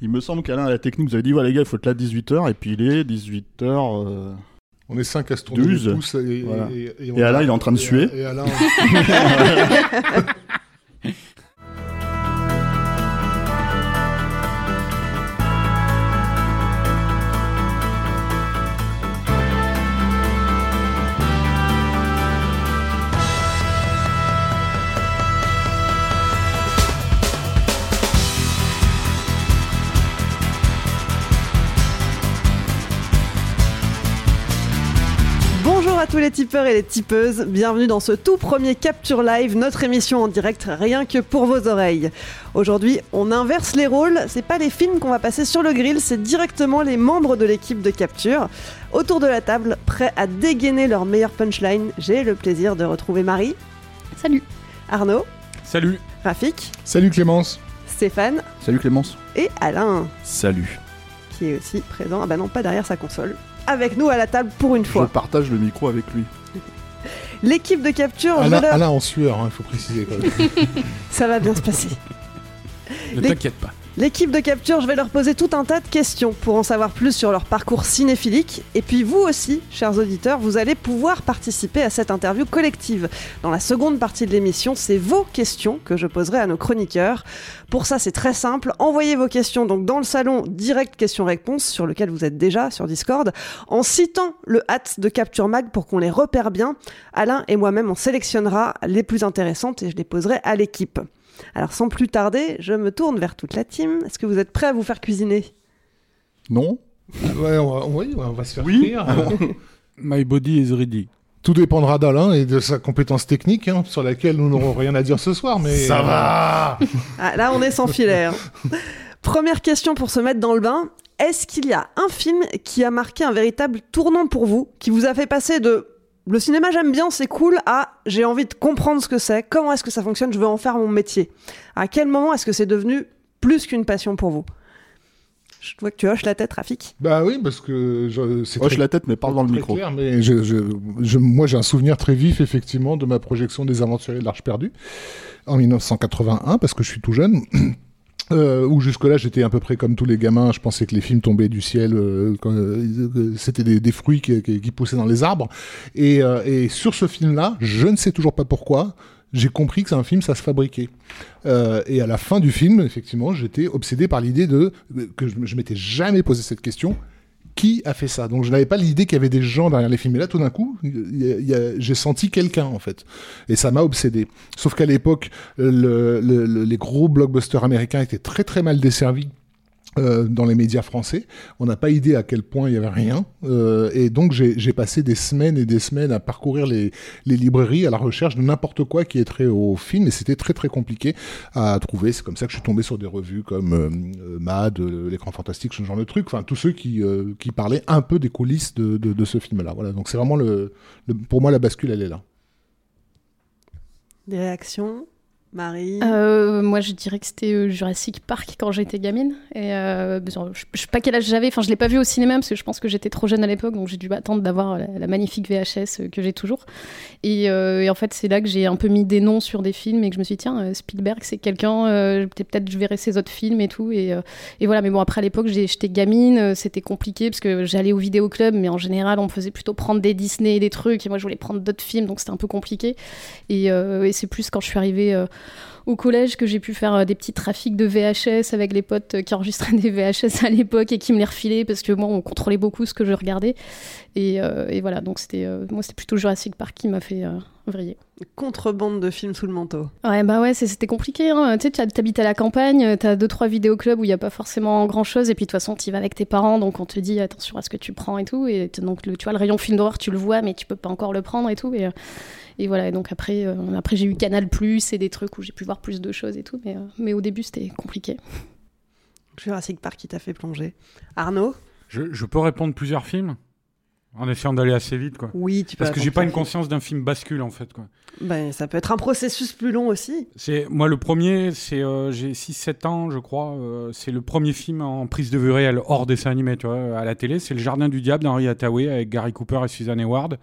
Il me semble qu'Alain a la technique, vous avez dit, voilà les gars, il faut être là 18h, et puis il est 18h... On est 5 à se tourner les pouces et, Voilà. et, et, Et Alain, il est en train de suer. Et Alain, tous les tipeurs et les tipeuses, bienvenue dans ce tout premier Capture Live, notre émission en direct rien que pour vos oreilles. Aujourd'hui, on inverse les rôles, c'est pas les films qu'on va passer sur le grill, c'est directement les membres de l'équipe de Capture. Autour de la table, prêts à dégainer leur meilleure punchline, j'ai le plaisir de retrouver Marie, Salut. Arnaud, Salut Rafik, Salut Clémence. Stéphane Salut Clémence. et Alain, Salut. qui est aussi présent, ah bah non pas derrière sa console, avec nous à la table pour une Je fois. partage le micro avec lui. L'équipe de Capture, je Alain, leur- Alain en sueur, il faut préciser. Quand même. ça va bien se passer. Ne t'inquiète pas. L'équipe de capture, je vais leur poser tout un tas de questions pour en savoir plus sur leur parcours cinéphilique. Et puis vous aussi, chers auditeurs, vous allez pouvoir participer à cette interview collective. Dans la seconde partie de l'émission, c'est vos questions que je poserai à nos chroniqueurs. Pour ça, c'est très simple. Envoyez vos questions donc dans le salon direct questions-réponses sur lequel vous êtes déjà sur Discord, en citant le hâte de Capture Mag pour qu'on les repère bien. Alain et moi-même, on sélectionnera les plus intéressantes et je les poserai à l'équipe. Alors sans plus tarder, je me tourne vers toute la team. Est-ce que vous êtes prêts à vous faire cuisiner? Non Ouais, on va, oui, on va se faire Oui. cuire. My body is ready. Tout dépendra d'Alain et de sa compétence technique, hein, sur laquelle nous n'aurons rien à dire ce soir. Mais Ça va ah, Là, on est sans filet. hein. Première question pour se mettre dans le bain. Est-ce qu'il y a un film qui a marqué un véritable tournant pour vous, qui vous a fait passer de le cinéma j'aime bien, c'est cool, à j'ai envie de comprendre ce que c'est, comment est-ce que ça fonctionne, je veux en faire mon métier. À quel moment est-ce que c'est devenu plus qu'une passion pour vous? Je vois que tu hoches la tête, Rafik. Bah oui, parce que je, c'est Hoche très- la tête, mais parle dans le très micro. clair, mais je, je, je- moi, j'ai un souvenir très vif, effectivement, de ma projection des Aventuriers de l'Arche perdue en 1981, parce que je suis tout jeune. Euh, où jusque-là j'étais à peu près comme tous les gamins, je pensais que les films tombaient du ciel, euh, quand, euh, c'était des, des fruits qui, qui- qui poussaient dans les arbres. Et, euh, et sur ce film-là, je ne sais toujours pas pourquoi, j'ai compris que c'est un film, ça se fabriquait. Euh, et à la fin du film, effectivement, j'étais obsédé par l'idée de que je, je m'étais jamais posé cette question qui a fait ça Donc je n'avais pas l'idée qu'il y avait des gens derrière les films. Et là, tout d'un coup, j'ai senti quelqu'un, en fait. Et ça m'a obsédé. Sauf qu'à l'époque, le- le- le- les gros blockbusters américains étaient très très mal desservis. Euh, dans les médias français, on n'a pas idée à quel point il y avait rien, Euh, et donc j'ai passé des semaines et des semaines à parcourir les, librairies à la recherche de n'importe quoi qui est trait au film, et c'était très très compliqué à trouver. C'est comme ça que je suis tombé sur des revues comme euh, Mad, l'écran fantastique, ce genre de trucs, enfin tous ceux qui, qui parlaient un peu des coulisses de, ce film-là. Voilà, donc c'est vraiment le- pour moi la bascule, elle est là. Des réactions? Marie Euh, moi, je dirais que c'était euh, Jurassic Park quand j'étais gamine. Et euh, je, je sais pas quel âge j'avais. Enfin, je l'ai pas vu au cinéma parce que je pense que j'étais trop jeune à l'époque, donc j'ai dû attendre d'avoir la, magnifique VHS que j'ai toujours. Et, en fait, c'est là que j'ai un peu mis des noms sur des films et que je me suis dit tiens, Spielberg, c'est quelqu'un. peut-être je verrai ses autres films et tout. Et, voilà. Mais bon, après à l'époque, j'étais gamine, c'était compliqué parce que j'allais au vidéoclub, mais en général, on me faisait plutôt prendre des Disney et des trucs. Et moi, je voulais prendre d'autres films, donc c'était un peu compliqué. Et, c'est plus quand je suis arrivée au collège que j'ai pu faire euh, des petits trafics de VHS avec les potes euh, qui enregistraient des VHS à l'époque et qui me les refilaient parce que moi, on contrôlait beaucoup ce que je regardais. Et, euh, et voilà, donc c'était euh, moi, c'était plutôt Jurassic Park qui m'a fait euh, vriller. Contrebande de films sous le manteau. Ouais, bah ouais, c'était compliqué. Hein. Tu sais, tu habites à la campagne, t'as deux, trois vidéoclubs où il n'y a pas forcément grand chose, et puis de toute façon, tu vas avec tes parents, donc on te dit attention à ce que tu prends et tout. Et donc, le, tu vois, le rayon film d'horreur, tu le vois, mais tu peux pas encore le prendre et tout. Et, et voilà, et donc après, euh, après j'ai eu Canal Plus et des trucs où j'ai pu voir plus de choses et tout, mais, euh, mais au début, c'était compliqué. Jurassic Park qui t'a fait plonger. Arnaud? Je, je peux répondre plusieurs films En essayant d'aller assez vite, quoi. Oui, tu peux. Parce que j'ai pas une conscience d'un film bascule, en fait, quoi. Ben, ça peut être un processus plus long aussi. C'est moi le premier, c'est euh, j'ai 6-7 ans, je crois. euh, c'est le premier film en prise de vue réelle hors dessin animé, tu vois, à la télé. C'est Le Jardin du Diable d'Henri Hathaway avec Gary Cooper et Suzanne Hayward.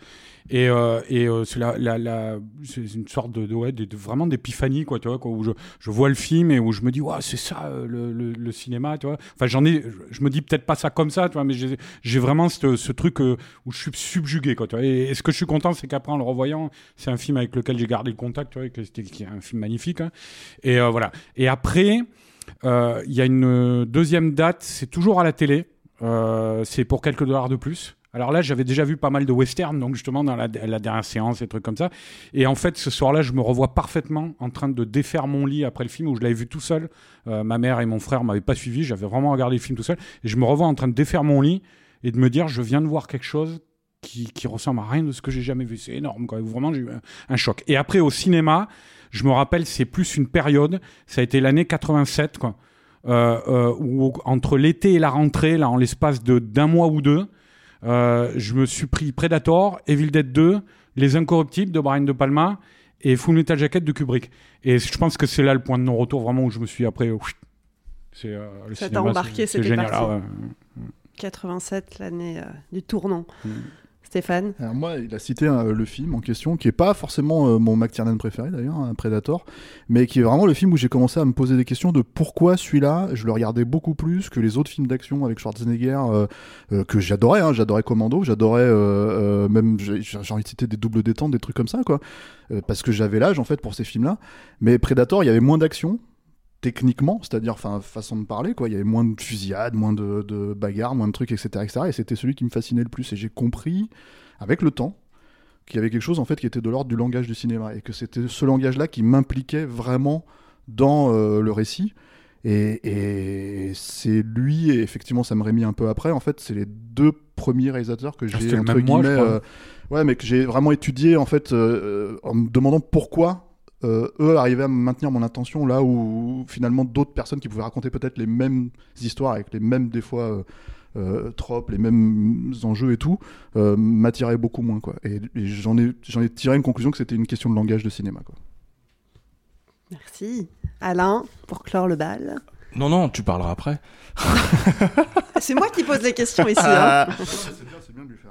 Et, euh, et euh, c'est la, la, la- c'est une sorte de, ouais, vraiment d'épiphanie, quoi, tu vois, quoi, où je, je vois le film et où je me dis, ouais, c'est ça euh, le, le, le cinéma, tu vois. Enfin, j'en ai, je me dis peut-être pas ça comme ça, tu vois, mais j'ai j'ai vraiment ce, ce truc euh, où je suis subjugué, quoi, tu vois. Et, ce que je suis content, c'est qu'après, en le revoyant, c'est un film avec lequel j'ai gardé le contact, tu vois, qui est un film magnifique. hein. Et euh, voilà. Et après, il y a une deuxième date, c'est toujours à la télé. Euh, c'est pour quelques dollars de plus. Alors là, j'avais déjà vu pas mal de westerns, donc justement dans la, dernière séance, des trucs comme ça. Et en fait, ce soir-là, je me revois parfaitement en train de défaire mon lit après le film où je l'avais vu tout seul. Euh, ma mère et mon frère m'avaient pas suivi, j'avais vraiment regardé le film tout seul. Et je me revois en train de défaire mon lit et de me dire, je viens de voir quelque chose qui, qui ressemble à rien de ce que j'ai jamais vu. C'est énorme. Vraiment, j'ai eu un, un choc. Et après, au cinéma, je me rappelle, c'est plus une période. Ça a été l'année 87, quoi. Euh, euh, où entre l'été et la rentrée, là, en l'espace de d'un mois ou deux, euh, je me suis pris Predator, Evil Dead 2, Les Incorruptibles de Brian De Palma et Full Metal Jacket de Kubrick. Et je pense que c'est là le point de non-retour vraiment où je me suis après. euh, c'est euh, Ça t'a embarqué, c'était génial. parti. ah ouais. 87, l'année euh, du tournant. Mm. Stéphane moi, il a cité euh, le film en question, qui est pas forcément euh, mon McTiernan préféré d'ailleurs, un Predator, mais qui est vraiment le film où j'ai commencé à me poser des questions de pourquoi celui-là, je le regardais beaucoup plus que les autres films d'action avec Schwarzenegger, euh, que j'adorais, hein, j'adorais Commando, j'adorais même, j'ai envie de citer des doubles détentes, des trucs comme ça, quoi, parce que j'avais l'âge en fait pour ces films-là. Mais Predator, il y avait moins d'action, techniquement, c'est-à-dire enfin façon de parler quoi, il y avait moins de fusillades, moins de, de bagarres, moins de trucs etc etc et c'était celui qui me fascinait le plus et j'ai compris avec le temps qu'il y avait quelque chose en fait qui était de l'ordre du langage du cinéma et que c'était ce langage-là qui m'impliquait vraiment dans euh, le récit. Et, et c'est lui et effectivement ça me rémy un peu après en fait c'est les deux premiers réalisateurs que Ah, j'ai entre guillemets euh, ouais mais que j'ai vraiment étudié en fait euh, en me demandant pourquoi euh, eux arrivaient à maintenir mon attention là où finalement d'autres personnes qui pouvaient raconter peut-être les mêmes histoires avec les mêmes des fois euh, euh, tropes, les mêmes enjeux et tout, m'attiraient beaucoup moins quoi. Et, et j'en ai j'en ai tiré une conclusion que c'était une question de langage de cinéma quoi. Merci. Alain, pour clore le bal. Non, non, tu parleras après. C'est moi qui pose les questions ici. hein. Ah,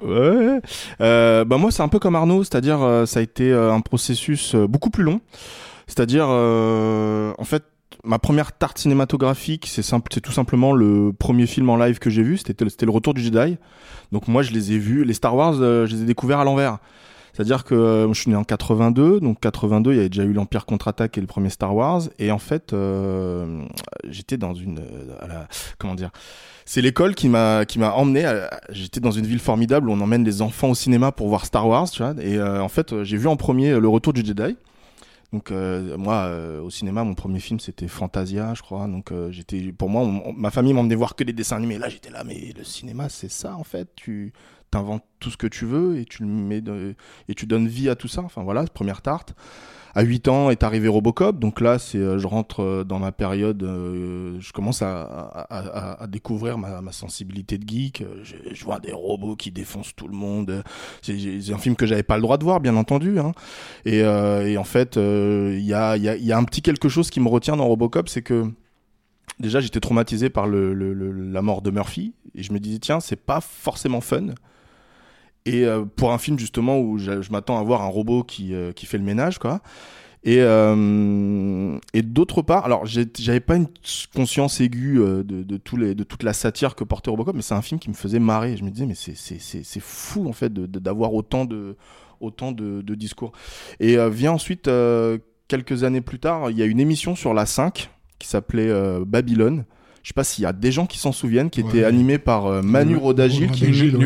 ouais. Euh, bah moi, c'est un peu comme Arnaud, c'est-à-dire euh, ça a été euh, un processus euh, beaucoup plus long. C'est-à-dire, euh, en fait, ma première tarte cinématographique, c'est simple, c'est tout simplement le premier film en live que j'ai vu. C'était c'était le Retour du Jedi. Donc moi, je les ai vus. Les Star Wars, euh, je les ai découverts à l'envers. C'est-à-dire que euh, je suis né en 82, donc 82, il y avait déjà eu l'Empire contre-attaque et le premier Star Wars, et en fait, euh, j'étais dans une, euh, comment dire, c'est l'école qui m'a qui m'a emmené. J'étais dans une ville formidable où on emmène les enfants au cinéma pour voir Star Wars, tu vois. Et en fait, j'ai vu en premier le Retour du Jedi. Donc moi, au cinéma, mon premier film c'était Fantasia, je crois. Donc j'étais, pour moi, ma famille m'emmenait voir que des dessins animés. Là, j'étais là, mais le cinéma, c'est ça en fait. Tu t'inventes tout ce que tu veux et tu le mets et tu donnes vie à tout ça. Enfin voilà, première tarte. À 8 ans est arrivé Robocop, donc là c'est euh, je rentre euh, dans ma période, euh, je commence à, à, découvrir ma, sensibilité de geek. Je, vois des robots qui défoncent tout le monde. C'est un film que j'avais pas le droit de voir, bien entendu. Hein. Et, en fait, il y, a, y, y a un petit quelque chose qui me retient dans Robocop, c'est que déjà j'étais traumatisé par le- la mort de Murphy et je me disais tiens c'est pas forcément fun. Et euh, pour un film justement où je, je m'attends à voir un robot qui, euh, qui fait le ménage quoi. Et, euh, et d'autre part, alors j'ai- j'avais pas une conscience aiguë euh, de, de, tous les, de toute la satire que portait Robocop, mais c'est un film qui me faisait marrer. Je me disais, mais c'est- c'est c'est- c'est fou en fait de- de- d'avoir autant de, autant de, de discours. Et euh, vient ensuite, euh, quelques années plus tard, il y a une émission sur la 5 qui s'appelait euh, Babylone. Je sais pas s'il y a des gens qui s'en souviennent, qui était animée par euh, Manu. Rodagil, qui, ouais.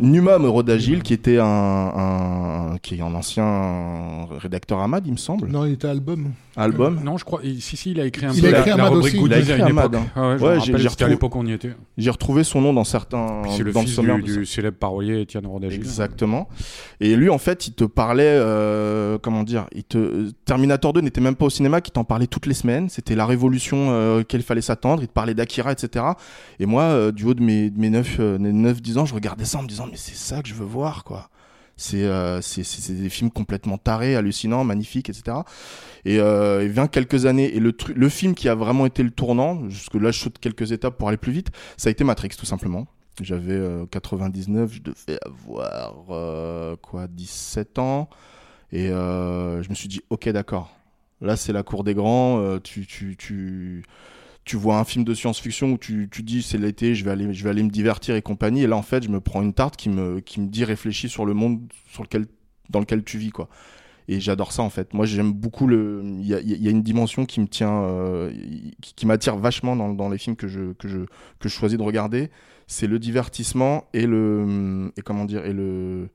Numa. Numa Rodagil, qui était un, un- qui est un ancien rédacteur Ahmad, il me semble. Non, il était album. Album. non, je crois. il- Si, si, il a écrit un Il peu a la, écrit la Ahmad rubrique aussi. Good Il a News à écrit une époque. Hein. Ah ouais, j'ai- retrouvé- l'époque on y était. J'ai retrouvé son nom dans certains C'est le dans fils sommaire du, du célèbre parolier Étienne Rodagil. Exactement. Et lui, en fait, il te parlait, euh, comment dire, il te Terminator 2 n'était même pas au cinéma, qui t'en parlait toutes les semaines. C'était la révolution euh, qu'il fallait s'attendre. Il te parlait d'Akira, etc. Et moi, euh, du haut de mes, de mes 9, euh, mes 9, 10 ans, je regardais ça en me disant, mais c'est ça que je veux voir, quoi. C'est euh, des films complètement tarés, hallucinants, magnifiques, etc. Et euh, vient quelques années. Et le, le film qui a vraiment été le tournant, jusque là je saute quelques étapes pour aller plus vite, ça a été Matrix, tout simplement. J'avais euh, 99, je devais avoir euh, quoi, 17 ans. Et euh, je me suis dit, ok, d'accord. Là, c'est la cour des grands. euh, tu, tu, tu vois un film de science-fiction où tu, tu dis, c'est l'été, je vais aller, je vais aller me divertir et compagnie. Et là, en fait, je me prends une tarte qui me, qui me dit, réfléchis sur le monde sur lequel, dans lequel tu vis, quoi. Et j'adore ça, en fait. Moi, j'aime beaucoup le. Il y a, y a une dimension qui me tient, euh, qui, qui m'attire vachement dans, dans les films que je, que je, que je choisis de regarder c'est le divertissement et le et comment dire et le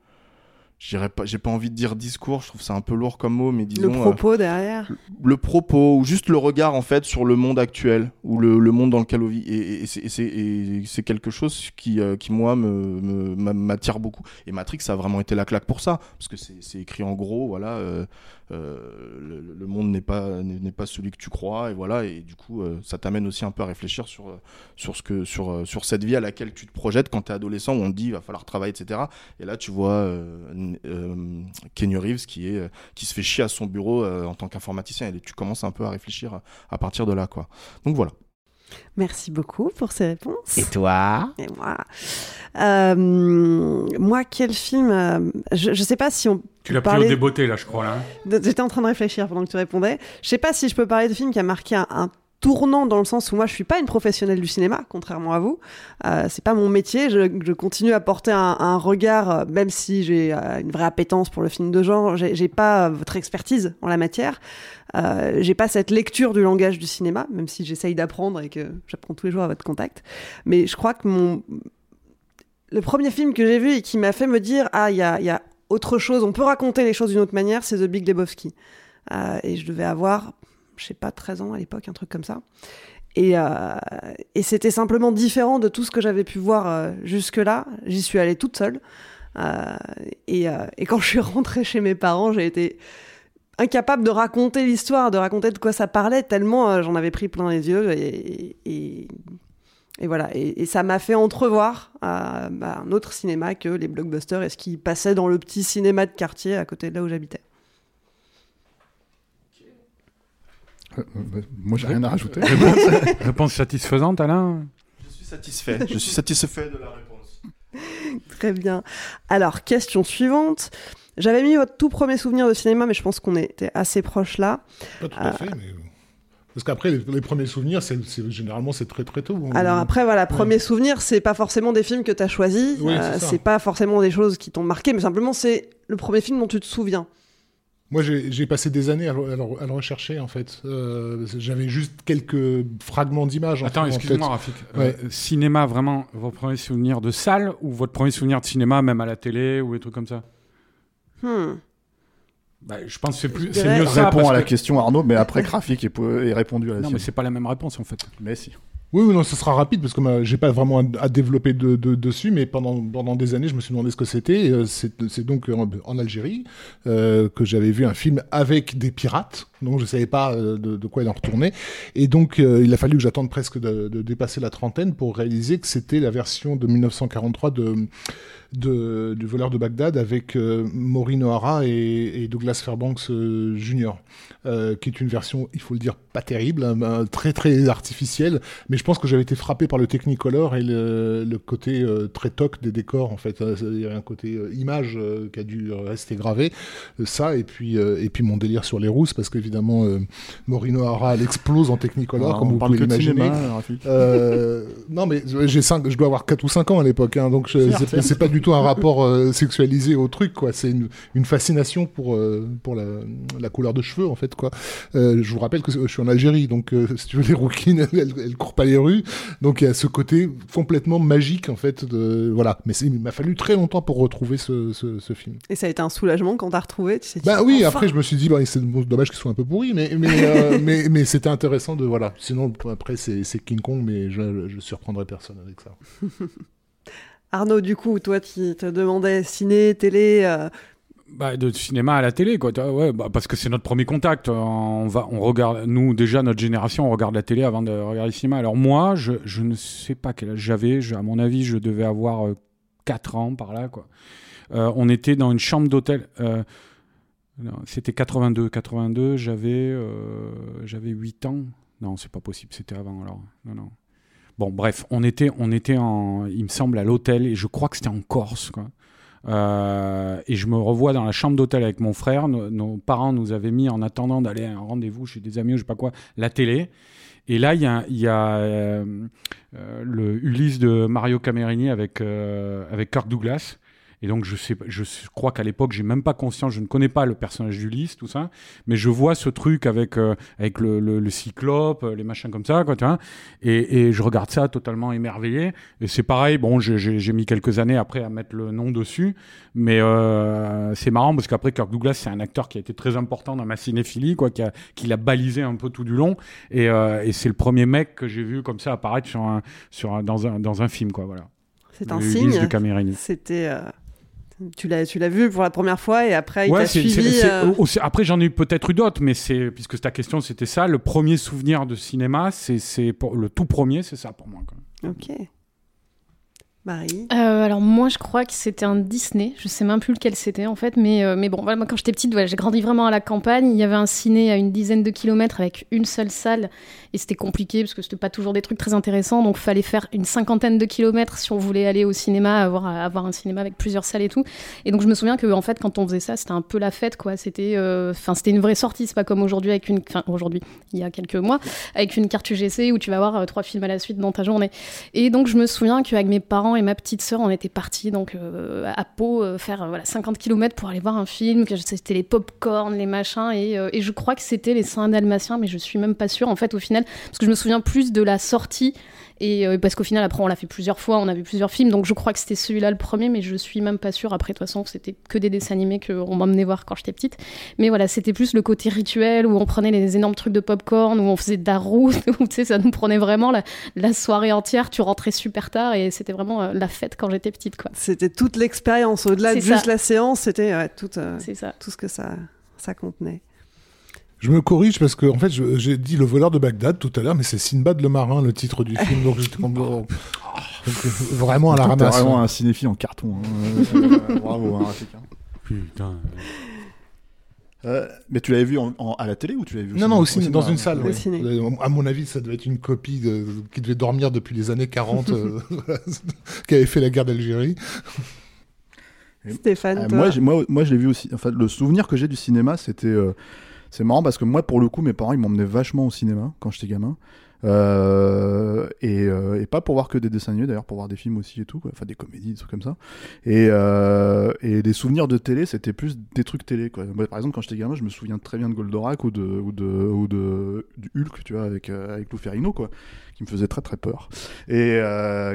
j'irais pas j'ai pas envie de dire discours je trouve ça un peu lourd comme mot mais disons Le euh, propos derrière. le propos ou juste le regard en fait sur le monde actuel ou le, le monde dans lequel on vit et, et- c'est- quelque chose qui euh, qui moi me me- m'attire beaucoup et Matrix ça a vraiment été la claque pour ça parce que c'est écrit en gros voilà euh, le, le monde n'est pas n'est pas celui que tu crois et voilà et du coup euh, ça t'amène aussi un peu à réfléchir sur euh, sur ce que sur euh, sur cette vie à laquelle tu te projettes quand tu es adolescent où on te dit il va falloir travailler etc et là tu vois euh, euh, Kenny Reeves qui est euh, qui se fait chier à son bureau euh, en tant qu'informaticien et tu commences un peu à réfléchir à, à partir de là quoi. Donc voilà Merci beaucoup pour ces réponses. et toi Et moi, Euh, moi, quel film euh, Je ne sais pas si on. Tu l'as pris au débeauté, là, je crois. Hein. J'étais en train de réfléchir pendant que tu répondais. Je sais pas si je peux parler de film qui a marqué un, un tournant dans le sens où moi je suis pas une professionnelle du cinéma, contrairement à vous. Euh, c'est pas mon métier. Je, continue à porter un, regard, euh, même si j'ai euh, une vraie appétence pour le film de genre. J'ai pas votre expertise en la matière. Euh, j'ai pas cette lecture du langage du cinéma, même si j'essaye d'apprendre et que j'apprends tous les jours à votre contact. Mais je crois que mon le premier film que j'ai vu et qui m'a fait me dire ah il y a, y a autre chose, on peut raconter les choses d'une autre manière, c'est The Big Lebowski. Euh, et je devais avoir, je sais pas, 13 ans à l'époque, un truc comme ça. Et, euh, et c'était simplement différent de tout ce que j'avais pu voir euh, jusque-là. J'y suis allée toute seule. Euh, et, quand je suis rentrée chez mes parents, j'ai été incapable de raconter l'histoire, de raconter de quoi ça parlait, tellement j'en avais pris plein les yeux. Et, voilà. Et, ça m'a fait entrevoir bah, un autre cinéma que les blockbusters et ce qui passait dans le petit cinéma de quartier à côté de là où j'habitais. Euh, euh, moi, j'ai rien à rajouter. Réponse, réponse satisfaisante, Alain je suis satisfait je suis satisfait de la réponse Très bien. Alors, question suivante. J'avais mis votre tout premier souvenir de cinéma, mais je pense qu'on était assez proche là. Pas tout à fait, mais... euh, Parce qu'après, les, les premiers souvenirs, c'est, généralement, c'est très très tôt. Alors après, voilà, premier souvenir, c'est pas forcément des films que tu as choisis, Oui, euh, c'est pas forcément des choses qui t'ont marqué, mais simplement c'est le premier film dont tu te souviens. Moi, j'ai, passé des années à, le- à le- à le rechercher, en fait. Euh, j'avais juste quelques fragments d'images. en Attends, excuse-moi. Rafik. Euh, cinéma, vraiment, votre premier souvenir de salle ou votre premier souvenir de cinéma, même à la télé ou des trucs comme ça? Hmm. bah, Je pense que c'est, mieux ça. Réponds parce à la que- question Arnaud, mais après graphique est, est répondu à la Non, mais c'est pas la même réponse en fait. Mais si. Oui, non, ce sera rapide parce que moi, j'ai pas vraiment à, développer de, de- dessus, mais pendant, pendant des années, je me suis demandé ce que c'était. Euh, C'est donc en, en Algérie euh, que j'avais vu un film avec des pirates, donc je savais pas euh, de, quoi il en retournait. Et donc, euh, il a fallu que j'attende presque de, dépasser la trentaine pour réaliser que c'était la version de 1943 de, du voleur de Bagdad avec euh, Maureen et, Douglas Fairbanks euh, Jr., qui est une version, il faut le dire, pas terrible, hein, ben, très très artificielle, mais je pense que j'avais été frappé par le Technicolor et le, côté très toc des décors, en fait. Il y avait un côté image qui a dû rester gravé, ça, et puis, et puis mon délire sur les rousses, parce qu'évidemment, euh, Maureen O'Hara, elle explose en Technicolor, Ah, comme on vous parle pouvez l'imaginer. Rafik. Euh, non, mais j'ai cinq, je dois avoir 4 ou 5 ans à l'époque, hein, donc c'est pas du tout un rapport euh, sexualisé au truc, quoi. C'est une, une fascination pour, euh, pour la, la couleur de cheveux, en fait, quoi. Euh, je vous rappelle que je suis en Algérie, donc euh, si tu veux, les rouquines, elles, elles courent pas les rues, donc il y a ce côté complètement magique, en fait, de voilà. Mais il m'a fallu très longtemps pour retrouver ce, ce, ce film. Et ça a été un soulagement quand t'as retrouvé. Tu Bah oui, enfin après je me suis dit, bah, c'est dommage qu'ils soient un peu peu pourri, mais mais euh, mais, mais c'était intéressant de voilà. Sinon après c'est King Kong, mais je, je surprendrai personne avec ça. Arnaud, du coup, toi, tu te demandais ciné, télé. Euh, bah, de cinéma à la télé, quoi. Ouais, bah, parce que c'est notre premier contact. On va, on regarde, nous déjà notre génération, on regarde la télé avant de regarder le cinéma. Alors moi, je, je ne sais pas quel âge j'avais. À mon avis, je devais avoir 4 ans par là, quoi. on était dans une chambre d'hôtel. C'était 82. 82, j'avais euh, j'avais 8 ans. Non, c'est pas possible, c'était avant alors. Non, non. Bon, bref, on était, on était en, il me semble, à l'hôtel et je crois que c'était en Corse. Quoi. Euh, et je me revois dans la chambre d'hôtel avec mon frère. Nos, parents nous avaient mis en attendant d'aller à un rendez-vous chez des amis ou je sais pas quoi, la télé. Et là, il y a, a euh, le Ulysse de Mario Camerini avec, avec Kirk Douglas. Et donc, je, sais, je crois qu'à l'époque, j'ai même pas conscience, je ne connais pas le personnage d'Ulysse, tout ça, mais je vois ce truc avec, euh, avec le, le, cyclope, euh, les machins comme ça, quoi, tu vois, et, et, je regarde ça totalement émerveillé. Et c'est pareil, bon, j'ai mis quelques années après à mettre le nom dessus, mais euh, c'est marrant parce qu'après, Kirk Douglas, c'est un acteur qui a été très important dans ma cinéphilie, quoi, qui a, qui l'a balisé un peu tout du long, et, et c'est le premier mec que j'ai vu comme ça apparaître sur un, sur dans, un, dans un film, quoi, voilà. C'est un signe. C'était tu l'as, tu l'as vu pour la première fois et après il t'a suivi. Euh, après j'en ai eu peut-être eu d'autres, mais c'est puisque ta question c'était ça, le premier souvenir de cinéma, c'est, c'est le tout premier, c'est ça pour moi. Ok. Euh, Alors moi je crois que c'était un Disney, je sais même plus lequel c'était en fait, mais, euh, mais bon, moi, quand j'étais petite, j'ai grandi vraiment à la campagne, il y avait un ciné à une dizaine de kilomètres avec une seule salle et c'était compliqué parce que c'était pas toujours des trucs très intéressants, donc fallait faire une cinquantaine de kilomètres si on voulait aller au cinéma, avoir, avoir un cinéma avec plusieurs salles et tout. Et donc je me souviens que en fait quand on faisait ça, c'était un peu la fête quoi, c'était euh, c'était une vraie sortie, c'est pas comme aujourd'hui avec une aujourd'hui, il y a quelques mois avec une carte UGC où tu vas voir trois films à la suite dans ta journée. Et donc je me souviens qu'avec mes parents et ma petite sœur, on était partis donc euh, à Pau euh, faire voilà 50 km pour aller voir un film. Que c'était les pop-corn, les machins, et, euh, et, je crois que c'était les Saints dalmatiens, mais je suis même pas sûre en fait au final, parce que je me souviens plus de la sortie et euh, parce qu'au final, après, on l'a fait plusieurs fois, on a vu plusieurs films, donc je crois que c'était celui-là le premier, mais je suis même pas sûre. Après, de toute façon, c'était que des dessins animés qu'on m'emmenait voir quand j'étais petite. Mais voilà, c'était plus le côté rituel où on prenait les énormes trucs de popcorn, où on faisait de la route, où tu sais, ça nous prenait vraiment la, soirée entière. Tu rentrais super tard et c'était vraiment euh, la fête quand j'étais petite, quoi. C'était toute l'expérience, au-delà de juste la séance, c'était tout, euh, tout ce que ça, ça contenait. Je me corrige parce que en fait j'ai dit le voleur de Bagdad tout à l'heure, mais c'est Sinbad le marin le titre du film. Donc j'étais vraiment à la ramasse. vraiment un cinéphile en carton. Hein. Bravo, hein, Putain. Euh, mais tu l'avais vu à la télé ou tu l'avais vu Non, non, aussi dans une salle. À mon avis, ça devait être une copie qui devait dormir depuis les années 40, euh, qui avait fait la guerre d'Algérie. Stéphane, euh, moi, moi, moi, je l'ai vu aussi. Enfin, le souvenir que j'ai du cinéma, c'était c'est marrant parce que moi, pour le coup, mes parents, ils m'emmenaient vachement au cinéma quand j'étais gamin. Euh, euh, et, pas pour voir que des dessins animés d'ailleurs, pour voir des films aussi et tout, enfin des comédies, des trucs comme ça. Et, euh, et des souvenirs de télé, c'était plus des trucs télé. Par exemple, quand j'étais gamin, je me souviens très bien de Goldorak ou de, Hulk, tu vois, avec, avec Lou Ferrigno, quoi, qui me faisait très très peur. Et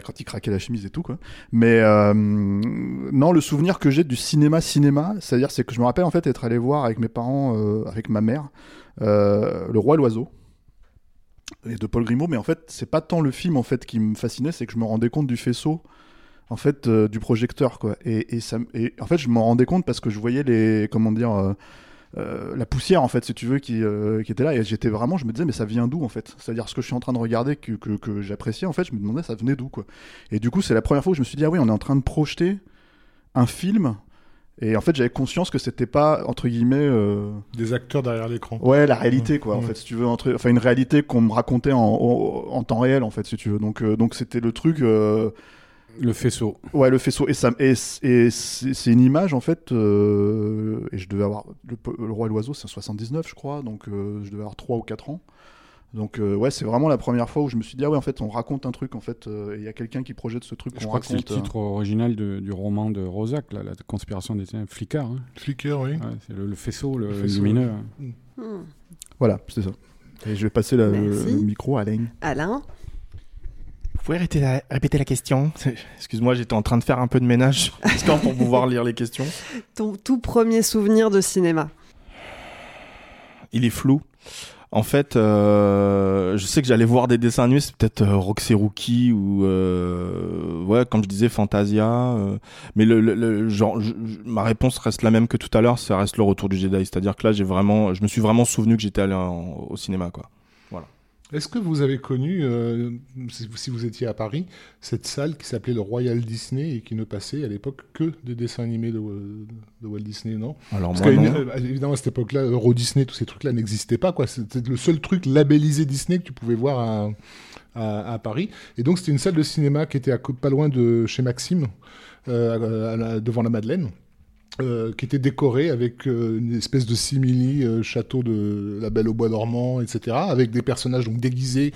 quand il craquait la chemise et tout, quoi. Mais non, le souvenir que j'ai du cinéma, cinéma, c'est-à-dire c'est que je me rappelle en fait être allé voir avec mes parents, avec ma mère, Le Roi et l'Oiseau et de Paul Grimaud, mais en fait, c'est pas tant le film en fait qui me fascinait, c'est que je me rendais compte du faisceau en fait euh, du projecteur quoi. Et, et, ça, et en fait, je m'en rendais compte parce que je voyais les comment dire euh, euh, la poussière en fait, si tu veux, qui, qui était là. Et j'étais vraiment, je me disais, mais ça vient d'où en fait? C'est-à-dire ce que je suis en train de regarder que, que, que j'appréciais en fait, je me demandais ça venait d'où quoi? Et du coup, c'est la première fois où je me suis dit ah oui, on est en train de projeter un film et en fait, j'avais conscience que c'était pas entre guillemets euh, des acteurs derrière l'écran. Ouais, la réalité quoi. En fait, si tu veux, entre... enfin une réalité qu'on me racontait en, en, temps réel en fait, si tu veux. Donc euh, donc c'était le truc. Euh, le faisceau. Ouais, le faisceau. Et ça et, et c'est une image en fait. et je devais avoir le, roi et l'oiseau, c'est en 79 je crois. Donc je devais avoir 3 ou 4 ans. Donc euh, ouais, c'est vraiment la première fois où je me suis dit ah ouais en fait on raconte un truc en fait euh, il y a quelqu'un qui projette ce truc. Je crois que c'est le titre euh. original du roman de Rosac, la conspiration des Flickr. Hein. Flickr, oui. c'est le, faisceau, le, lumineux. Hein. Hmm. Voilà, c'est ça. Et je vais passer le micro à Alain. Alain. Vous pouvez répéter la question? Excuse-moi, j'étais en train de faire un peu de ménage pour pouvoir lire les questions. Ton tout premier souvenir de cinéma? Il est flou. En fait, euh, je sais que j'allais voir des dessins animés, c'est peut-être euh, Roxy Rookie ou euh, ouais, comme je disais Fantasia. euh, mais le, genre, ma réponse reste la même que tout à l'heure, ça reste le Retour du Jedi. C'est-à-dire que là, j'ai vraiment, je me suis vraiment souvenu que j'étais allé en- au cinéma, quoi. Est-ce que vous avez connu, euh, si vous- étiez à Paris, cette salle qui s'appelait le Royal Disney et qui ne passait à l'époque que des dessins animés de, de Walt Disney, non? Alors Parce moi, non. euh, évidemment, à cette époque-là, Euro Disney, tous ces trucs-là n'existaient pas. C'était le seul truc labellisé Disney que tu pouvais voir à, à- à Paris. Et donc, c'était une salle de cinéma qui était à, pas loin de chez Maxime, euh, à devant la Madeleine. Euh, qui était décorée avec euh, une espèce de simili euh, château de la Belle au Bois dormant, etc., avec des personnages donc déguisés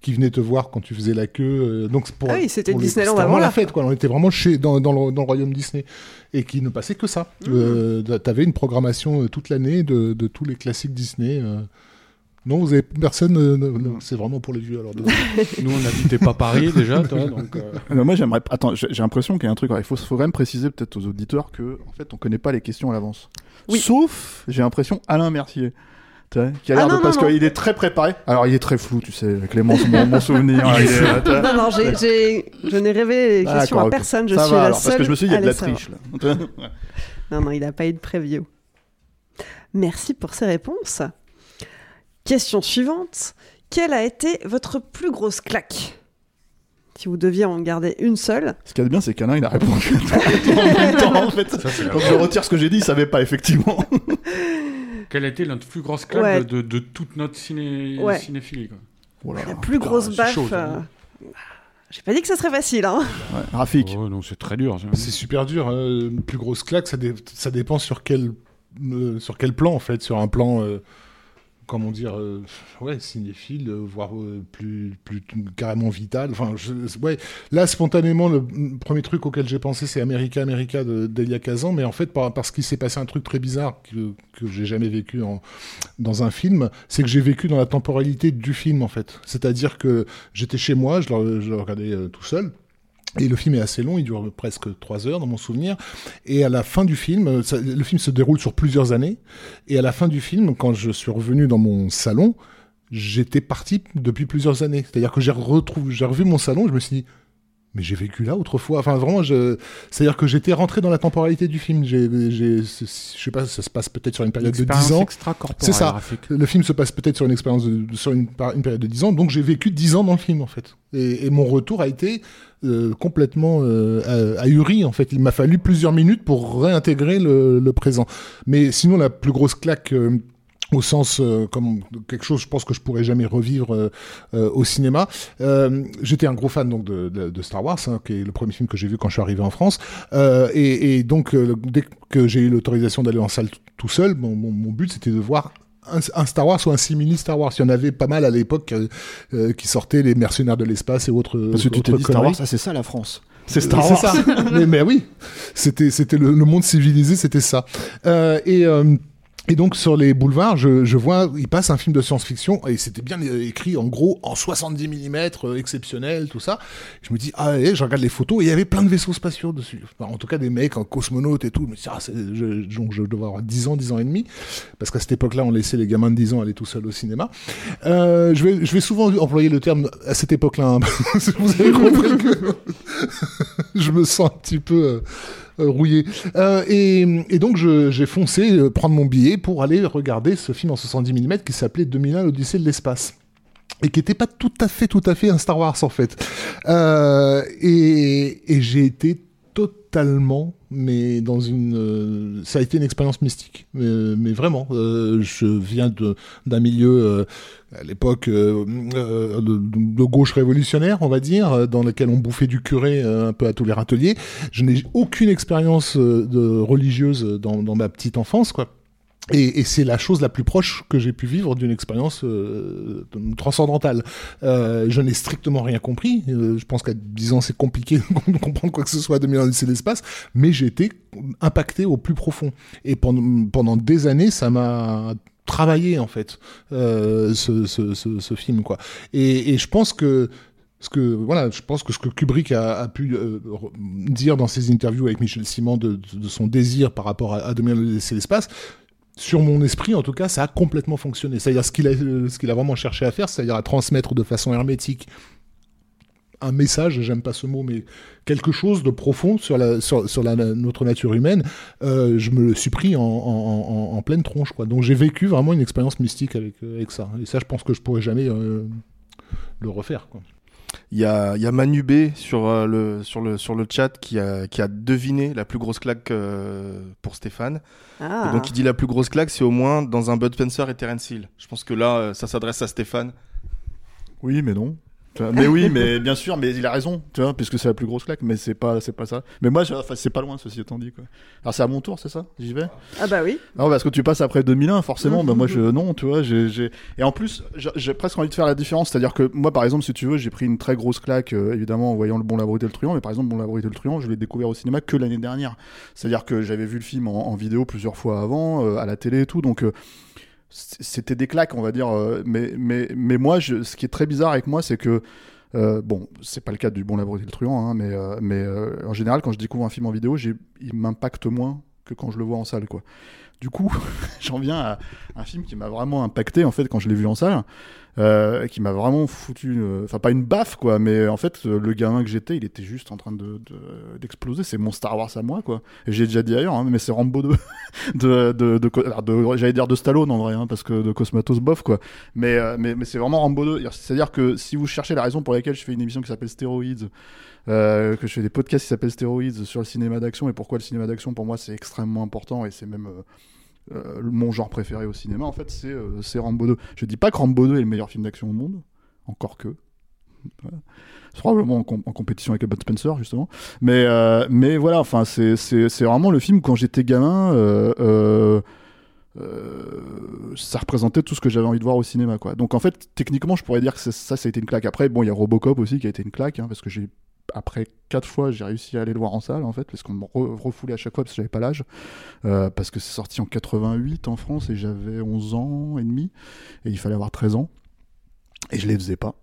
qui venaient te voir quand tu faisais la queue. donc pour, Ah oui, c'était Disneyland avant vraiment la fête, quoi. On était vraiment chez, dans, dans le, dans le royaume Disney et qui ne passait que ça. Mmh. Euh, T'avais une programmation toute l'année de, de tous les classiques Disney. Non, vous avez personne. euh, ne- ne- c'est vraiment pour les vieux alors. Nous, on n'habitait pas Paris déjà, toi, donc. euh, moi j'aimerais. Attends, j'ai l'impression qu'il y a un truc. alors, il faut, faut quand même préciser peut-être aux auditeurs que en fait on connaît pas les questions à l'avance. Oui. Sauf, j'ai l'impression Alain Mercier. Qui a Ah l'air non, de parce qu'il est très préparé. Alors il est très flou, tu sais, Clément, mon, mon souvenir. il est, euh. Non, non, j'ai- j'ai- je n'ai révélé les questions à personne. Je Ça suis va, la alors, seule parce que je me suis dit, il y a de la triche là. Non, non, il n'a pas eu de preview. Merci pour ces réponses. Question suivante. Quelle a été votre plus grosse claque? Si vous deviez en garder une seule. Ce qu'il y a de bien, c'est qu'Alain il a répondu en même temps en fait. Donc je retire ce que j'ai dit, il savait pas effectivement. Quelle a été notre plus grosse claque Ouais. de, toute notre ciné... Ouais. cinéphilie quoi? Oh La plus grosse baffe. chaud, euh, J'ai pas dit que ça serait facile, hein. Ouais, Rafik. Oh, non, c'est très dur. c'est super dur. hein. Plus grosse claque, ça, dé- ça dépend sur quel, euh, sur quel plan en fait. Sur un plan. Comment dire, euh, ouais, cinéphile, euh, voire euh, plus, carrément vital. Enfin, là, spontanément, le premier truc auquel j'ai pensé, c'est America, America de- d'Elia Kazan, mais en fait, par- parce qu'il s'est passé un truc très bizarre que, que j'ai jamais vécu en, dans un film, c'est que j'ai vécu dans la temporalité du film, en fait. C'est-à-dire que j'étais chez moi, je le, je le regardais euh, tout seul. Et le film est assez long, il dure presque trois heures dans mon souvenir. Et à la fin du film, euh, le film se déroule sur plusieurs années. Et à la fin du film, quand je suis revenu dans mon salon, j'étais parti depuis plusieurs années. C'est-à-dire que j'ai j'ai revu mon salon, je me suis dit, mais j'ai vécu là autrefois. Enfin, vraiment, je... c'est-à-dire que j'étais rentré dans la temporalité du film. J'ai, j'ai, je sais pas, ça se passe peut-être sur une période de Expérience 10 ans. C'est ça. Le film se passe peut-être sur une expérience de, sur une, période de 10 ans, donc j'ai vécu 10 ans dans le film en fait. Et, et mon retour a été euh, complètement euh, ah- ahuri en fait. Il m'a fallu plusieurs minutes pour réintégrer le, le présent. Mais sinon la plus grosse claque euh, au sens euh, comme quelque chose, je pense que je pourrais jamais revivre euh, euh, au cinéma. Euh, J'étais un gros fan donc de, de, de Star Wars, hein, qui est le premier film que j'ai vu quand je suis arrivé en France. Euh, et, et donc euh, dès que j'ai eu l'autorisation d'aller en salle tout seul, mon, mon, mon but c'était de voir un, un Star Wars ou un simili Star Wars. Il y en avait pas mal à l'époque qui sortaient les mercenaires de l'espace et autres. Parce que tu t'es dit Star. Wars, ça c'est ça la France. C'est Star Wars. ça. mais, mais oui, c'était c'était le, le monde civilisé, c'était ça. Euh, et euh, et donc sur les boulevards, je, je vois, il passe un film de science-fiction et c'était bien écrit en gros en 70 mm, euh, exceptionnel, tout ça. Je me dis ah et je regarde les photos et il y avait plein de vaisseaux spatiaux dessus. Enfin, en tout cas des mecs en cosmonautes et tout. Je me dis ah je, donc je devais avoir 10 ans, 10 ans et demi parce qu'à cette époque-là on laissait les gamins de 10 ans aller tout seuls au cinéma. Euh, je vais je vais souvent employer le terme à cette époque-là. hein. Vous avez compris que je me sens un petit peu euh, rouillé. Euh, et, donc j'ai foncé euh, prendre mon billet pour aller regarder ce film en 70 mm qui s'appelait 2001 l'Odyssée de l'espace et qui n'était pas tout à fait tout à fait un Star Wars en fait. Euh, et et j'ai été totalement mais dans une euh, ça a été une expérience mystique. Mais, vraiment euh, je viens d'un milieu euh, à l'époque de, gauche révolutionnaire on va dire dans lequel on bouffait du curé un peu à tous les râteliers. Je n'ai aucune expérience de religieuse dans, dans ma petite enfance quoi et, c'est la chose la plus proche que j'ai pu vivre d'une expérience euh, transcendantale. Euh, je n'ai strictement rien compris. Euh, je pense qu'à 10 ans, c'est compliqué de comprendre quoi que ce soit 2000 ans c'est l'espace. Mais j'ai été impacté au plus profond. Et pendant, pendant des années, ça m'a travaillé, en fait, ce, ce, film. quoi. Et, et je pense que ce que voilà, je pense que ce que Kubrick a, pu re- dire dans ses interviews avec Michel Simon de, de son désir par rapport à, à 2000 ans c'est l'espace, sur mon esprit, en tout cas, ça a complètement fonctionné. C'est-à-dire ce qu'il a, ce qu'il a vraiment cherché à faire, c'est-à-dire à transmettre de façon hermétique un message, j'aime pas ce mot, mais quelque chose de profond sur, notre nature humaine, euh, je me le suis pris en, pleine tronche. Quoi. Donc j'ai vécu vraiment une expérience mystique avec, avec ça. Et ça, je pense que je pourrais jamais euh, le refaire. Il y a, y a Manu B sur, euh, le, sur, le, sur le chat qui a, qui a deviné la plus grosse claque euh, pour Stéphane. Ah. donc il dit la plus grosse claque, c'est au moins dans un Bud Spencer et Terence Hill. Je pense que là, euh, ça s'adresse à Stéphane. Oui, mais non mais oui, mais bien sûr, mais il a raison, tu vois, puisque c'est la plus grosse claque, mais c'est pas, c'est pas ça. Mais moi, c'est pas loin, ceci étant dit, quoi. Alors c'est à mon tour, c'est ça J'y vais? Ah bah oui. Non, parce que tu passes après 2001, forcément, bah moi je, non, tu vois, j'ai, et en plus, j'ai presque envie de faire la différence, c'est-à-dire que moi, par exemple, si tu veux, j'ai pris une très grosse claque, euh, évidemment, en voyant Le Bon, la et le Truand, mais par exemple, Bon, la et le Truand, je l'ai découvert au cinéma que l'année dernière. C'est-à-dire que j'avais vu le film en, vidéo plusieurs fois avant, euh, à la télé et tout, donc. Euh, c'était des claques, on va dire, mais, mais, mais moi, je, ce qui est très bizarre avec moi, c'est que euh, bon, c'est pas le cas du Bon Labouré et le Truand, hein, mais, euh, mais euh, en général, quand je découvre un film en vidéo, il m'impacte moins que quand je le vois en salle, quoi. Du coup, j'en viens à un film qui m'a vraiment impacté en fait quand je l'ai vu en salle, euh, qui m'a vraiment foutu, euh, enfin pas une baffe quoi, mais en fait euh, le gamin que j'étais, il était juste en train de d'exploser. c'est mon Star Wars à moi quoi. Et j'ai déjà dit ailleurs, hein, mais c'est Rambo 2 de, de, de, j'allais dire de Stallone en vrai, hein, parce que de Cosmatos bof quoi. Mais mais, mais c'est vraiment Rambo 2. C'est-à-dire que si vous cherchez la raison pour laquelle je fais une émission qui s'appelle Stéroïdes euh, que je fais des podcasts qui s'appellent Stéroïdes sur le cinéma d'action et pourquoi le cinéma d'action pour moi c'est extrêmement important et c'est même euh, euh, mon genre préféré au cinéma en fait c'est Rambo 2. Je dis pas que Rambo 2 est le meilleur film d'action au monde, encore que. C'est probablement en, compétition avec Bud Spencer justement, mais mais voilà, enfin c'est vraiment le film quand j'étais gamin. ça représentait tout ce que j'avais envie de voir au cinéma quoi. Donc en fait techniquement je pourrais dire que ça ça a été une claque. Après bon il y a Robocop aussi qui a été une claque hein, parce que j'ai après quatre fois, j'ai réussi à aller le voir en salle, en fait, parce qu'on me refoulait à chaque fois parce que j'avais pas l'âge. Euh, parce que c'est sorti en 88 en France et j'avais 11 ans et demi. Et il fallait avoir 13 ans. Et je les faisais pas.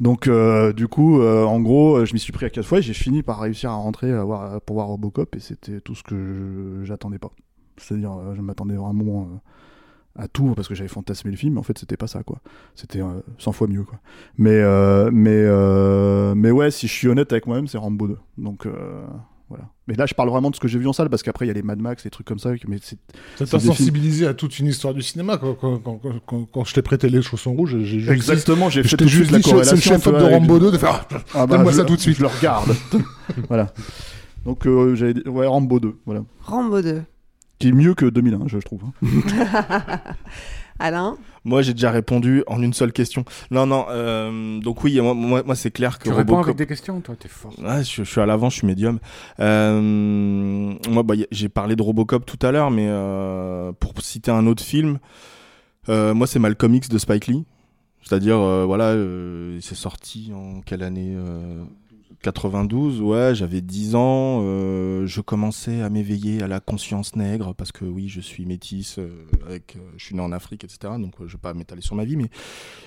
Donc, euh, du coup, euh, en gros, je m'y suis pris à quatre fois et j'ai fini par réussir à rentrer pour voir Robocop et c'était tout ce que j'attendais pas. C'est-à-dire, je m'attendais vraiment à tout parce que j'avais fantasmé le film mais en fait c'était pas ça quoi. C'était 100 fois mieux quoi. Mais euh, mais euh, mais ouais si je suis honnête avec moi-même c'est Rambo 2 donc euh, voilà. Mais là je parle vraiment de ce que j'ai vu en salle parce qu'après il y a les Mad Max les trucs comme ça mais c'est ça t'a sensibilisé à toute une histoire du cinéma quand, quand, quand, quand je t'ai prêté les chaussons rouges j'ai juste exactement j'ai fait juste la corrélation c'est le chef de Rambo 2 de faire ah, bah, moi ça tout de suite. je le regarde. Voilà. Donc j'avais ouais Rambo 2 voilà. Rambo 2 qui est mieux que 2001, je trouve. Hein. Alain? Moi, j'ai déjà répondu en une seule question. Non, non. Euh, donc oui, moi, moi, c'est clair que tu réponds avec des questions, toi, t'es fort. Ouais, je, suis à l'avant, je suis médium. Euh, moi, bah, j'ai parlé de Robocop tout à l'heure, mais euh, pour citer un autre film, moi, c'est Malcolm X de Spike Lee. C'est-à-dire, voilà, c'est sorti en quelle année 92, ouais, j'avais 10 ans, euh, je commençais à m'éveiller à la conscience nègre parce que oui, je suis métisse, euh, avec, euh, je suis né en Afrique, etc. Donc je vais pas m'étaler sur ma vie, mais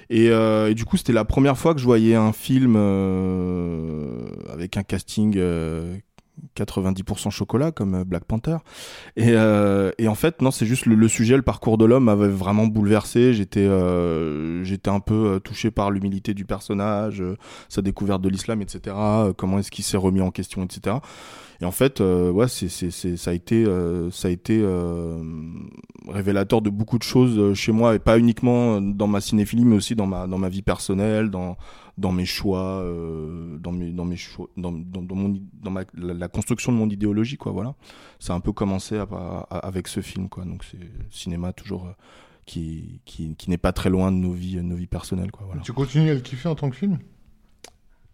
et, et du coup c'était la première fois que je voyais un film avec un casting 90% chocolat comme euh, Black Panther. Et, euh, et en fait, non, c'est juste le, sujet, le parcours de l'homme m'avait vraiment bouleversé. J'étais euh, j'étais un peu touché par l'humilité du personnage, sa découverte de l'islam, etc. Comment est-ce qu'il s'est remis en question, etc. Et en fait, ouais, c'est, c'est, c'est, ça a été, ça a été révélateur de beaucoup de choses chez moi, et pas uniquement dans ma cinéphilie, mais aussi dans ma, dans ma vie personnelle, dans, dans mes choix, euh, dans mes, dans mes choix, dans, dans, dans mon, dans ma, la, construction de mon idéologie, quoi. Voilà. Ça a un peu commencé avec ce film, quoi. Donc c'est cinéma toujours euh, qui, qui, qui n'est pas très loin de nos vies, nos vies personnelles, quoi. Voilà. Tu continues à le kiffer en tant que film?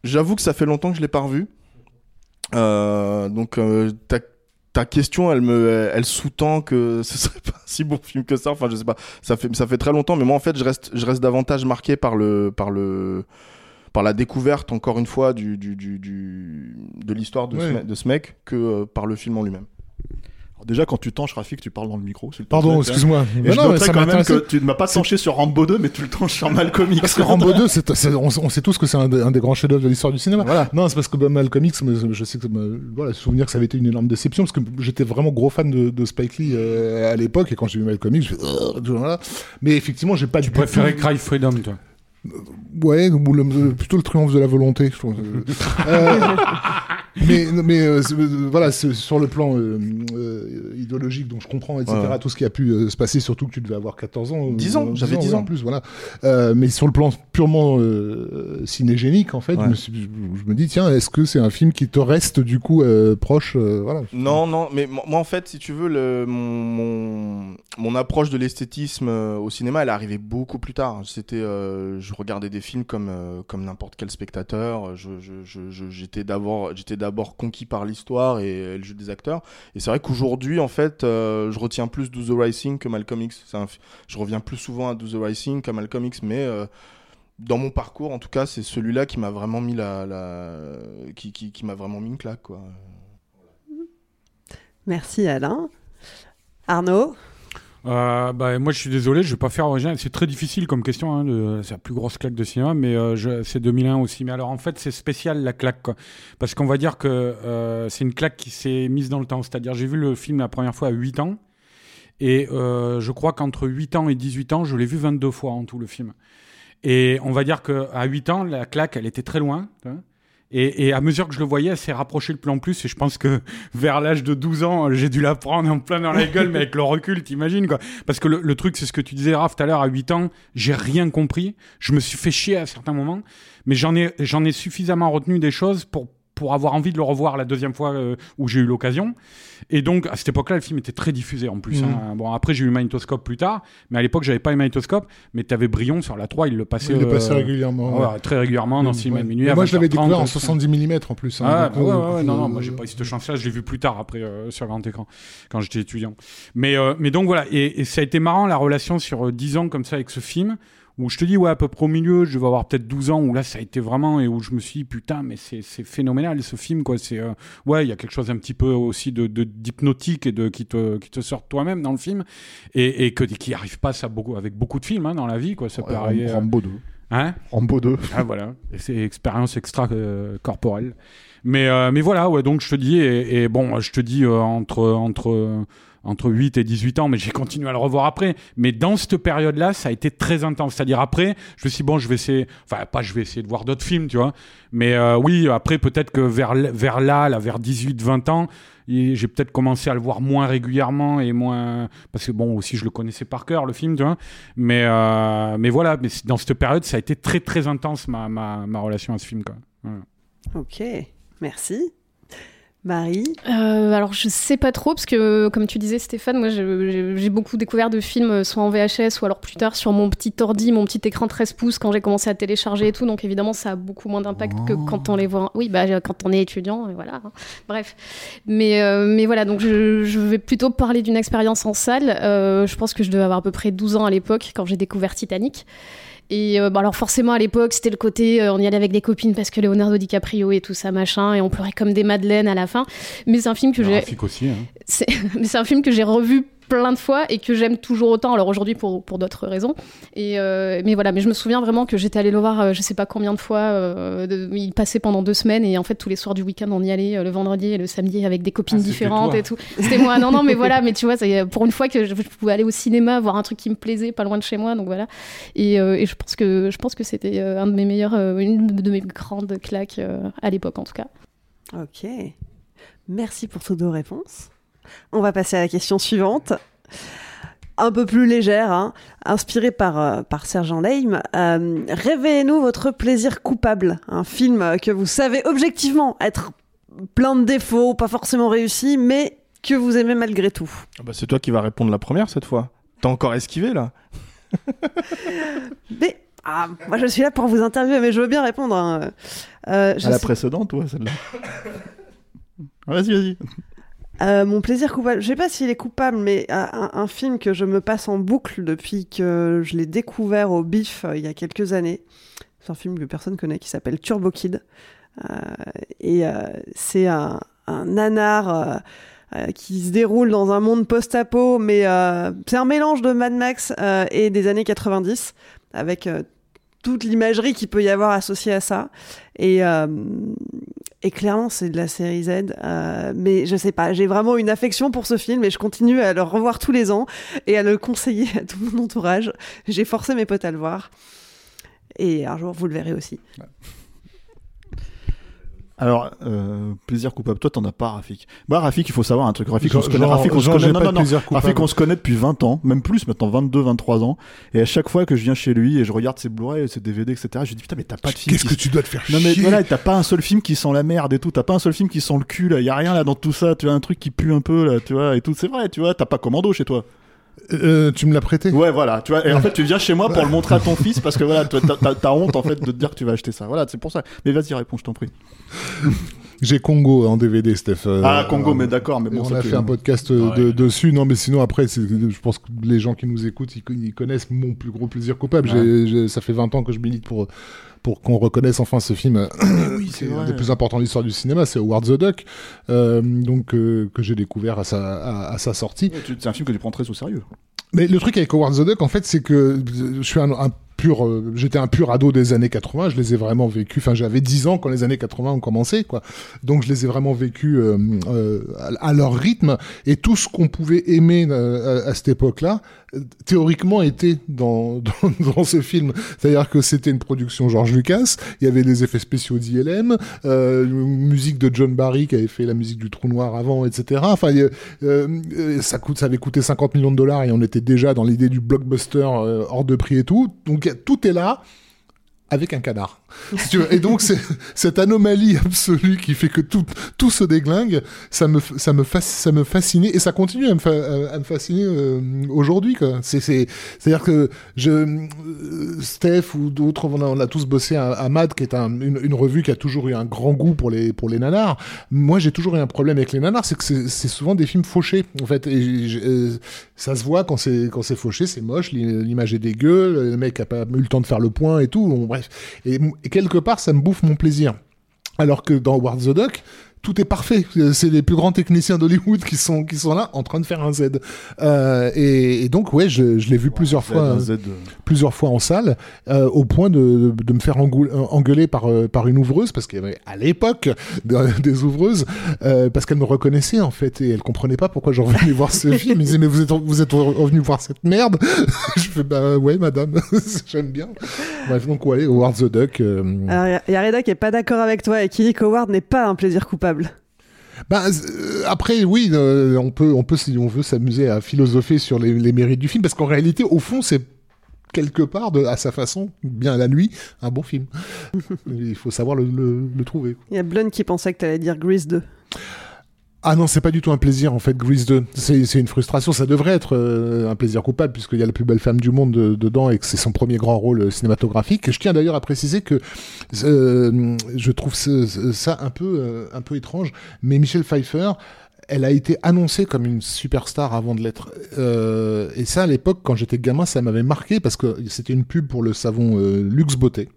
J'avoue que ça fait longtemps que je l'ai pas revu. Euh, donc euh, ta, ta question, elle me, elle sous-tend que ce serait pas un si bon film que ça. Enfin, je sais pas. Ça fait, ça fait très longtemps, mais moi, en fait, je reste, je reste davantage marqué par le, par le, par la découverte, encore une fois, du, du, du, de l'histoire de, ce, de ce mec que euh, par le film en lui-même. Déjà, quand tu tanches, Rafik, tu parles dans le micro. Pardon, excuse-moi. Et je non, quand même que tu ne m'as pas tanché sur Rambo 2, mais tu le tanches sur Malcolm X. Parce que Rambo 2, c'est, c'est- on, on sait tous que c'est un, des- un des grands chefs-d'œuvre de l'histoire du cinéma. Voilà. Non, c'est parce que bah, Malcolm X, mais je sais que bah, voilà, souvenir que ça avait été une énorme déception parce que j'étais vraiment gros fan de, de Spike Lee euh, à l'époque et quand j'ai vu Malcolm X, je fais euh, voilà. Mais effectivement, j'ai pas Tu du tout- préférais Cry Freedom, toi? Ouais, ou le- plutôt le triomphe de la volonté, je trouve. Euh, mais mais euh, euh, voilà, sur le plan euh, euh, idéologique, donc je comprends, etc. Ouais. Tout ce qui a pu se passer, surtout que tu devais avoir 14 ans. 10 ans, j'avais 10 ouais, ans. En plus, voilà. Mais sur le plan purement cinégénique, en fait, Ouais. je, me suis- je- je me dis, tiens, est-ce que c'est un film qui te reste du coup proche voilà. Non, non, mais mo- moi en fait, si tu veux, le, mon, mon, mon approche de l'esthétisme au cinéma, elle est arrivée beaucoup plus tard. C'était, je regardais des films comme comme n'importe quel spectateur. Je, je, je, j'étais d'abord, j'étais d'abord conquis par l'histoire et, le jeu des acteurs. Et c'est vrai qu'aujourd'hui, en fait, euh, je retiens plus Do the Rising que Malcolm X. Je reviens plus souvent à Do the Rising qu'à Malcolm X, mais euh, dans mon parcours, en tout cas, c'est celui-là qui m'a vraiment mis la qui, qui, qui m'a vraiment mis une claque, quoi. Merci Alain. Arnaud? Euh, bah, moi, je suis désolé, je vais pas faire original. C'est très difficile comme question. Hein, de- c'est la plus grosse claque de cinéma, mais euh, je- c'est 2001 aussi. Mais alors, en fait, c'est spécial la claque, quoi. parce qu'on va dire que euh, c'est une claque qui s'est mise dans le temps. C'est-à-dire, j'ai vu le film la première fois à 8 ans, et euh, je crois qu'entre 8 ans et 18 ans, je l'ai vu 22 fois en tout le film. Et on va dire que à 8 ans, la claque, elle était très loin. vois. Et, et à mesure que je le voyais, elle s'est rapprochée de plus en plus. Et je pense que vers l'âge de 12 ans, j'ai dû la prendre en plein dans la gueule, mais avec le recul, t'imagines quoi. Parce que le, le truc, c'est ce que tu disais, Raph, tout à l'heure, à 8 ans, j'ai rien compris. Je me suis fait chier à certains moments, mais j'en ai, j'en ai suffisamment retenu des choses pour pour avoir envie de le revoir la deuxième fois euh, où j'ai eu l'occasion. Et donc, à cette époque-là, le film était très diffusé en plus. Mhm. hein. Bon, après, j'ai eu Magnétoscope plus tard, mais à l'époque, j'avais pas eu Magnétoscope, mais t'avais Brion sur la 3, il le passait, Il le passait euh, régulièrement. ouais, très régulièrement dans Ouais. Cinéma Ouais. Minuit. Moi, je l'avais 20h30, découvert en euh, 70 mm en plus. hein, ah, euh, non, non, euh, moi j'ai pas eu cette chance-là, je l'ai vu plus tard après euh, sur grand écran, quand j'étais étudiant. Mais, euh, mais donc voilà, et, et ça a été marrant la relation sur euh, 10 ans comme ça avec ce film, où je te dis, ouais, à peu près au milieu, je vais avoir peut-être 12 ans, où là ça a été vraiment, et où je me suis dit, putain, mais c'est phénoménal ce film, quoi. C'est, euh, ouais, il y a quelque chose un petit peu aussi de d'hypnotique et de, qui, te, qui te sort toi-même dans le film, et, et que, qui arrive pas ça beaucoup, avec beaucoup de films hein, dans la vie, quoi. Ça peut arriver. euh, Rambo 2. Hein? Rambo 2. ah voilà, c'est expérience extra euh. Mais euh, mais voilà, ouais, donc je te dis et, et bon, je te dis euh, entre entre entre 8 et 18 ans, mais j'ai continué à le revoir après. Mais dans cette période-là, ça a été très intense. C'est-à-dire après, je me suis dit, bon, je vais essayer, enfin pas je vais essayer de voir d'autres films, tu vois. Mais euh, oui, après peut-être que vers vers là, là vers 18 20 ans, j'ai peut-être commencé à le voir moins régulièrement et moins parce que bon aussi je le connaissais par cœur le film tu vois mais euh, mais voilà mais dans cette période ça a été très très intense ma, ma, ma relation à ce film quoi Voilà. Ok, merci. Marie Euh, alors je sais pas trop parce que comme tu disais Stéphane, moi j'ai beaucoup découvert de films euh, soit en VHS ou alors plus tard sur mon petit ordi, mon petit écran 13 pouces quand j'ai commencé à télécharger et tout. Donc évidemment ça a beaucoup moins d'impact que quand on les voit. Oui bah euh, quand on est étudiant et voilà. hein. Bref, mais euh, mais voilà donc je, je vais plutôt parler d'une expérience en salle. Euh, je pense que je devais avoir à peu près 12 ans à l'époque quand j'ai découvert Titanic. Et euh, bah, alors forcément à l'époque c'était le côté euh, on y allait avec des copines parce que Leonardo DiCaprio et tout ça machin et on pleurait comme des madeleines à la fin. Mais c'est un film que j'ai hein. c'est mais c'est un film que j'ai revu plein de fois et que j'aime toujours autant. Alors aujourd'hui pour, pour d'autres raisons. Et euh, mais voilà, mais je me souviens vraiment que j'étais allée le voir, euh, je sais pas combien de fois. euh, de- il passait pendant deux semaines et en fait tous les soirs du week-end on y allait euh, le vendredi et le samedi avec des copines Ah, différentes toi. et tout. C'était moi. Non non mais voilà, mais tu vois, pour une fois que je, je pouvais aller au cinéma voir un truc qui me plaisait pas loin de chez moi. Donc voilà. Et, euh, et je pense que je pense que c'était euh, un de mes meilleurs, euh, une de mes grandes claques euh, à l'époque en tout cas. Ok. Merci pour toutes vos réponses. On va passer à la question suivante. Un peu plus légère, hein, inspirée par, euh, par Sergent Lame. Euh, Révélez-nous votre plaisir coupable. Un film que vous savez objectivement être plein de défauts, pas forcément réussi, mais que vous aimez malgré tout. Ah bah, c'est toi qui vas répondre la première cette fois. T'as encore esquivé là Mais ah, moi je suis là pour vous interviewer, mais je veux bien répondre. hein. Euh, je À la sais- précédente, ouais, celle-là. vas-y, vas-y. Euh, mon plaisir coupable, je sais pas s'il est coupable, mais un, film que je me passe en boucle depuis que je l'ai découvert au BIF euh, il y a quelques années. C'est un film que personne connaît qui s'appelle Turbo Kid. Euh, et c'est un, un qui se déroule dans un monde post-apo, mais c'est un mélange de Mad Max et des années 90, avec toute l'imagerie qu'il peut y avoir associée à ça. Et, et clairement, c'est de la série Z. mais je sais pas, j'ai vraiment une affection pour ce film et je continue à le revoir tous les ans et à le conseiller à tout mon entourage. J'ai forcé mes potes à le voir. Et un jour, vous le verrez aussi. Alors, euh, plaisir coupable. Toi, t'en as pas, Rafik. Bah, Rafik, il faut savoir un truc. Rafik, on se connaît. Rafik, on se connaît. Non, non, non. Rafik, on se connaît depuis 20 ans, même plus maintenant, 22, 23 ans. Et à chaque fois que je viens chez lui et je regarde ses Blu-ray, ses DVD, etc., je lui dis putain, mais t'as pas de film. Qu'est-ce que tu dois te faire Non, mais voilà, t'as pas un seul film qui sent la merde et tout. T'as pas un seul film qui sent le cul, là. Y a rien, là, dans tout ça. Tu as un truc qui pue un peu, là, tu vois, et tout. C'est vrai, tu vois. T'as pas Commando chez toi. Euh, tu me l'as prêté Ouais, voilà. Tu vois, et en fait, tu viens chez moi pour le montrer à ton fils parce que voilà, t'as honte en fait de te dire que tu vas acheter ça. Voilà, c'est pour ça. Mais vas-y, réponds, je t'en prie. J'ai Congo en DVD, Steph. Euh, ah, Congo, mais d'accord. Mais bon, on a fait un podcast euh, dessus. Non, mais sinon, après, je pense que les gens qui nous écoutent, ils, connaissent mon plus gros plaisir coupable. ça fait 20 ans que je milite pour pour qu'on reconnaisse enfin ce film oui, c'est un des plus importants de l'histoire du cinéma, c'est Howard the Duck, euh, donc que j'ai découvert à sa, à, sa sortie. C'est un film que tu prends très au sérieux. Mais le truc avec Howard the Duck, en fait, c'est que je suis un, un euh, j'étais un pur ado des années 80, je les ai vraiment vécus. Enfin, j'avais 10 ans quand les années 80 ont commencé, quoi. Donc, je les ai vraiment vécus euh, euh, à, leur rythme. Et tout ce qu'on pouvait aimer à, cette époque-là, théoriquement était dans, ce film. C'est-à-dire que c'était une production George Lucas, il y avait des effets spéciaux d'ILM, euh, musique de John Barry qui avait fait la musique du Trou Noir avant, etc. Enfin, ça avait coûté 50 millions de dollars et on était déjà dans l'idée du blockbuster hors de prix et tout. Donc tout est là avec un canard. Et donc, cette anomalie absolue qui fait que tout, tout se déglingue, ça me, ça, me ça me fascinait et ça continue à me, me fasciner euh, aujourd'hui. C'est-à-dire que je, Steph ou d'autres, on, a tous bossé à, Mad, qui est une, revue qui a toujours eu un grand goût pour les, pour les nanars. Moi, j'ai toujours eu un problème avec les nanars, c'est que c'est souvent des films fauchés, en fait. Et euh, ça se voit quand c'est fauché, c'est moche, l'image est dégueu, le mec a pas eu le temps de faire le point et tout. bref. Et, et quelque part, ça me bouffe mon plaisir. Alors que dans War the Duck, tout est parfait. C'est les plus grands techniciens d'Hollywood qui sont qui sont là en train de faire un Z. Euh, et, donc ouais, je, je l'ai vu plusieurs fois, plusieurs fois en salle, euh, au point de, de me faire engueuler par euh, par une ouvreuse parce qu'il y avait à l'époque des ouvreuses euh, parce qu'elle me reconnaissait en fait et elle comprenait pas pourquoi je revenais voir ce film. Elle me disait mais vous êtes vous êtes revenu voir cette merde. je fais bah ouais madame, j'aime bien. Bref donc ouais, Howard the Duck. Alors il y a Reda qui est pas d'accord avec toi et qui dit qu'Howard n'est pas un plaisir coupable. Bah, euh, après, oui, euh, on peut, on peut, si on veut, s'amuser à philosopher sur les, mérites du film, parce qu'en réalité, au fond, c'est quelque part, de, à sa façon, bien la nuit, un bon film. Il faut savoir le, le trouver. Il y a Blun qui pensait que tu allais dire Grease 2. Ah non, c'est pas du tout un plaisir en fait, Grease 2. C'est une frustration. Ça devrait être euh, un plaisir coupable puisqu'il y a la plus belle femme du monde dedans et que c'est son premier grand rôle euh, cinématographique. Je tiens d'ailleurs à préciser que euh, je trouve ça un peu un peu étrange, mais Michelle Pfeiffer elle a été annoncée comme une superstar avant de l'être. et ça, à l'époque, quand j'étais gamin, ça m'avait marqué parce que c'était une pub pour le savon Luxe Beauté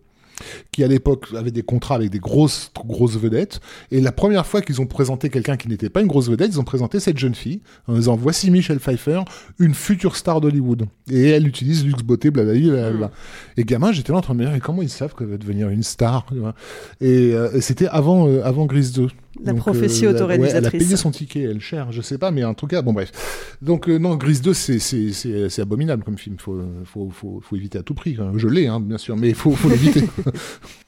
qui à l'époque avait des contrats avec des grosses grosses vedettes. Et la première fois qu'ils ont présenté quelqu'un qui n'était pas une grosse vedette, ils ont présenté cette jeune fille en disant voici Michelle Pfeiffer, une future star d'Hollywood. Et elle utilise luxe beauté, blablabla. Bla, Et gamin, j'étais là en train de me dire mais comment ils savent qu'elle va devenir une star Et, euh, c'était avant euh, avant Grise 2. La prophétie euh, autoréalisatrice. elle a payé son ticket, elle cher, je sais pas, mais en tout cas, bon bref. Donc euh, non, Grise 2, c'est abominable comme film. Faut, faut, faut, faut éviter à tout prix. Je l'ai, hein, bien sûr, mais il faut, faut l'éviter.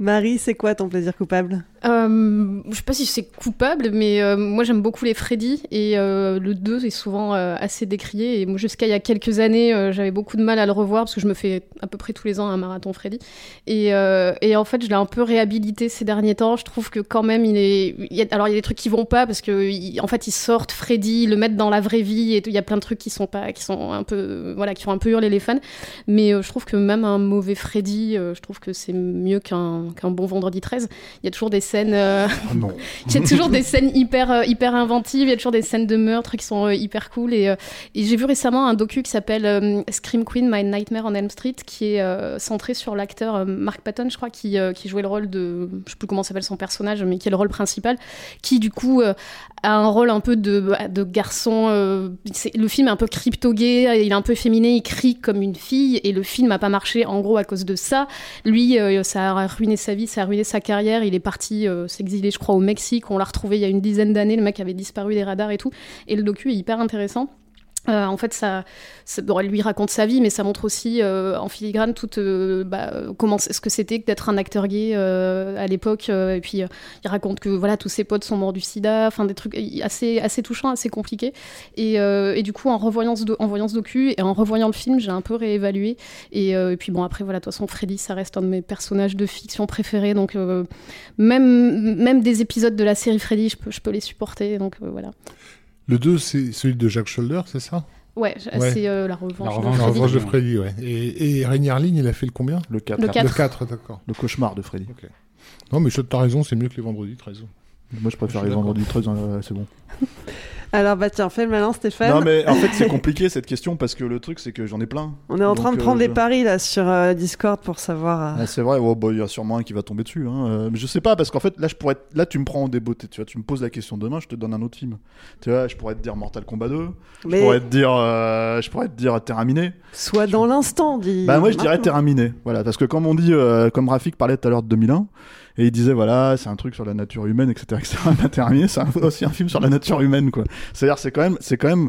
Marie, c'est quoi ton plaisir coupable? Euh, Je sais pas si c'est coupable, mais euh, moi j'aime beaucoup les Freddy et euh, le 2 est souvent euh, assez décrié. Et jusqu'à il y a quelques années, j'avais beaucoup de mal à le revoir parce que je me fais à peu près tous les ans un marathon Freddy. Et, en fait, je l'ai un peu réhabilité ces derniers temps. Je trouve que quand même, il est. Alors, il y a des trucs qui vont pas parce que en fait, ils sortent Freddy, le mettent dans la vraie vie et il y a plein de trucs qui sont pas, qui sont un peu, voilà, qui font un peu hurler les fans. Mais je trouve que même un mauvais Freddy, je trouve que c'est mieux qu'un qu'un bon vendredi 13. Il y a toujours des scènes. Euh, oh il y a toujours des scènes hyper, euh, hyper inventives. Il y a toujours des scènes de meurtre qui sont euh, hyper cool. Et, et j'ai vu récemment un docu qui s'appelle Scream Queen, My Nightmare on Elm Street, qui est centré sur l'acteur Mark Patton, je crois, qui, qui jouait le rôle de. Je sais plus comment s'appelle son personnage, mais qui est le rôle principal. Qui, du coup, a un rôle un peu de, bah, de garçon. euh, le film est un peu crypto-gay, il est un peu féminin, il crie comme une fille, et le film n'a pas marché en gros à cause de ça. Lui, euh, ça a ruiné sa vie, ça a ruiné sa carrière. Il est parti euh, s'exiler, je crois, au Mexique. On l'a retrouvé il y a une dizaine d'années. Le mec avait disparu des radars et tout. Et le docu est hyper intéressant. Euh, en fait, ça, elle lui raconte sa vie, mais ça montre aussi euh, en filigrane toute euh, bah, comment ce que c'était que d'être un acteur gay à l'époque. et puis il raconte que voilà tous ses potes sont morts du sida, enfin des trucs assez assez touchants, assez compliqués. Et, et du coup, en revoyant ce, do- en voyant ce docu et en revoyant le film, j'ai un peu réévalué. Et, et puis bon, après voilà, de toute façon, Freddy, ça reste un de mes personnages de fiction préférés. Donc même même des épisodes de la série Freddy, je peux je peux les supporter. Donc voilà. Le 2, c'est celui de Jack Shoulder, c'est ça? Ouais, c'est euh, la revanche. La de revanche La Freddy. revanche de Freddy, ouais. Et, et Rainier Lynn, il a fait le combien? Le 4. Le Le, 4. Le 4, d'accord. cauchemar de Freddy. Non, mais t'as raison, c'est mieux que les vendredis, t'as raison. Moi, je préfère Je les vendredis 13, euh, c'est bon. Alors, bah tiens, fais le malin, Stéphane. Non, mais en fait, c'est compliqué cette question parce que le truc, c'est que j'en ai plein. On est en train Donc, de prendre euh, des je- paris là sur euh, Discord pour savoir. euh, Ah, c'est vrai, ouais, bah, il y a sûrement un qui va tomber dessus. Hein. euh, Mais je sais pas, parce qu'en fait, là, je pourrais être- là, tu me prends en débeauté. Tu vois, tu me poses la question demain, je te donne un autre film. Tu vois, je pourrais te dire Mortal Kombat 2. Je pourrais te dire, euh, je pourrais te dire Terminé. soit dans l'instant, dit. Bah moi, je dirais. Terminé. Voilà, parce que comme on dit, euh, comme Rafik parlait tout à l'heure de 2001, et il disait voilà, c'est un truc sur la nature humaine, etc., etc. Bah, Terminé, c'est aussi un film sur la nature humaine, quoi. C'est-à-dire, c'est quand même, c'est quand même,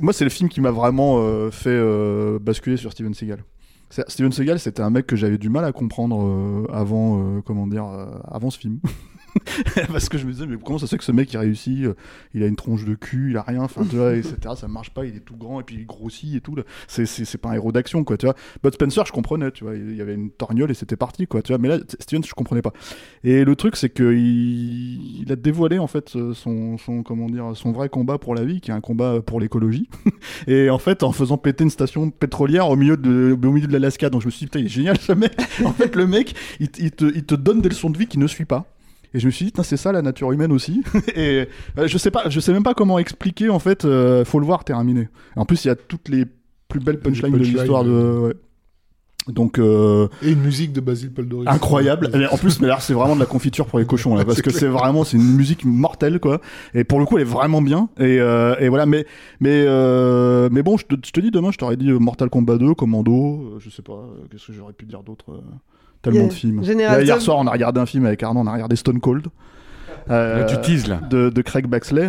moi, c'est le film qui m'a vraiment euh, fait euh, basculer sur Steven Seagal. Steven Seagal, c'était un mec que j'avais du mal à comprendre euh, avant, comment dire, avant ce film. Parce que je me disais, mais comment ça se fait que ce mec il réussit euh, Il a une tronche de cul, il a rien, tu vois, etc. Ça marche pas, il est tout grand et puis il grossit et tout. C'est, pas un héros d'action, quoi, tu vois. Bud Spencer, je comprenais, tu vois. Il y avait une torgnole et c'était parti, quoi, tu vois. Mais là, Steven, je comprenais pas. Et le truc, c'est que il, a dévoilé, en fait, euh, son, son, comment dire, son vrai combat pour la vie, qui est un combat pour l'écologie. et en fait, en faisant péter une station pétrolière au milieu de, au milieu de l'Alaska. Donc je me suis dit, putain, il est génial, ce mec. en fait, le mec, il, te- il te, donne des leçons de vie qu'il ne suit pas. Et je me suis dit, c'est ça la nature humaine aussi. et euh, je sais pas, je sais même pas comment expliquer en fait. euh, faut le voir terminé. En plus, il y a toutes les plus belles punchlines de l'histoire de. ouais. Donc euh, Et une musique de Basil Poldoris. incroyable. En plus, mais là, c'est vraiment de la confiture pour les cochons là, parce que c'est vraiment, c'est une musique mortelle quoi. Et pour le coup, elle est vraiment bien. Et, euh, et voilà, mais mais euh, mais bon, je te, je te dis demain, je t'aurais dit euh, Mortal Kombat 2, Commando, euh, je sais pas, euh, qu'est-ce que j'aurais pu dire d'autre. Tellement de films. Général Là, hier soir, on a regardé un film avec Arnaud, on a regardé Stone Cold. Euh, tu teases, là. de, de Craig Baxley.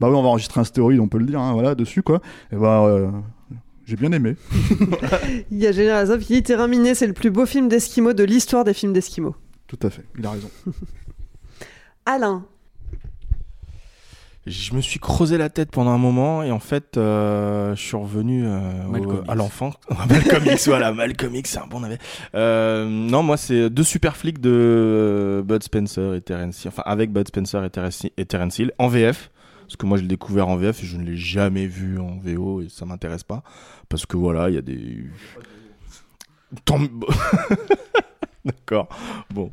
Bah oui, on va enregistrer un stéroïde, on peut le dire, hein, voilà, dessus quoi. Et bah, euh, j'ai bien aimé. Il y a Général Zov qui dit Terminé, c'est le plus beau film d'Eskimo de l'histoire des films d'Eskimo. Tout à fait, il a raison. Alain, Je me suis creusé la tête pendant un moment et en fait, euh, je suis revenu euh, au- à l'enfant. Malcolm X, voilà, Malcolm X, c'est un bon navet. Euh, non, moi, c'est deux super flics de Bud Spencer et Terence Hill, enfin avec Bud Spencer et Terence, et Terence Hill en VF. Parce que moi, je l'ai découvert en VF et je ne l'ai jamais vu en VO et ça m'intéresse pas. Parce que voilà, il y a des. Tant- D'accord. Bon.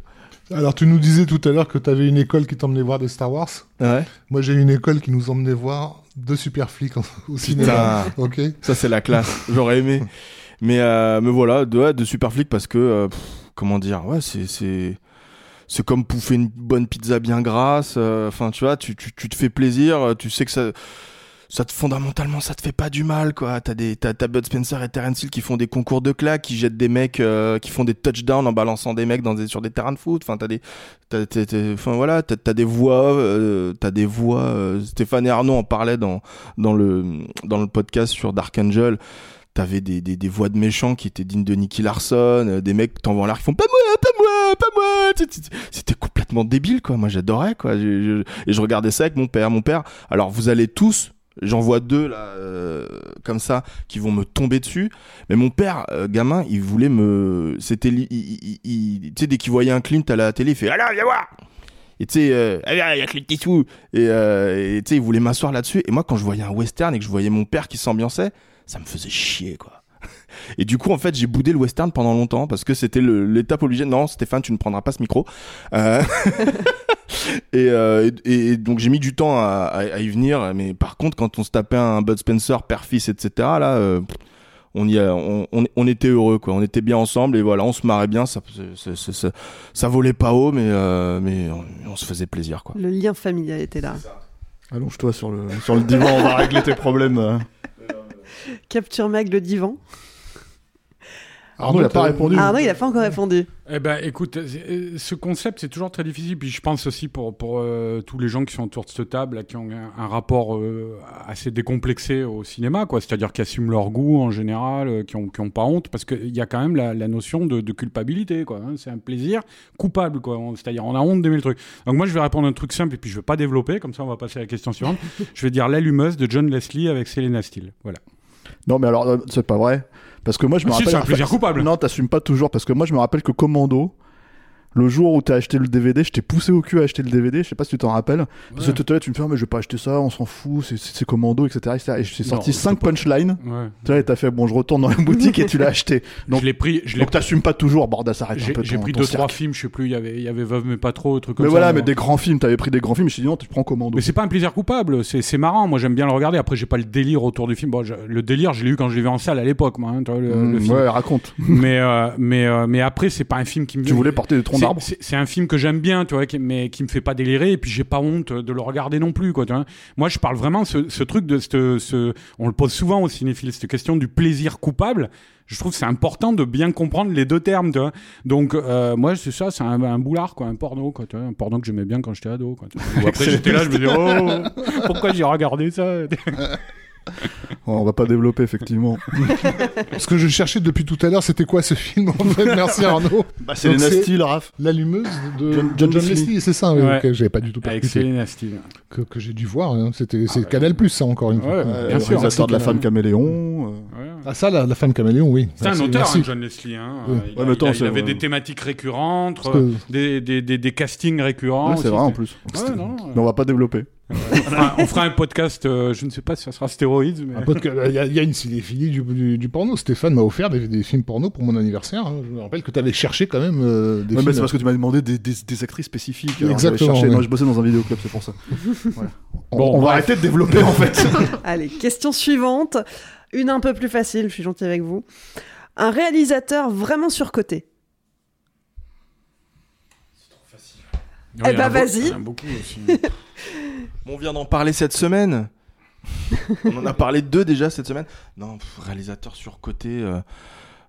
Alors, tu nous disais tout à l'heure que tu avais une école qui t'emmenait voir des Star Wars. Ouais. Moi, j'ai une école qui nous emmenait voir deux super flics au cinéma. Putain. Ok. Ça, c'est la classe. J'aurais aimé. Mais, euh, mais voilà, de, ouais, de super flics parce que, euh, pff, comment dire, ouais, c'est, c'est, c'est comme pouffer une bonne pizza bien grasse. euh, Enfin, tu vois, tu, tu, tu te fais plaisir, tu sais que ça, ça te, fondamentalement, ça te fait pas du mal, quoi. T'as des, t'as, t'as Bud Spencer et Terence Hill qui font des concours de claques, qui jettent des mecs, euh, qui font des touchdowns en balançant des mecs dans des, sur des terrains de foot. Enfin, t'as des, t'as, enfin, voilà, t'as, t'as des voix, euh, t'as des voix, euh, Stéphane et Arnaud en parlaient dans, dans le, dans le podcast sur Dark Angel. T'avais des, des, des voix de méchants qui étaient dignes de Nicky Larson, euh, des mecs t'envoient en l'air qui font pas moi, pas moi, pas moi. C'était- complètement débile, quoi. Moi, j'adorais, quoi. Et je regardais ça avec mon père. Mon père, alors vous allez tous, j'en vois deux là, euh, comme ça, qui vont me tomber dessus. Mais mon père, euh, gamin, il voulait me. C'était. Tu sais, dès qu'il voyait un Clint à la télé, il fait Alors, viens voir et tu sais, euh, il y a Clint Eastwood. Et tu sais, il voulait m'asseoir là-dessus. Et moi, quand je voyais un western et que je voyais mon père qui s'ambiançait, ça me faisait chier, quoi. Et du coup, en fait, j'ai boudé le western pendant longtemps parce que c'était l'étape obligée. Non, Stéphane, tu ne prendras pas ce micro. Euh, et, euh, et, et donc, j'ai mis du temps à, à- à y venir. Mais par contre, quand on se tapait un Bud Spencer, père-fils, etc., là, euh, on y a, on, on, on était heureux quoi on était bien ensemble et voilà on se marrait bien ça ça, ça, ça, ça volait pas haut mais euh, mais on, on se faisait plaisir quoi Le lien familial était là. Allonge-toi sur le, sur le divan, on va régler tes problèmes. Capture Mag le divan. Arnaud, il a pas répondu. Arnaud, il a pas encore répondu. Eh ben, écoute, euh, ce concept, c'est toujours très difficile. Puis je pense aussi pour, pour euh, tous les gens qui sont autour de cette table, là, qui ont un, un rapport euh, assez décomplexé au cinéma, quoi. C'est-à-dire qui assument leur goût en général, euh, qui ont, qui ont pas honte, parce qu'il y a quand même la, la notion de, de culpabilité, quoi. hein. C'est un plaisir coupable, quoi. C'est-à-dire, on a honte d'aimer le truc. Donc moi, je vais répondre à un truc simple, et puis je vais pas développer, comme ça, on va passer à la question suivante. je vais dire l'allumeuse de John Leslie avec Selena Steele. Voilà. Non, mais alors, c'est pas vrai. Parce que moi, je me Ah, si, rappelle. c'est un plaisir coupable. Non, t'assumes pas toujours. Parce que moi, je me rappelle que Commando, le jour où t'as acheté le DVD, je t'ai poussé au cul à acheter le DVD. Je sais pas si tu t'en rappelles. Parce que tu me fais, Ah, mais je vais pas acheter ça, on s'en fout, c'est- Commando, etc. etc. Et je t'ai sorti Non, 5 c'est pas- punchlines. Tu vois, et t'as fait, bon, je retourne dans la boutique et tu l'as acheté. Donc- je l'ai pris, je l'ai Donc t'assumes pas toujours, bordel, s'arrête un J'ai peu j'ai pris ton deux, cirque. trois films, je sais plus, il y avait, il y avait Veuve mais pas trop, trucs comme Mais ça. voilà, mais des grands films, t'avais pris des grands films, je suis dit, non, tu prends Commando. Mais c'est pas un plaisir coupable, c'est c'est marrant, moi j'aime bien le regarder. Après, j'ai pas le délire autour du film. Bon, le délire, je l'ai eu quand je l'ai vu en salle à l'époque, moi, hein, le, film. ouais, raconte. Mais, euh, mais, euh, mais après, c'est pas un film qui me. Tu voulais porter des troncs C'est- un film que j'aime bien, tu vois, qui- mais qui me fait pas délirer, et puis j'ai pas honte de le regarder non plus, quoi. Tu vois. Moi, je parle vraiment ce, ce truc de ce, ce, on le pose souvent aux cinéphiles, cette question du plaisir coupable. Je trouve que c'est important de bien comprendre les deux termes, tu vois. Donc, euh, moi, c'est ça, c'est un, un boulard, quoi, un porno, quoi, tu vois, un porno que j'aimais bien quand j'étais ado, quoi. tu vois. Ou après, j'étais là, je me disais, oh, pourquoi j'ai regardé ça On va pas développer, effectivement. Ce que je cherchais depuis tout à l'heure, c'était quoi ce film en fait? Merci Arnaud. bah, c'est les Raph. L'allumeuse de John- John John, Leslie. C'est ça, oui, Ouais. j'avais pas du tout Avec percuté. Selena Steele. Que, que j'ai dû voir, hein. c'était c'est Canal Plus ça encore une fois. Ouais, Euh, bien le sûr. réalisateur de la femme caméléon. euh. Ouais. Ah ça, la, la femme caméléon, oui. C'est un auteur, hein, John Leslie. Hein. Euh, Il, Ouais, a- mais attends, il a- il c'est avait des thématiques récurrentes, euh, des, des, des, des castings récurrents. C'est vrai en plus. Mais on va pas développer. On, fera, on fera un podcast, euh, je ne sais pas si ça sera stéroïdes, mais... Un podcast- Il y, a- il y a une cinéphilie du, du, du porno. Stéphane m'a offert des, des films porno pour mon anniversaire. hein. Je me rappelle que tu avais cherché quand même euh, des Ouais, mais films. c'est parce que tu m'as demandé des, des, des actrices spécifiques. Exactement, cherché- ouais. Je bossais dans un vidéoclub, c'est pour ça. Voilà. On, Bon, on va arrêter de développer en fait. Allez, question suivante. Une un peu plus facile, je suis gentil avec vous. Un réalisateur vraiment surcoté. Ouais, Eh il y en a ben, vas-y. On vient d'en parler cette semaine. On en a parlé deux déjà cette semaine. Non, réalisateur surcoté. euh,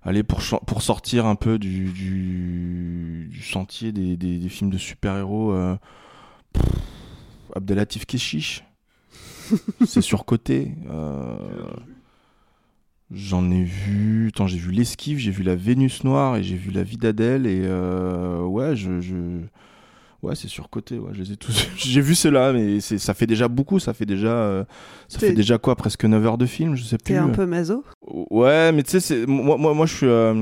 allez, pour, sortir un peu du, du, sentier des, films de super-héros. euh, Abdelatif Keshish. C'est surcoté. euh, J'en ai vu. Attends, j'ai vu L'Esquive, j'ai vu La Vénus Noire et j'ai vu La Vie d'Adèle. Et euh, ouais, je... Ouais, c'est surcoté. Ouais, je les ai tous. J'ai vu ceux-là, mais c'est, ça fait déjà beaucoup. Ça fait déjà, euh, ça T'es- fait déjà quoi, presque 9 heures de film, je sais plus. T'es un peu maso? Ouais, mais tu sais, moi, moi, moi, je suis, euh,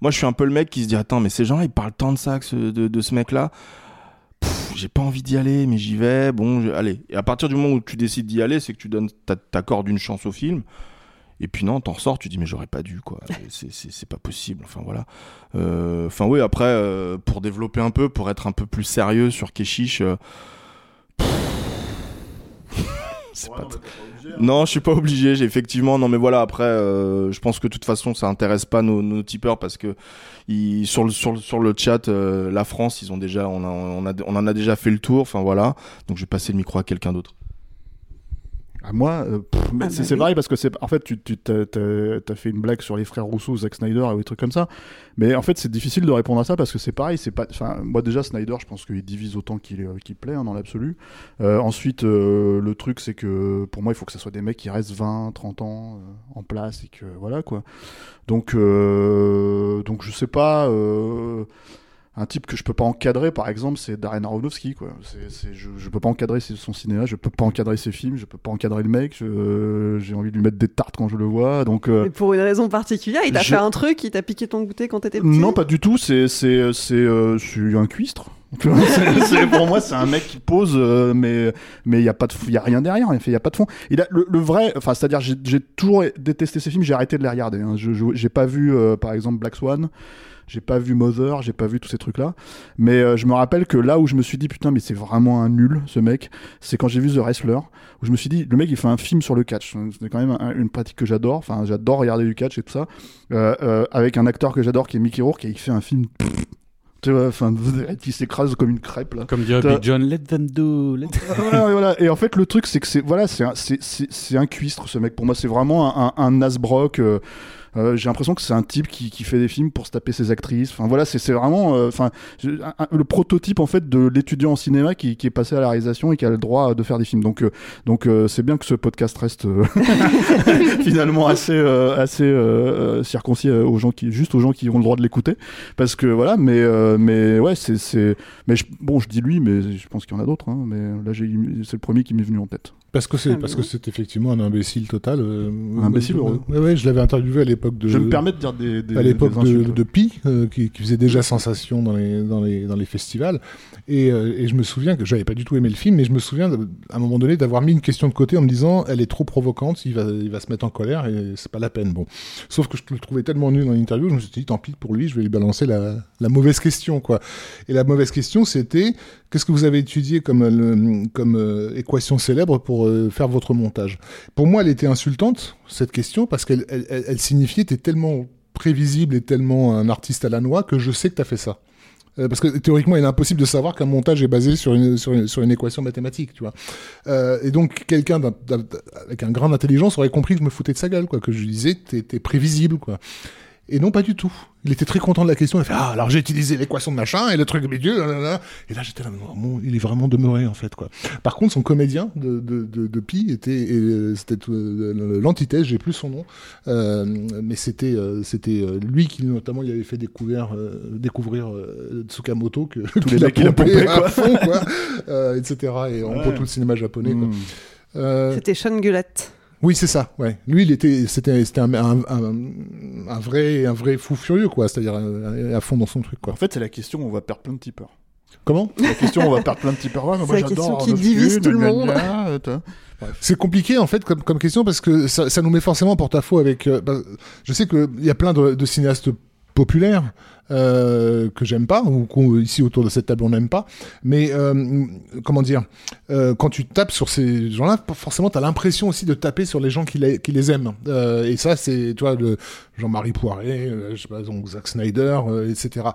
moi, je suis un peu le mec qui se dit attends, mais ces gens-là, ils parlent tant de ça que ce- de, de ce mec-là. Pff, J'ai pas envie d'y aller, mais j'y vais. Bon, je- allez. Et à partir du moment où tu décides d'y aller, c'est que tu donnes, t'a- t'accordes une chance au film. Et puis non, t'en ressors, tu dis mais j'aurais pas dû quoi. C'est- pas possible. Enfin voilà. Euh, Enfin oui, après euh, pour développer un peu, pour être un peu plus sérieux sur Keshish. euh, c'est pas. t- Non, je suis pas obligé. J'ai effectivement non mais voilà. Après, euh, je pense que de toute façon, ça intéresse pas nos, nos tipeurs parce que ils, sur le sur le sur le chat, la France, ils ont déjà, on a on a on en a déjà fait le tour. Enfin voilà. Donc je vais passer le micro à quelqu'un d'autre. À moi, euh, Ah c'est bah c'est oui. pareil parce que c'est en fait tu tu t'as, fait une blague sur les frères Rousseau, Zack Snyder et des trucs comme ça. Mais en fait c'est difficile de répondre à ça parce que c'est pareil, c'est pas. Enfin moi déjà Snyder, je pense qu'il divise autant qu'il euh, qu'il plaît hein, dans l'absolu. Euh, ensuite euh, le truc c'est que pour moi il faut que ce soit des mecs qui restent 20, 30 ans euh, en place et que voilà quoi. Donc euh, donc je sais pas. Euh, un type que je peux pas encadrer, par exemple, c'est Darren Aronofsky, quoi. C'est, c'est- je, je peux pas encadrer son cinéma, je peux pas encadrer ses films, je peux pas encadrer le mec, je- j'ai envie de lui mettre des tartes quand je le vois, donc... euh, Mais pour une raison particulière, il t'a je- fait un truc, il t'a piqué ton goûter quand t'étais petit non, pas du tout, c'est, c'est, c'est, euh, c'est un cuistre. C'est- c'est- pour moi, c'est un mec qui pose, euh, mais mais il y a pas de, il y a rien derrière. Il y a pas de fond. Il a le, le vrai, enfin, c'est-à-dire, j'ai, j'ai toujours détesté ces films. J'ai arrêté de les regarder. hein. Je, je- j'ai pas vu, euh, par exemple, Black Swan. J'ai pas vu Mother, j'ai pas vu tous ces trucs-là. Mais euh, je me rappelle que là où je me suis dit, putain, mais c'est vraiment un nul, ce mec, c'est quand j'ai vu The Wrestler, où je me suis dit, le mec, il fait un film sur le catch. C'est quand même une pratique que j'adore. Enfin, j'adore regarder du catch et tout ça. Euh, euh, avec un acteur que j'adore qui est Mickey Rourke, et il fait un film tu vois, enfin, qui s'écrase comme une crêpe là. Comme dirait Big John, let them do. Let voilà, voilà. Et en fait, le truc, c'est que c'est voilà, c'est un, c'est, un cuistre ce mec. Pour moi, c'est vraiment un, un, un Nasbrock. Euh, euh, j'ai l'impression que c'est un type qui, qui, fait des films pour se taper ses actrices. Enfin voilà, c'est vraiment, euh, enfin, le prototype en fait de l'étudiant en cinéma qui, qui, est passé à la réalisation et qui a le droit de faire des films. Donc, euh, donc c'est bien que ce podcast reste finalement assez, assez circoncis aux gens qui, juste aux gens qui ont le droit de l'écouter, parce que voilà. Mais, mais ouais, c'est, mais bon, je dis lui, mais je pense qu'il y en a d'autres. Hein, mais là, c'est le premier qui m'est venu en tête. Parce que c'est parce que c'est effectivement un imbécile total. un imbécile heureux. Ouais, ouais, je l'avais interviewé à l'époque de. Je me permets de dire des. des à l'époque de, de, Pi, euh, qui, qui, faisait déjà sensation dans les, dans les, dans les festivals. Et, euh, et je me souviens que j'avais pas du tout aimé le film, mais je me souviens à un moment donné d'avoir mis une question de côté en me disant elle est trop provocante, il va, il va se mettre en colère et c'est pas la peine. Bon. Sauf que je le trouvais tellement nul dans l'interview, je me suis dit tant pis pour lui, je vais lui balancer la, la mauvaise question, quoi. Et la mauvaise question, c'était qu'est-ce que vous avez étudié comme, le, comme euh, équation célèbre pour faire votre montage? Pour moi, elle était insultante, cette question, parce qu'elle elle, elle, signifiait t'es tellement prévisible et tellement un artiste à la noix que je sais que tu as fait ça. Euh, parce que théoriquement, il est impossible de savoir qu'un montage est basé sur une, sur sur une équation mathématique, tu vois. Euh, et donc, quelqu'un avec un grain d'intelligence aurait compris que je me foutais de sa gueule, quoi, que je disais, t'es prévisible, quoi. Et non, pas du tout. Il était très content de la question. Il a fait Ah, alors j'ai utilisé l'équation de machin et le truc bidule. Et là, j'étais là, il est vraiment demeuré, en fait. quoi. Par contre, son comédien de, de, de, de Pi était, c'était euh, l'antithèse, j'ai plus son nom. Euh, mais c'était euh, c'était euh, lui qui, notamment, il avait fait découvrir, découvrir Tsukamoto, que tous les mecs, il a pompé, à fond, quoi. etc. Et on ouais. tout le cinéma japonais, quoi. Mm. C'était Sean Gullett. Oui, c'est ça. Ouais. Lui, il était, c'était, c'était un, un, un, vrai, un vrai fou furieux, quoi. C'est-à-dire à fond dans son truc, quoi. En fait, c'est la question. On va perdre plein de tipeurs. Comment? La question, on va perdre plein de tipeurs. Ouais, c'est la question qui divise tout le monde. C'est compliqué en fait comme, comme question parce que ça, ça nous met forcément en porte-à-faux avec. Euh, bah, je sais qu'il y a plein de, de cinéastes populaires euh, que j'aime pas ou ici autour de cette table on n'aime pas. Mais euh, comment dire euh, quand tu tapes sur ces gens-là forcément tu as l'impression aussi de taper sur les gens qui les, qui les aiment. Euh, et ça c'est tu vois Jean-Marie Poiré euh, je sais pas donc Zack Snyder etc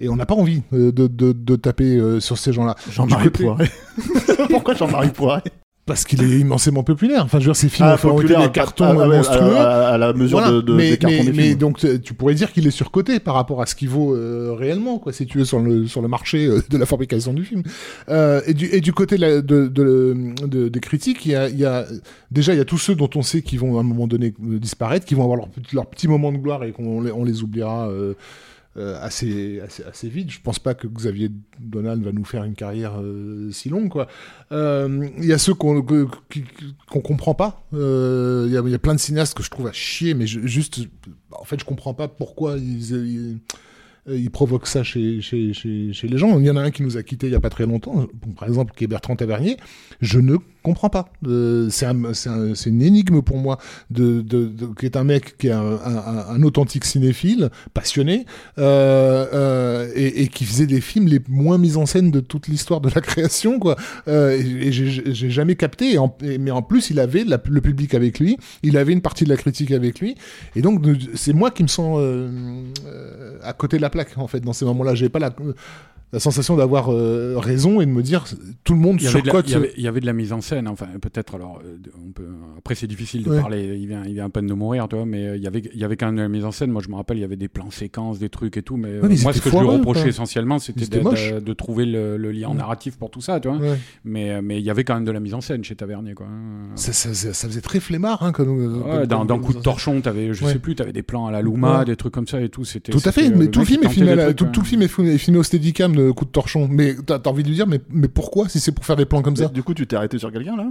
et on n'a pas envie de, de, de taper sur ces gens-là. Jean-Marie Poiré. Pourquoi Jean-Marie Poiré? Parce qu'il est immensément populaire. Enfin, je veux dire, ces films ah, ont été des cartons à, monstrueux. À, la mesure de, de, mais, des cartons mais, des mais donc, tu pourrais dire qu'il est surcoté par rapport à ce qu'il vaut euh, réellement, quoi, si tu veux, sur le, sur le marché euh, de la fabrication du film. Euh, et, du, et du côté de, la, de, de, des critiques, il y a, y a, déjà, il y a tous ceux dont on sait qu'ils vont à un moment donné disparaître, qui vont avoir leur, leur petit moment de gloire et qu'on on les oubliera. Euh, euh, assez, assez, vite. Je pense pas que Xavier Donald va nous faire une carrière euh, si longue. Quoi. Il euh, y a ceux qu'on qu'on comprend pas. Il y, a plein de cinéastes que je trouve à chier, mais je, juste, en fait, je comprends pas pourquoi ils, ils ça chez, chez, chez, les gens. Il y en a un qui nous a quittés il y a pas très longtemps, par exemple, qui est Bertrand Tavernier. Je ne comprends pas. Euh, c'est un, un, une énigme pour moi, de, qui est un mec qui est un, authentique cinéphile, passionné, euh, euh, et, qui faisait des films les moins mis en scène de toute l'histoire de la création, quoi. Euh, et, et j'ai jamais capté. Mais en plus, il avait le public avec lui, il avait une partie de la critique avec lui, et donc c'est moi qui me sens à côté de la plaque en fait dans ces moments-là. J'ai pas la la sensation d'avoir euh, raison et de me dire tout le monde surcote. Il, il, y avait de la mise en scène, enfin peut-être. Alors, euh, on peut, après c'est difficile de ouais. parler. Il vient, il vient à peine de mourir, tu vois. Mais euh, il y avait, il y avait quand même de la mise en scène. Moi, je me rappelle, il y avait des plans séquences, des trucs et tout. Mais, ouais, mais moi, ce que je lui reprochais quoi. essentiellement, c'était de, trouver le, le lien narratif pour tout ça, tu vois. Mais, mais il y avait quand même de la mise en scène chez Tavernier, quoi. Ça, ça, ça faisait très flemmard, hein, comme, dans, dans Coup de torchon, avais, je sais plus, tu avais des plans à la Luma, des trucs comme ça et tout. C'était tout à fait. Mais tout le film est filmé, tout le film est filmé au Steadicam de Coup de torchon mais t'as as envie de lui dire, mais, mais pourquoi si c'est pour faire des plans comme mais ça? Du coup, tu t'es arrêté sur quelqu'un là?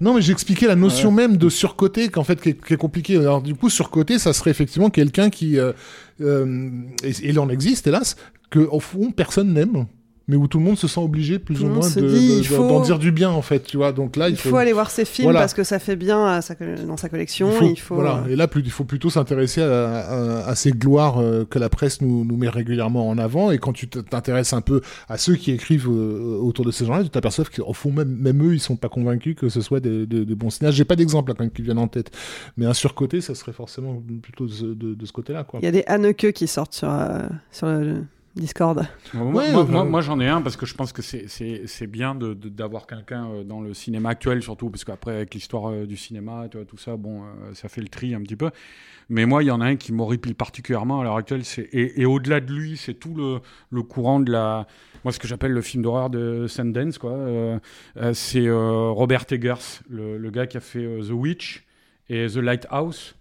Non, mais j'ai expliqué la notion ouais. même de surcoté, qu'en fait, qui est, qui est compliquée. Alors, du coup, surcoté, ça serait effectivement quelqu'un qui, euh, euh, et, et il en existe, hélas, que au fond personne n'aime. Mais où tout le monde se sent obligé plus Tout ou moins se de- de- faut- d'en dire du bien en fait, tu vois. Donc là, Il faut aller voir ses films Voilà. parce que ça fait bien à sa co- dans sa collection. Il faut, voilà. euh, Et là, plus, il faut plutôt s'intéresser à, à- à ces gloires euh, que la presse nous, nous met régulièrement en avant. Et quand tu t'intéresses un peu à ceux qui écrivent euh, autour de ces gens-là, tu t'aperçois qu'au fond, même, même eux, ils sont pas convaincus que ce soit des, des- des bons cinéastes. J'ai pas d'exemple là, quand même qui viennent en tête. Mais un surcoté, ça serait forcément plutôt de, ce- de- de ce côté-là. quoi. Il y a des Haneke qui sortent sur, euh, sur le Discord. Moi, Ouais, moi, euh, moi- moi, j'en ai un parce que je pense que c'est- bien de- de- d'avoir quelqu'un euh, dans le cinéma actuel, surtout parce qu'après, avec l'histoire euh, du cinéma, tu vois, tout ça, bon, euh, ça fait le tri un petit peu. Mais moi, il y en a un qui m'horripile particulièrement à l'heure actuelle. Et, et au-delà de lui, c'est tout le, le courant de la. Moi, ce que j'appelle le film d'horreur de Sundance, quoi. euh, c'est euh, Robert Eggers, le, le gars qui a fait euh, The Witch et The Lighthouse.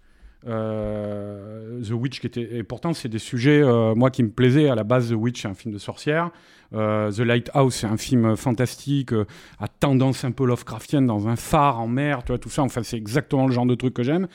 Euh, The Witch qui était et pourtant c'est des sujets euh, moi qui me plaisaient. À la base The Witch c'est un film de sorcière. Euh, The Lighthouse c'est un film fantastique euh, à tendance un peu Lovecraftienne dans un phare en mer tu vois tout ça. Enfin c'est exactement le genre de truc que j'aime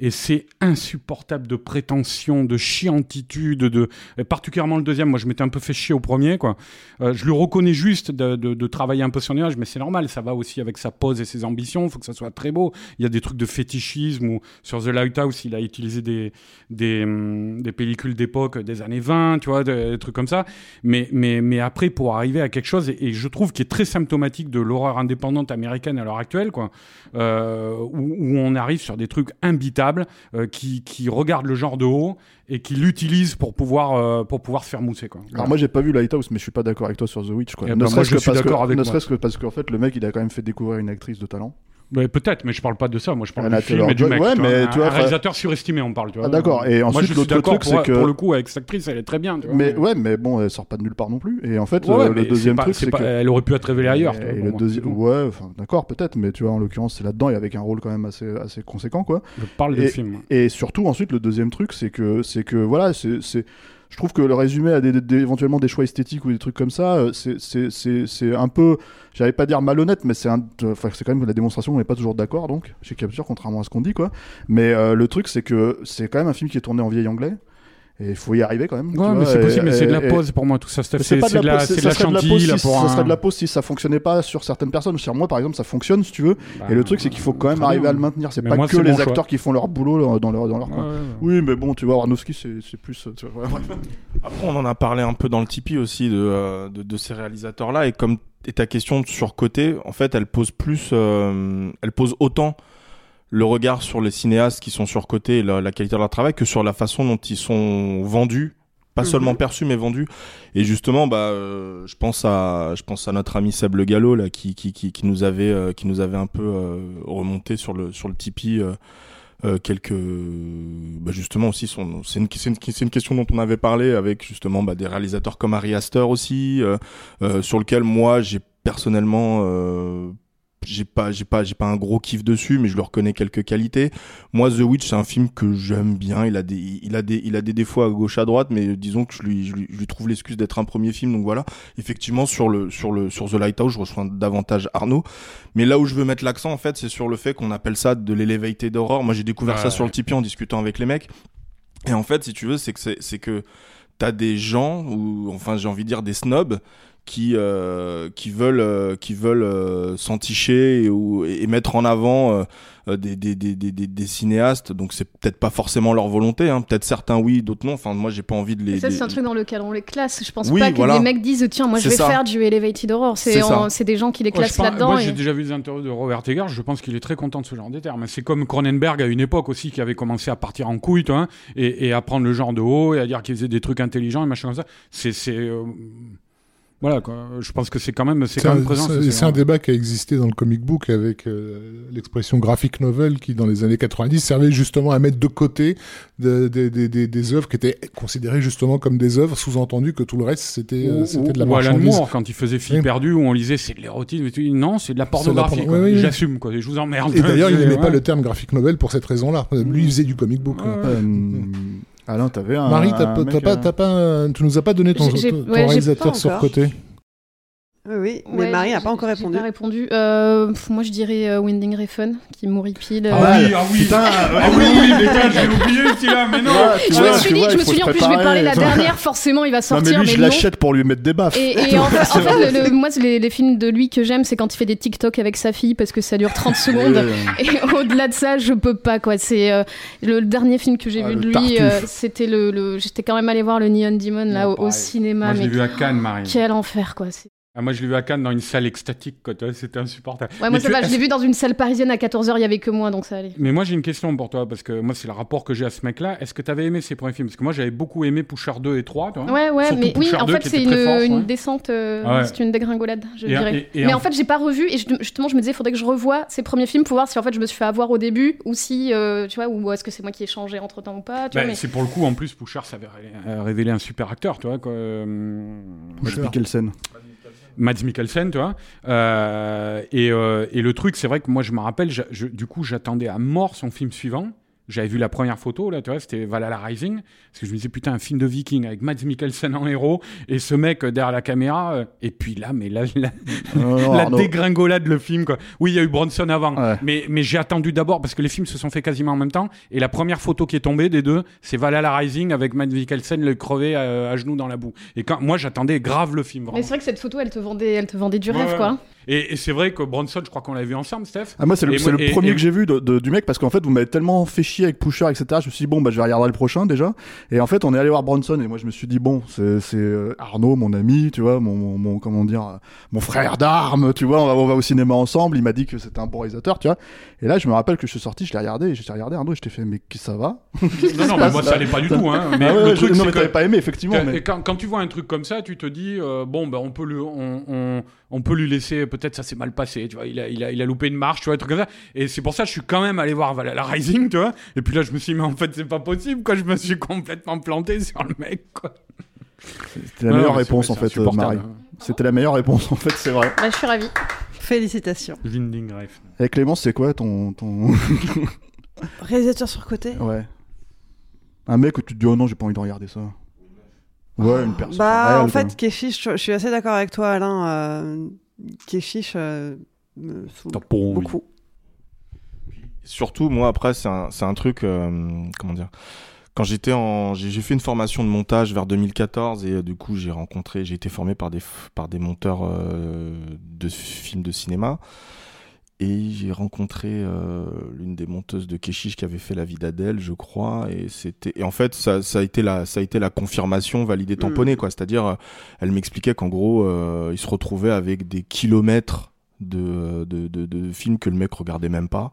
et c'est insupportable de prétention de chiantitude de particulièrement le deuxième. Moi je m'étais un peu fait chier au premier quoi. Euh, je lui reconnais juste de, travailler un peu son image mais c'est normal. Ça va aussi avec sa pose et ses ambitions. Il faut que ça soit très beau. Il y a des trucs de fétichisme ou sur The Lighthouse il a utilisé des des, hum, pellicules d'époque des années 20 tu vois des, trucs comme ça. Mais mais mais après pour arriver à quelque chose et, je trouve qui est très symptomatique de l'horreur indépendante américaine à l'heure actuelle quoi euh, où, où on arrive sur des trucs imbitables euh, qui qui regardent le genre de haut et qui l'utilisent pour pouvoir euh, pour pouvoir se faire mousser quoi Alors moi j'ai pas vu Lighthouse mais je suis pas d'accord avec toi sur The Witch quoi. Eh ne ben, moi, serait-ce que parce que avec ne que parce qu'en fait le mec il a quand même fait découvrir une actrice de talent. Ouais, peut-être mais je parle pas de ça moi je parle Anna du film et du mec ouais, tu mais vois. tu vois, un réalisateur surestimé on parle tu vois Ah, d'accord. Et ensuite, l'autre truc, c'est que- pour le coup avec cette actrice elle est très bien tu vois. Mais ouais mais bon elle sort pas de nulle part non plus et en fait Ouais, euh, le deuxième pas- truc c'est que elle aurait pu être révélée ailleurs Et le deuxième, ouais, d'accord peut-être, mais tu vois en l'occurrence c'est là-dedans et avec un rôle quand même assez assez conséquent quoi. je parle du film Et surtout ensuite le deuxième truc c'est que c'est que voilà c'est je trouve que le résumé à des, éventuellement des choix esthétiques ou des trucs comme ça, euh, c'est un peu, j'allais pas dire malhonnête, mais c'est c'est quand même la démonstration, on n'est pas toujours d'accord donc chez Capture contrairement à ce qu'on dit quoi. Mais euh, le truc c'est que c'est quand même un film qui est tourné en vieil anglais il faut y arriver quand même. Ouais, mais c'est et- possible, mais c'est de la et- pause pour moi, tout ça. C'est de la, pause, c'est de ça la serait de la chantilly, ça serait de la pause si ça fonctionnait pas sur certaines personnes. Sur moi, par exemple, ça fonctionne si tu veux. Bah, Et le truc, c'est qu'il faut quand même arriver bien. à le maintenir. C'est Mais pas moi, que c'est les choix. acteurs qui font leur boulot dans leur, dans leur Ouais, coin. ouais, ouais. Oui, mais bon, tu vois, Aronofsky, c'est c'est plus. tu vois, ouais, bref. Après, on en a parlé un peu dans le Tipeee aussi de, euh, de, de ces réalisateurs-là. Et comme et ta question sur côté, en fait, elle pose plus, euh, elle pose autant le regard sur les cinéastes qui sont surcotés et la, la qualité de leur travail que sur la façon dont ils sont vendus, pas Mhm. seulement perçus mais vendus. Et justement, bah, euh, je pense à, je pense à notre ami Seb Le Gallo là, qui, qui, qui, qui nous avait, euh, qui nous avait un peu euh, remonté sur le sur le Tipeee. euh, euh, quelques bah justement aussi son c'est une c'est une, question dont on avait parlé avec justement bah, des réalisateurs comme Ari Aster aussi euh, euh, sur lequel moi j'ai personnellement euh, j'ai pas j'ai pas j'ai pas un gros kiff dessus mais je lui reconnais quelques qualités. Moi The Witch c'est un film que j'aime bien. Il a des il a des il a des défauts à gauche à droite mais disons que je lui je lui, je lui trouve l'excuse d'être un premier film. Donc voilà. Effectivement sur le sur le sur The Lighthouse je rejoins davantage Arnaud. Mais là où je veux mettre l'accent en fait c'est sur le fait qu'on appelle ça de l'elevated horror moi j'ai découvert Ouais, ça sur le Tipeee en discutant avec les mecs. Et en fait si tu veux c'est que c'est que t'as des gens ou enfin j'ai envie de dire des snobs qui euh, qui veulent euh, qui veulent euh, s'enticher et, ou- et mettre en avant euh, euh, des, des, des, des, des- des cinéastes donc c'est peut-être pas forcément leur volonté hein. peut-être certains oui d'autres non enfin moi j'ai pas envie de les, Et ça, les- c'est un truc dans lequel on les classe. Je pense Oui, pas que voilà. les mecs disent tiens, moi je vais ça. faire du elevated horror. C'est C'est des gens qui les classent là-dedans. Moi, et- j'ai déjà vu des interviews de Robert Eggers. Je pense qu'il est très content de ce genre de termes. C'est comme Cronenberg à une époque aussi qui avait commencé à partir en couille, toi, hein, et, et à prendre le genre de haut et à dire qu'il faisait des trucs intelligents et machin comme ça. C'est, voilà, quoi. Je pense que c'est quand même, c'est quand même présent. c'est- un débat qui a existé dans le comic book avec euh, l'expression graphic novel qui, dans les années 90, servait justement à mettre de côté de- de- de- de- des œuvres qui étaient considérées justement comme des œuvres, sous-entendu que tout le reste c'était euh, de la ou Alan marchandise. Moore quand il faisait Fille Oui. perdue où on lisait c'est de l'érotisme et tout. non c'est de la C'est de la pornographie porno- quoi. oui, oui, oui. j'assume quoi je vous emmerde Et d'ailleurs, il n'aimait pas le terme graphic novel pour cette raison-là. Lui, il faisait du comic book. Ouais. Euh, Alain, t'avais un. Marie, t'as pas, pas, euh, pas, tu nous as pas donné ton, ton ouais, réalisateur sur côté. Oui, mais Ouais, Marie n'a pas encore répondu. pas répondu. Euh, moi, je dirais euh, Winding Refn, qui mourit pile. euh. Ah oui, ah oui. Putain, Ah oui, oui, mais putain, j'ai oublié celui-là, mais non. Ouais, tu je vois, me suis dit, vois, je me suis dit en plus, je vais parler la dernière, forcément, il va Non, sortir. mais lui, je non. l'achète pour lui mettre des baffes. Et, et en fait, en fait, le- le- moi, c'est les, les films de lui que j'aime, c'est quand il fait des TikTok avec sa fille parce que ça dure 30 secondes. Et au-delà de ça, je peux pas quoi. C'est euh, le, dernier film que j'ai Ah, vu de lui. Euh, C'était le, le- J'étais quand même allé voir le Neon Demon là au, cinéma, Moi, je l'ai mais vu à Cannes, Marie. quel enfer quoi. Ah, moi, je l'ai vu à Cannes dans une salle extatique, C'était insupportable. Ouais, Mais moi ça tu- va. Je l'ai vu dans une salle parisienne à 14h. Il y avait que moi, donc ça allait. Mais moi j'ai une question pour toi parce que moi c'est le rapport que j'ai à ce mec-là. Est-ce que tu avais aimé ses premiers films? Parce que moi j'avais beaucoup aimé Pusher 2 et 3. Tu vois Ouais, ouais, Surtout mais oui, en 2 fait, c'est une, très fort, une ouais. descente, euh, Ah ouais. c'est une dégringolade, je Et- dirais. et- et mais en- en fait, j'ai pas revu, et justement, je me disais, il faudrait que je revoie ces premiers films pour voir si en fait je me suis fait avoir au début, ou si, euh, tu vois, ou est-ce que c'est moi qui ai changé entre temps ou pas, Bah, mais- C'est pour le coup en plus Pusher ça avait révélé, euh, révélé un super acteur, tu vois. Quoi. euh, Mads Mikkelsen. Tu vois. Euh, et, euh, et le truc, c'est vrai que moi, je me rappelle, je- je- du coup, j'attendais à mort son film suivant. J'avais vu la première photo, là, tu vois, c'était Valhalla Rising. Parce que je me disais, putain, un film de viking avec Mads Mikkelsen en héros et ce mec euh, derrière la caméra. euh, et puis là, mais là, là, Non, non, la Arnaud. dégringolade, le film, quoi. Oui, il y a eu Bronson avant. Ouais. Mais, mais j'ai attendu d'abord parce que les films se sont faits quasiment en même temps. Et la première photo qui est tombée des deux, c'est Valhalla Rising avec Mads Mikkelsen le crevé à, à genoux dans la boue. Et quand, moi, j'attendais grave le film. Mais vraiment. c'est vrai que cette photo, elle te vendait, elle te vendait du Ouais, rêve, ouais. quoi. Et, et c'est vrai que Bronson, je crois qu'on l'a vu ensemble, Steph. Ah, moi, c'est le, moi- le et- premier et- que j'ai vu de, de- du mec parce qu'en fait, vous m'avez tellement fait chier avec Pusher, etc. Je me suis dit, bon, bah, je vais regarder le prochain déjà. Et en fait, on est allé voir Bronson et moi, je me suis dit, bon, c'est euh, Arnaud, mon ami, tu vois, mon, mon, mon- comment dire, euh, mon frère d'armes, tu vois, on va, on va au cinéma ensemble. Il m'a dit que c'était un bon réalisateur, tu vois. Et là, je me rappelle que je suis sorti, je l'ai regardé et j'ai regardé Arnaud et je t'ai fait, mais ça va? Non, non, mais moi, ça allait pas du tout. Hein. Mais Ah ouais, le truc, Non, mais t'avais pas aimé, effectivement. mais... quand, quand tu vois un truc comme ça, tu te dis, euh, bon, ben, on, peut lui, on, on, on peut lui laisser, peut-être ça s'est mal passé, tu vois, il a, il, a, il a loupé une marche, tu vois, un truc comme ça. Et c'est pour ça que je suis quand même allé voir Valhalla Rising, tu vois. Et puis là, je me suis dit, mais en fait, c'est pas possible, quoi. Je me suis complètement planté sur le mec, quoi. C'était la Ouais, meilleure réponse, en fait, euh, Marie. hein. C'était la meilleure réponse, en fait, c'est vrai. Bah, je suis ravie. Félicitations. Winding Refn. Et Clémence, c'est quoi ton. ton... Réalisateur surcoté ouais. Un mec où tu te dis, oh non, j'ai pas envie de regarder ça. Ouais, une personne. Bah, réelle, en fait, Keshish, je, je suis assez d'accord avec toi, Alain. Euh, Keshish euh, me saoule beaucoup. Surtout, moi, après, c'est un, c'est un truc, euh, comment dire, quand j'étais en, j'ai fait une formation de montage vers 2014 et euh, du coup, j'ai rencontré, j'ai été formé par des, f- par des monteurs euh, de films de cinéma. Et j'ai rencontré euh, l'une des monteuses de Keshish qui avait fait La vie d'Adèle, je crois. Et c'était, et en fait, ça, ça a été la, ça a été la confirmation validée, tamponnée, quoi. C'est-à-dire, euh, elle m'expliquait qu'en gros, euh, il se retrouvait avec des kilomètres de, de, de, de films que le mec regardait même pas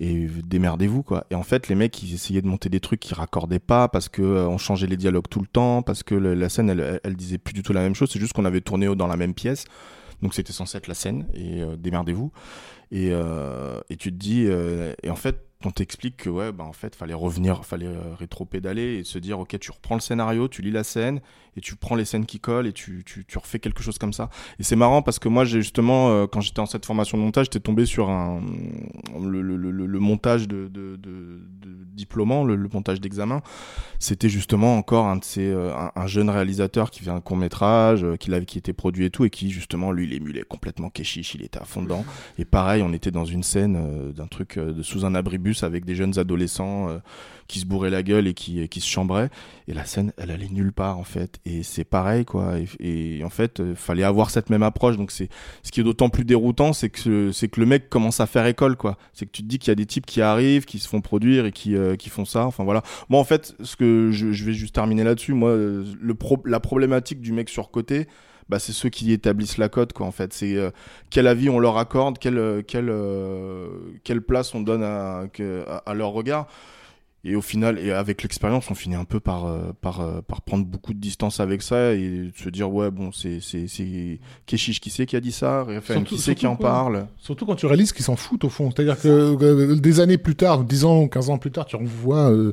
et démerdez-vous quoi. Et en fait, les mecs ils essayaient de monter des trucs qui raccordaient pas parce que euh, on changeait les dialogues tout le temps, parce que le- la scène elle, elle, elle disait plus du tout la même chose, c'est juste qu'on avait tourné dans la même pièce. Donc c'était censé être la scène et euh, démerdez-vous. Et, euh, et tu te dis euh, et en fait on t'explique que ouais bah en fait fallait revenir, fallait euh, rétro-pédaler et se dire ok tu reprends le scénario, tu lis la scène et tu prends les scènes qui collent et tu, tu, tu refais quelque chose comme ça. Et c'est marrant parce que moi, j'ai justement, euh, quand j'étais en cette formation de montage, j'étais tombé sur un, le, le, le, le montage de, de, de, de diplômant, le, le montage d'examen. C'était justement encore un de ces, euh, un, un jeune réalisateur qui fait un court métrage, euh, qui, avait, qui était produit et tout, et qui justement, lui, il émulait complètement Keshish, il était à fond dedans. Et pareil, on était dans une scène euh, d'un truc euh, de sous un abribus avec des jeunes adolescents euh, qui se bourraient la gueule et qui, qui se chambraient. Et la scène, elle allait nulle part en fait. Et c'est pareil quoi. Et, en fait, euh, fallait avoir cette même approche. Donc c'est ce qui est d'autant plus déroutant, c'est que c'est que le mec commence à faire école quoi. C'est que tu te dis qu'il y a des types qui arrivent, qui se font produire et qui euh, qui font ça. Enfin voilà. Moi en fait, ce que je, je vais juste terminer là-dessus. Moi, euh, le pro la problématique du mec surcoté. Bah, c'est ceux qui établissent la cote quoi en fait c'est euh, quel avis on leur accorde quelle euh, quelle euh, quelle place on donne à, à leur regard et au final, et avec l'expérience, on finit un peu par, euh, par, euh, par prendre beaucoup de distance avec ça et se dire, ouais, bon, c'est, c'est, c'est Keshish qui c'est qui a dit ça, Surtout- qui c'est qui en parle. Surtout quand tu réalises qu'ils s'en foutent au fond. C'est-à-dire que euh, des années plus tard, 10 ans ou 15 ans plus tard, tu revois euh,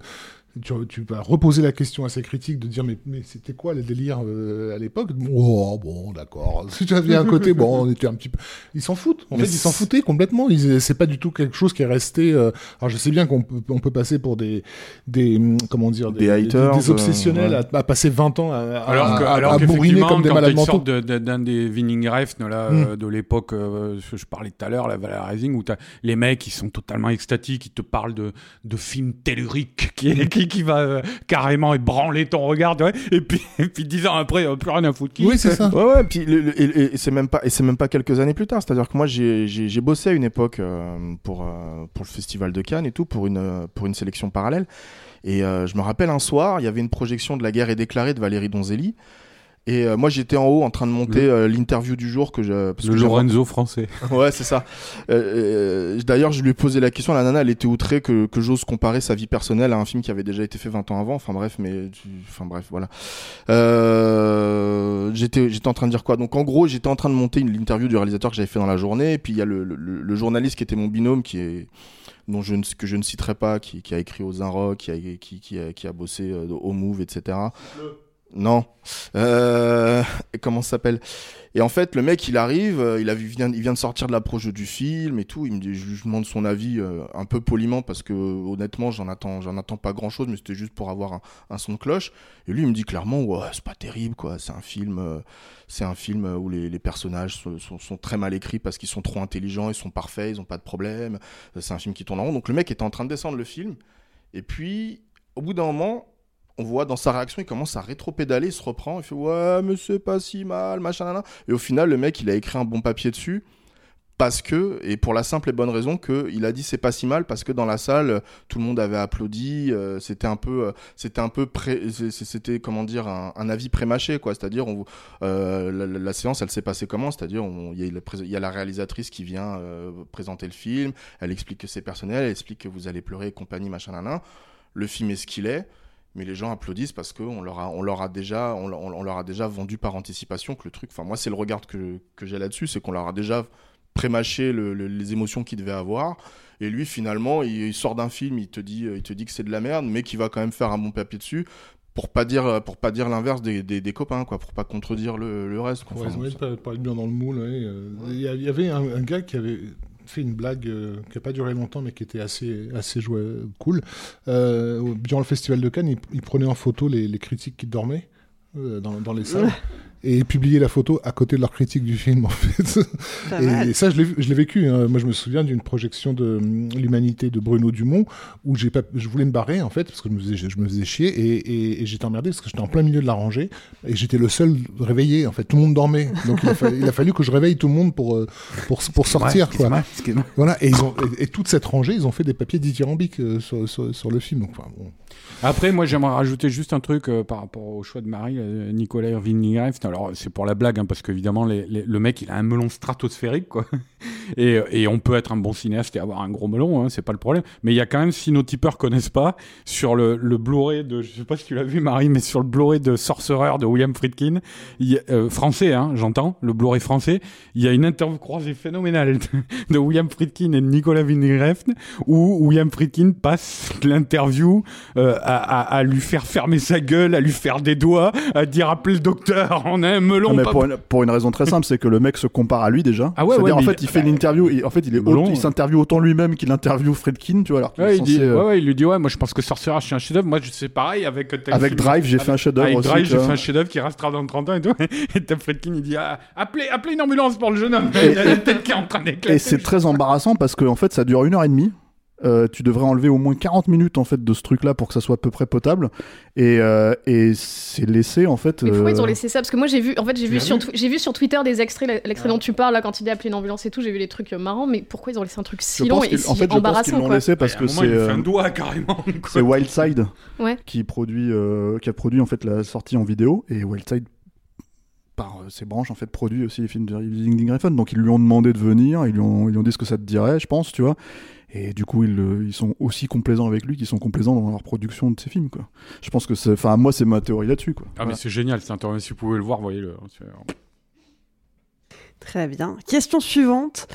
tu, tu, vas reposer la question à ces critiques de dire mais, mais c'était quoi le délire euh, à l'époque? Oh bon d'accord. Si tu avais un côté bon on était un petit peu ils s'en foutent. En fait ils s'en foutaient complètement. C'est pas du tout quelque chose qui est resté. Euh... Alors je sais bien qu'on peut, on peut passer pour des des comment dire des, des haters, des, obsessionnels euh, ouais. à, à, passer 20 ans à, alors que, à, alors à bourriner comme des malades mentaux. d'un de, de, des Winning Refs là, mm. de l'époque euh, je parlais tout à l'heure la Valor Rising où les mecs ils sont totalement extatiques ils te parlent de de films telluriques qui qui, qui va euh, carrément ébranler ton regard, ouais, et puis et puis dix ans après, euh, plus rien à foutre. Oui, c'est ça. Ouais, ouais. Puis le, le, et, et c'est même pas et c'est même pas quelques années plus tard. C'est-à-dire que moi j'ai j'ai bossé à une époque euh, pour euh, pour le festival de Cannes et tout pour une pour une sélection parallèle. Et euh, je me rappelle un soir, il y avait une projection de La guerre est déclarée de Valérie Donzelli. Et euh, moi, j'étais en haut en train de monter euh, l'interview du jour que je. Parce le que Lorenzo français. ouais, c'est ça. Euh, D'ailleurs, je lui ai posé la question. La nana, elle était outrée que, que j'ose comparer sa vie personnelle à un film qui avait déjà été fait 20 ans avant. Enfin bref, mais enfin bref, voilà. j'étais j'étais en train de dire quoi? Donc en gros, j'étais en train de monter l'interview du réalisateur que j'avais fait dans la journée. Et puis il y a le, le, le, journaliste qui était mon binôme, qui est dont je ne, que je ne citerai pas, qui, qui a écrit aux Inrock, qui a, qui, qui, a, qui a bossé au Move, etc. Le... Non. Euh, comment ça s'appelle? Et en fait, le mec, il arrive, il, a, vient, il vient de sortir de l'approche du film et tout. Il me dit, je demande son avis euh, un peu poliment parce que honnêtement, j'en attends, pas grand chose, mais c'était juste pour avoir un, son de cloche. Et lui, il me dit clairement, ouais, c'est pas terrible, quoi. C'est un film, euh, c'est un film où les, personnages sont, très mal écrits parce qu'ils sont trop intelligents, ils sont parfaits, ils ont pas de problème. C'est un film qui tourne en rond. Donc le mec était en train de descendre le film. Et puis, au bout d'un moment, on voit dans sa réaction, il commence à rétro-pédaler, il se reprend, il fait ouais, mais c'est pas si mal, machin, nan. Et au final, le mec, il a écrit un bon papier dessus parce que, et pour la simple et bonne raison que il a dit c'est pas si mal parce que dans la salle, tout le monde avait applaudi, euh, c'était un peu, euh, c'était un peu pré, c'était comment dire un, avis prémâché quoi, c'est-à-dire euh, la, séance elle s'est passée comment, c'est-à-dire il y, y, a la réalisatrice qui vient présenter le film, elle explique que c'est personnel, elle explique que vous allez pleurer compagnie machin, nan. le film est ce qu'il est mais les gens applaudissent parce qu'on leur a, on leur a déjà, on, on, leur a déjà vendu par anticipation que le truc. Enfin, moi, c'est le regard que, que j'ai là-dessus, c'est qu'on leur a déjà prémâché le, le, les émotions qu'il devait avoir. Et lui, finalement, il, il sort d'un film, il te dit, il te dit que c'est de la merde, mais qu'il va quand même faire un bon papier dessus pour pas dire pour pas dire l'inverse des, des, des, copains quoi pour pas contredire le, le reste quoi. Ouais, enfin, ouais, pas, pas bien dans le moule il ouais. y, y, avait un, un, gars qui avait fait une blague euh, qui n'a pas duré longtemps, mais qui était assez, assez cool. Euh, durant le festival de Cannes, il, il prenait en photo les, les critiques qui dormaient euh, dans, dans, les salles. Et publier la photo à côté de leur critique du film en fait. Et, et, ça je l'ai vécu. Hein. Moi je me souviens d'une projection de l'humanité de Bruno Dumont où j'ai pas, je voulais me barrer en fait parce que je me faisais, je me faisais chier et, et, et j'étais emmerdé parce que j'étais en plein milieu de la rangée et j'étais le seul réveillé en fait. Tout le monde dormait donc il a, fallu, il a fallu que je réveille tout le monde pour pour pour sortir quoi. Voilà et, ils ont, et, toute cette rangée ils ont fait des papiers dithyrambiques euh, sur, sur, sur, le film donc enfin bon. Après moi j'aimerais rajouter juste un truc euh, par rapport au choix de Marie euh, Nicolas Irving alors c'est pour la blague, hein, parce qu'évidemment, le mec, il a un melon stratosphérique, quoi. Et, on peut être un bon cinéaste et avoir un gros melon, hein, c'est pas le problème. Mais il y a quand même, si nos tipeurs connaissent pas, sur le, Blu-ray de, je sais pas si tu l'as vu, Marie, mais sur le Blu-ray de Sorcerer de William Friedkin, euh, français, hein, j'entends, le Blu-ray français, il y a une interview croisée phénoménale de, William Friedkin et de Nicolas Winding où William Friedkin passe l'interview euh, à, lui faire fermer sa gueule, à lui faire des doigts, à dire appelez le docteur, a un melon. Non, mais pour, une, pour, une, raison très simple, c'est que le mec se compare à lui déjà. Ah ouais, ouais en fait, il, il fait une interview, et en fait, il est il s'interviewe autant lui-même qu'il interviewe Friedkin, tu vois. Alors ouais, il, censé, dit, euh... ouais, il lui dit ouais, moi je pense que Sorcerer, je suis un chef-d'œuvre. Moi, je sais pareil avec. Avec Drive, j'ai fait un chef-d'œuvre Avec Drive, j'ai fait un chef-d'œuvre qui restera dans 30 ans et tout. Et t'as Friedkin, il dit ah, appelez, appelez une ambulance pour le jeune homme. il a la tête qui est en train d'éclater. Et c'est très embarrassant parce que en fait, ça dure une heure et demie. Euh, tu devrais enlever au moins 40 minutes en fait de ce truc là pour que ça soit à peu près potable. Et, euh, et c'est laissé en fait mais pourquoi ils ont laissé ça? Parce que moi j'ai vu en fait j'ai vu, sur j'ai vu sur Twitter des extraits l'extrait ouais. dont tu parles là quand il dit appeler une ambulance et tout j'ai vu les trucs marrants mais pourquoi ils ont laissé un truc si long et si en fait, embarrassant je pense qu'ils l'ont laissé parce que c'est euh, un doigt carrément c'est Wildside ouais. qui produit euh, qui a produit en fait la sortie en vidéo. Et Wildside par ses branches en fait produit aussi les films de Living Griffin donc ils lui ont demandé de venir ils lui ont, ils lui ont dit ce que ça te dirait je pense tu vois et du coup ils, ils sont aussi complaisants avec lui qu'ils sont complaisants dans leur production de ses films quoi. Je pense que c'est enfin moi c'est ma théorie là-dessus quoi. Ah voilà. mais c'est génial c'est interview si vous pouvez le voir voyez-le. Très bien. Question suivante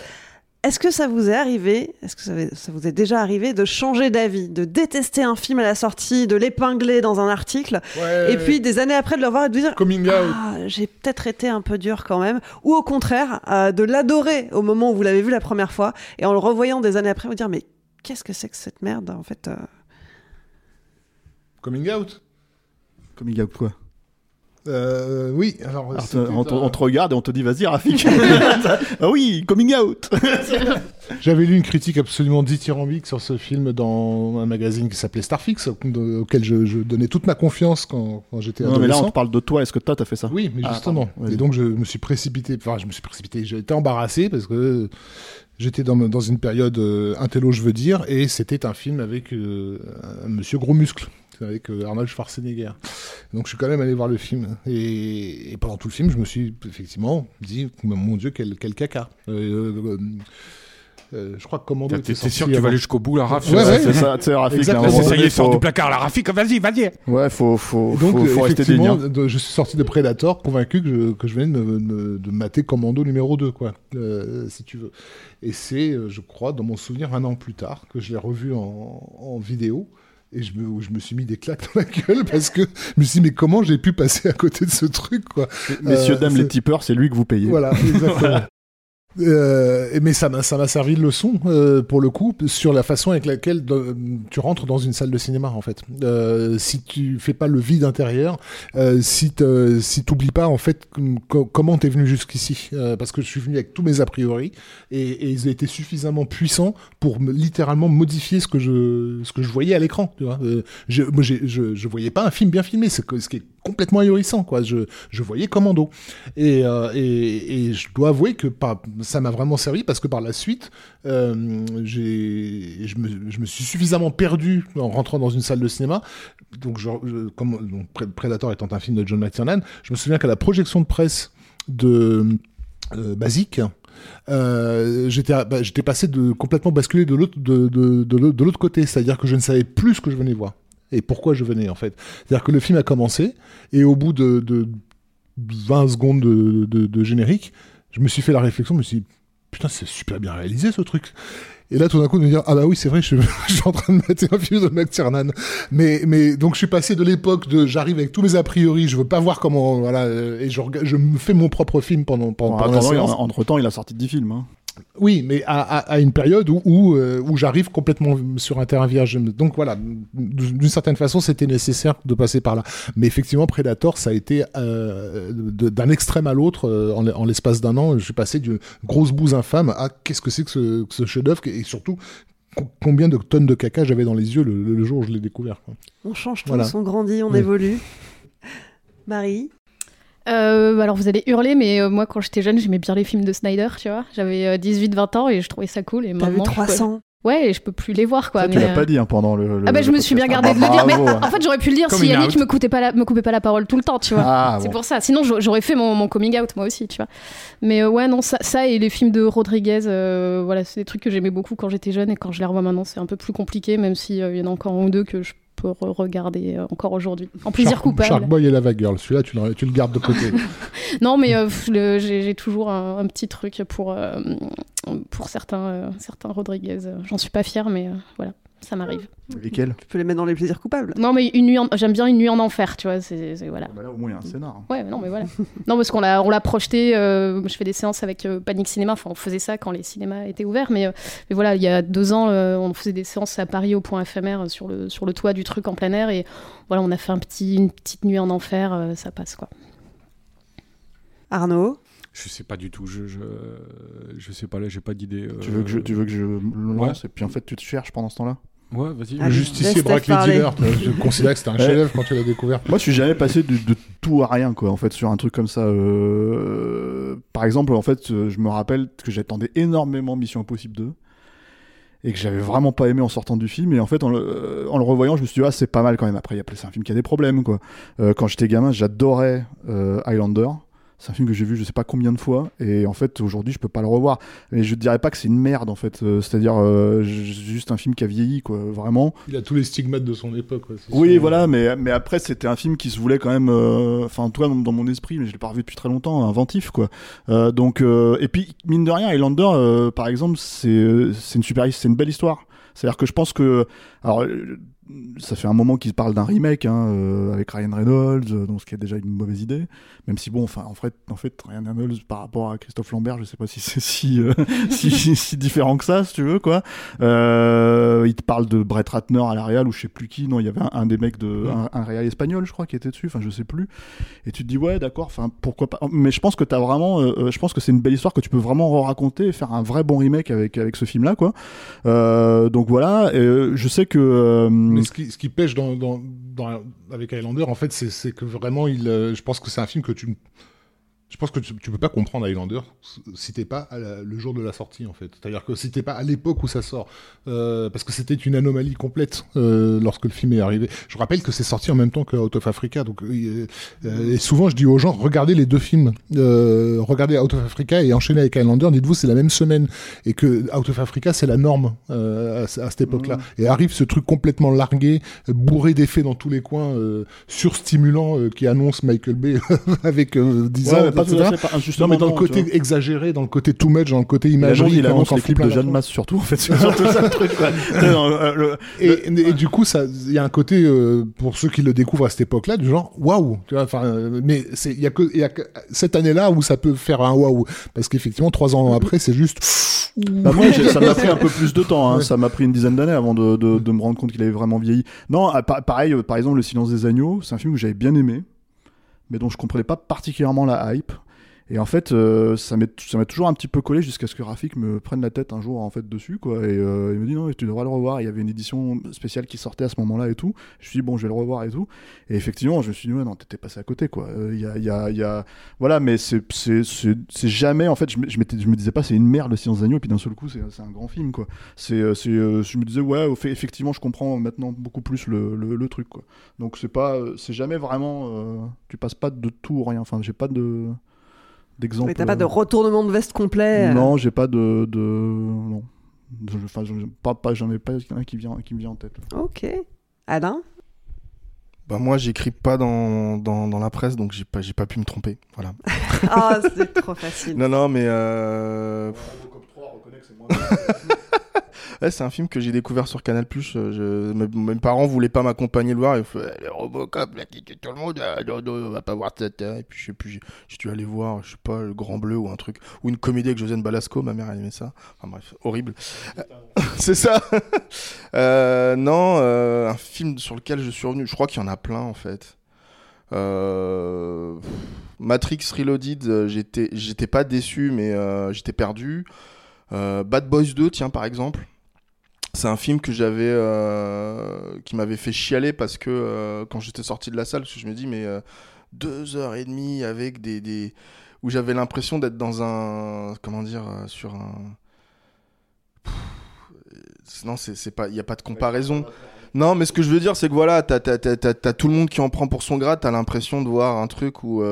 Est-ce que ça vous est arrivé, est-ce que ça, vous est déjà arrivé de changer d'avis, de détester un film à la sortie, de l'épingler dans un article, Ouais, et puis des années après de le voir et de vous dire Coming out. ah, j'ai peut-être été un peu dur quand même, ou au contraire euh, de l'adorer au moment où vous l'avez vu la première fois et en le revoyant des années après vous dire mais qu'est-ce que c'est que cette merde en fait euh, Coming out. Coming out quoi? Euh, oui, alors. On, te- un- on te regarde et on te dit vas-y Rafik. ah oui, coming out. J'avais lu une critique absolument dithyrambique sur ce film dans un magazine qui s'appelait Starfix, au- auquel je, je donnais toute ma confiance quand, quand j'étais non mais là adolescent. on te parle de toi. Est-ce que toi t'as fait ça? Oui, mais Ah, justement. et donc je me suis précipité. Enfin, je me suis précipité. J'ai été embarrassé parce que j'étais dans, dans une période euh, intello, je veux dire, et c'était un film avec euh, un monsieur gros muscle, avec euh, Arnold Schwarzenegger. Donc je suis quand même allé voir le film. Et, et pendant tout le film, je me suis effectivement dit, mon Dieu, quel, quel caca. Euh, euh, euh, je crois que Commando. T'es sûr que tu vas aller jusqu'au bout, la Raf Ouais, ouais. c'est ça. Tu sais Rafik. Ça y est, sort faut- du placard, la Rafik, vas-y, vas-y. Ouais, faut faut Donc, faut, faut rester effectivement, de- je suis sorti de Predator convaincu que je, que je venais de, me- de mater Commando numéro 2, quoi, euh, si tu veux. Et c'est, je crois, dans mon souvenir, un an plus tard, que je l'ai revu en, en vidéo. Et je me, je me suis mis des claques dans la gueule parce que je me suis dit, mais comment j'ai pu passer à côté de ce truc, quoi. Messieurs Euh, dames c'est- les tipeurs, c'est lui que vous payez. Voilà, exactement. Euh, mais ça m'a ça m'a servi de leçon euh, pour le coup sur la façon avec laquelle tu rentres dans une salle de cinéma en fait. Euh, si tu fais pas le vide intérieur, si te, si t'oublies pas en fait com- co- comment t'es venu jusqu'ici, parce que je suis venu avec tous mes a priori et, et ils étaient suffisamment puissants pour me- littéralement modifier ce que je ce que je voyais à l'écran. Tu vois, je, moi je je voyais pas un film bien filmé, que- ce qui complètement ahurissant quoi. Je je voyais Commando. Et, euh, et, et je dois avouer que par- ça m'a vraiment servi parce que par la suite, euh, je, me, je me suis suffisamment perdu en rentrant dans une salle de cinéma. Donc, comme, Predator étant un film de John McTiernan, je me souviens qu'à la projection de presse de euh, Basique, euh, j'étais bah, j'étais passé de complètement basculé de l'autre de, de, de l'autre- de l'autre côté, c'est-à-dire que je ne savais plus ce que je venais voir et pourquoi je venais en fait. C'est-à-dire que le film a commencé et au bout de, de 20 secondes de, de- de générique, je me suis fait la réflexion, je me suis dit, putain, c'est super bien réalisé ce truc. Et là, tout d'un coup, de me dire, ah bah oui, c'est vrai, je, je suis en train de mater un film de McTiernan. Mais, mais donc, je suis passé de l'époque de j'arrive avec tous mes a priori, je veux pas voir comment, voilà, euh, et je, me fais mon propre film pendant, pendant, En pendant la séance. entre temps, il a sorti 10 films. hein. Oui, mais à, à, à une période où, où, euh, où j'arrive complètement sur un terrain vierge. Donc voilà, d'une certaine façon, c'était nécessaire de passer par là. Mais effectivement, Predator, ça a été euh, d'un extrême à l'autre euh, en, en l'espace d'un an. Je suis passé d'une grosse bouse infâme à qu'est-ce que c'est que ce, ce chef-d'œuvre et surtout co- combien de tonnes de caca j'avais dans les yeux le, le jour où je l'ai découvert. quoi. on change tous Voilà. on grandit on Oui. évolue Marie? Euh, alors vous allez hurler, mais euh, moi quand j'étais jeune, j'aimais bien les films de Snyder, tu vois. J'avais 18-20 ans et je trouvais ça cool. Et t'as vu maintenant, je peux- 300 Ouais, et je peux plus les voir quoi. Ça, tu mais, l'as euh, pas dit hein, pendant le, le- Ah bah je me suis bien gardé de le Ah, dire, mais hein. en fait j'aurais pu le dire si Coming Yannick out. me coupait pas la, me coupait pas la parole tout le temps, tu vois. Ah, C'est bon. pour ça. Sinon, j'aurais- fait mon, mon coming out moi aussi, tu vois. Mais euh, ouais, non, ça, ça et les films de Rodriguez, euh, voilà, c'est des trucs que j'aimais beaucoup quand j'étais jeune et quand je les revois maintenant, c'est un peu plus compliqué, même s'il y en a encore un ou deux que je peux re- regarder euh, encore aujourd'hui. En plaisir Shark, coupable. Shark Boy et Lava Girl, celui-là, tu, le- tu le gardes de côté. Non, mais euh, j'ai toujours un, un petit truc pour, euh, pour certains, euh, certains Rodriguez. J'en suis pas fière, mais voilà, ça m'arrive. Lesquels tu peux les mettre dans les plaisirs coupables Non, mais une nuit en- j'aime bien une nuit en enfer, tu vois. C'est c'est- voilà. Bah Là, au moins, il y a un scénar. Ouais, non, mais voilà. non, parce qu'on l'a, on l'a projeté. euh, je fais des séances avec euh, Panic Cinéma. Enfin, on faisait ça quand les cinémas étaient ouverts. Mais, euh, mais voilà, il y a deux ans, euh, on faisait des séances à Paris au point éphémère sur le, sur le toit du truc en plein air. Et voilà, on a fait un petit, une petite nuit en enfer. euh, ça passe, quoi. Arnaud? Je sais pas du tout. Je, je, je sais pas là, j'ai pas d'idée. euh, Tu veux que je, tu veux que je me lance et puis en fait tu te cherches pendant ce temps-là? Ouais, vas-y. Le justicier braque les dealers. vois, Je considérais que c'était un Ouais. chef-d'œuvre quand tu l'as découvert. Moi, je suis jamais passé de, de tout à rien, quoi. En fait, sur un truc comme ça. euh, Par exemple, en fait, euh, je me rappelle que j'attendais énormément Mission Impossible 2 et que j'avais vraiment pas aimé en sortant du film. Et en fait, en le, euh, en le revoyant, je me suis dit, ah, c'est pas mal quand même. Après, il y a- c'est un film qui a des problèmes, quoi. Euh, quand j'étais gamin, j'adorais euh, Highlander. C'est un film que j'ai vu je sais pas combien de fois et en fait aujourd'hui je peux pas le revoir. Mais je dirais pas que c'est une merde en fait. Euh, C'est-à-dire euh, juste un film qui a vieilli quoi, vraiment. Il a tous les stigmates de son époque. ouais, Oui voilà, mais mais après c'était un film qui se voulait quand même, euh, enfin en tout cas dans, mon esprit, mais je l'ai pas revu depuis très longtemps, inventif quoi. Euh, donc euh, et puis mine de rien, Highlander euh, par exemple c'est euh, c'est une super c'est une belle histoire. C'est-à-dire que je pense que alors euh, ça fait un moment qu'ils parlent d'un remake hein, euh, avec Ryan Reynolds, euh, donc ce qui est déjà une mauvaise idée. Même si bon, enfin en fait, en fait Ryan Reynolds par rapport à Christophe Lambert, je sais pas si c'est si, euh, si, si, si différent que ça, si tu veux quoi. Euh, il te parle de Brett Ratner à la Real ou je sais plus qui. Non, il y avait un, un des mecs de un, un Real espagnol, je crois, qui était dessus. Enfin, je sais plus. Et tu te dis ouais, d'accord. Enfin, pourquoi pas. Mais je pense que t'as vraiment, euh, je pense que c'est une belle histoire que tu peux vraiment raconter et faire un vrai bon remake avec avec ce film-là, quoi. Euh, donc voilà. Je sais que. Euh, Mais ce qui, pêche avec Highlander, en fait, c'est- que vraiment, euh, je pense que c'est un film que tu. Je pense que tu, tu peux pas comprendre Highlander si t'es pas à la- le jour de la sortie, en fait. C'est-à-dire que si t'es pas à l'époque où ça sort. Euh, parce que c'était une anomalie complète euh, lorsque le film est arrivé. Je rappelle que c'est sorti en même temps que Out of Africa. Donc, euh, euh, et souvent, je dis aux gens, regardez les deux films. Euh, regardez Out of Africa et enchaînez avec Highlander. Dites-vous, c'est la même semaine. Et que Out of Africa, c'est la norme euh, à, à cette époque-là. Et arrive ce truc complètement largué, bourré d'effets dans tous les coins, euh, surstimulant, euh, qui annonce Michael Bay avec euh, 10 ouais, ans, etc. Non, justement, mais dans le côté exagéré, dans le côté too much, dans le côté imagerie, il on annonce s'en les clips de Jeanne. Masse surtout en fait c'est surtout ça le truc euh, le- Et, et du coup, il y a un côté euh, pour ceux qui le découvrent à cette époque-là, du genre waouh, tu vois. Enfin, euh, mais il y a que il y a que cette année-là où ça peut faire un waouh, parce qu'effectivement trois ans après, c'est juste. Bah moi, ça m'a pris un peu plus de temps. Hein. Ça m'a pris une dizaine d'années avant de, de, de me rendre compte qu'il avait vraiment vieilli. Non, ah, pa- pareil, par exemple, Le Silence des Agneaux, c'est un film que j'avais bien aimé, mais dont je comprenais pas particulièrement la hype. Et en fait, euh, ça m'a toujours un petit peu collé jusqu'à ce que Rafik me prenne la tête un jour en fait dessus, quoi. Et euh, il me dit non, tu devrais le revoir. Il y avait une édition spéciale qui sortait à ce moment-là et tout. Je me suis dit bon, je vais le revoir et tout. Et effectivement, je me suis dit ouais, non, t'étais passé à côté, quoi. Euh, Il y a, voilà, mais c'est jamais en fait. Je je me disais pas c'est une merde le Silence des et puis d'un seul coup c'est un grand film, quoi. C'est je me disais ouais, effectivement, je comprends maintenant beaucoup plus le truc. Donc c'est pas c'est jamais vraiment euh, tu passes pas de tout ou rien. Enfin, j'ai pas de d'exemple. Mais t'as pas de euh, retournement de veste complet. euh. non, j'ai pas de, de... non. Je- Enfin, pas, pas, j'en ai pas un qui vient, qui me vient en tête. Ok. Alain? Bah moi j'écris pas dans, dans, dans la presse donc j'ai pas j'ai pas pu me tromper voilà. Ah, c'est trop facile. Non non mais euh... c'est un film que j'ai découvert sur Canal euh, je... mes, parents voulaient pas m'accompagner le voir ils font les Robocop là qui tue tout le monde euh, non, non, on va pas voir ça et puis je sais plus j'ai- dû aller voir je sais pas le Grand Bleu ou un truc ou une comédie avec Josiane Balasco ma mère elle aimait ça. Enfin bref horrible. C'est ça. Euh, non un film sur lequel je suis revenu je crois qu'il y en a plein en fait. Matrix Reloaded, j'étais, pas déçu, mais j'étais perdu. Euh, Bad Boys 2, tiens, par exemple. C'est un film que j'avais, euh, qui m'avait fait chialer parce que euh, quand j'étais sorti de la salle, parce que je me dis, mais euh, deux heures et demie avec des, des... où j'avais l'impression d'être dans un, comment dire, sur un. Pff, Non, c'est, c'est pas, il y a pas de comparaison. Non, mais ce que je veux dire, c'est que voilà, t'as, t'as tout le monde qui en prend pour son grade, t'as l'impression de voir un truc où,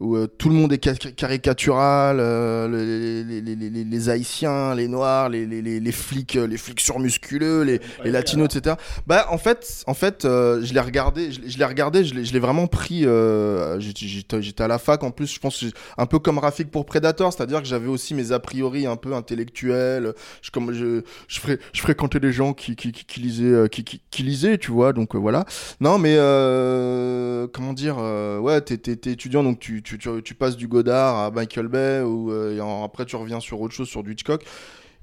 où euh, tout le monde est ca- caricatural, euh, les, les, les, les, les- les Haïtiens, les Noirs, les, les, les, les flics, euh, les flics surmusculeux, les, les Latinos, etc. Bah, en fait, en fait euh, je l'ai regardé, je l'ai- je l'ai regardé, je l'ai, vraiment pris. Euh, j'étais, à la fac en plus, je pense, un peu comme Rafik pour Predator, c'est-à-dire que j'avais aussi mes a priori un peu intellectuels. Je, comme je, je, fré- je fréquentais des gens qui, qui, qui, qui lisaient, euh, qui, qui, lisaient, tu vois, donc voilà. Non, mais euh, comment dire, euh, ouais, t'es, étudiant, donc tu, tu, tu, passes du Godard à Michael Bay, ou euh, après tu reviens sur autre chose, sur du Hitchcock.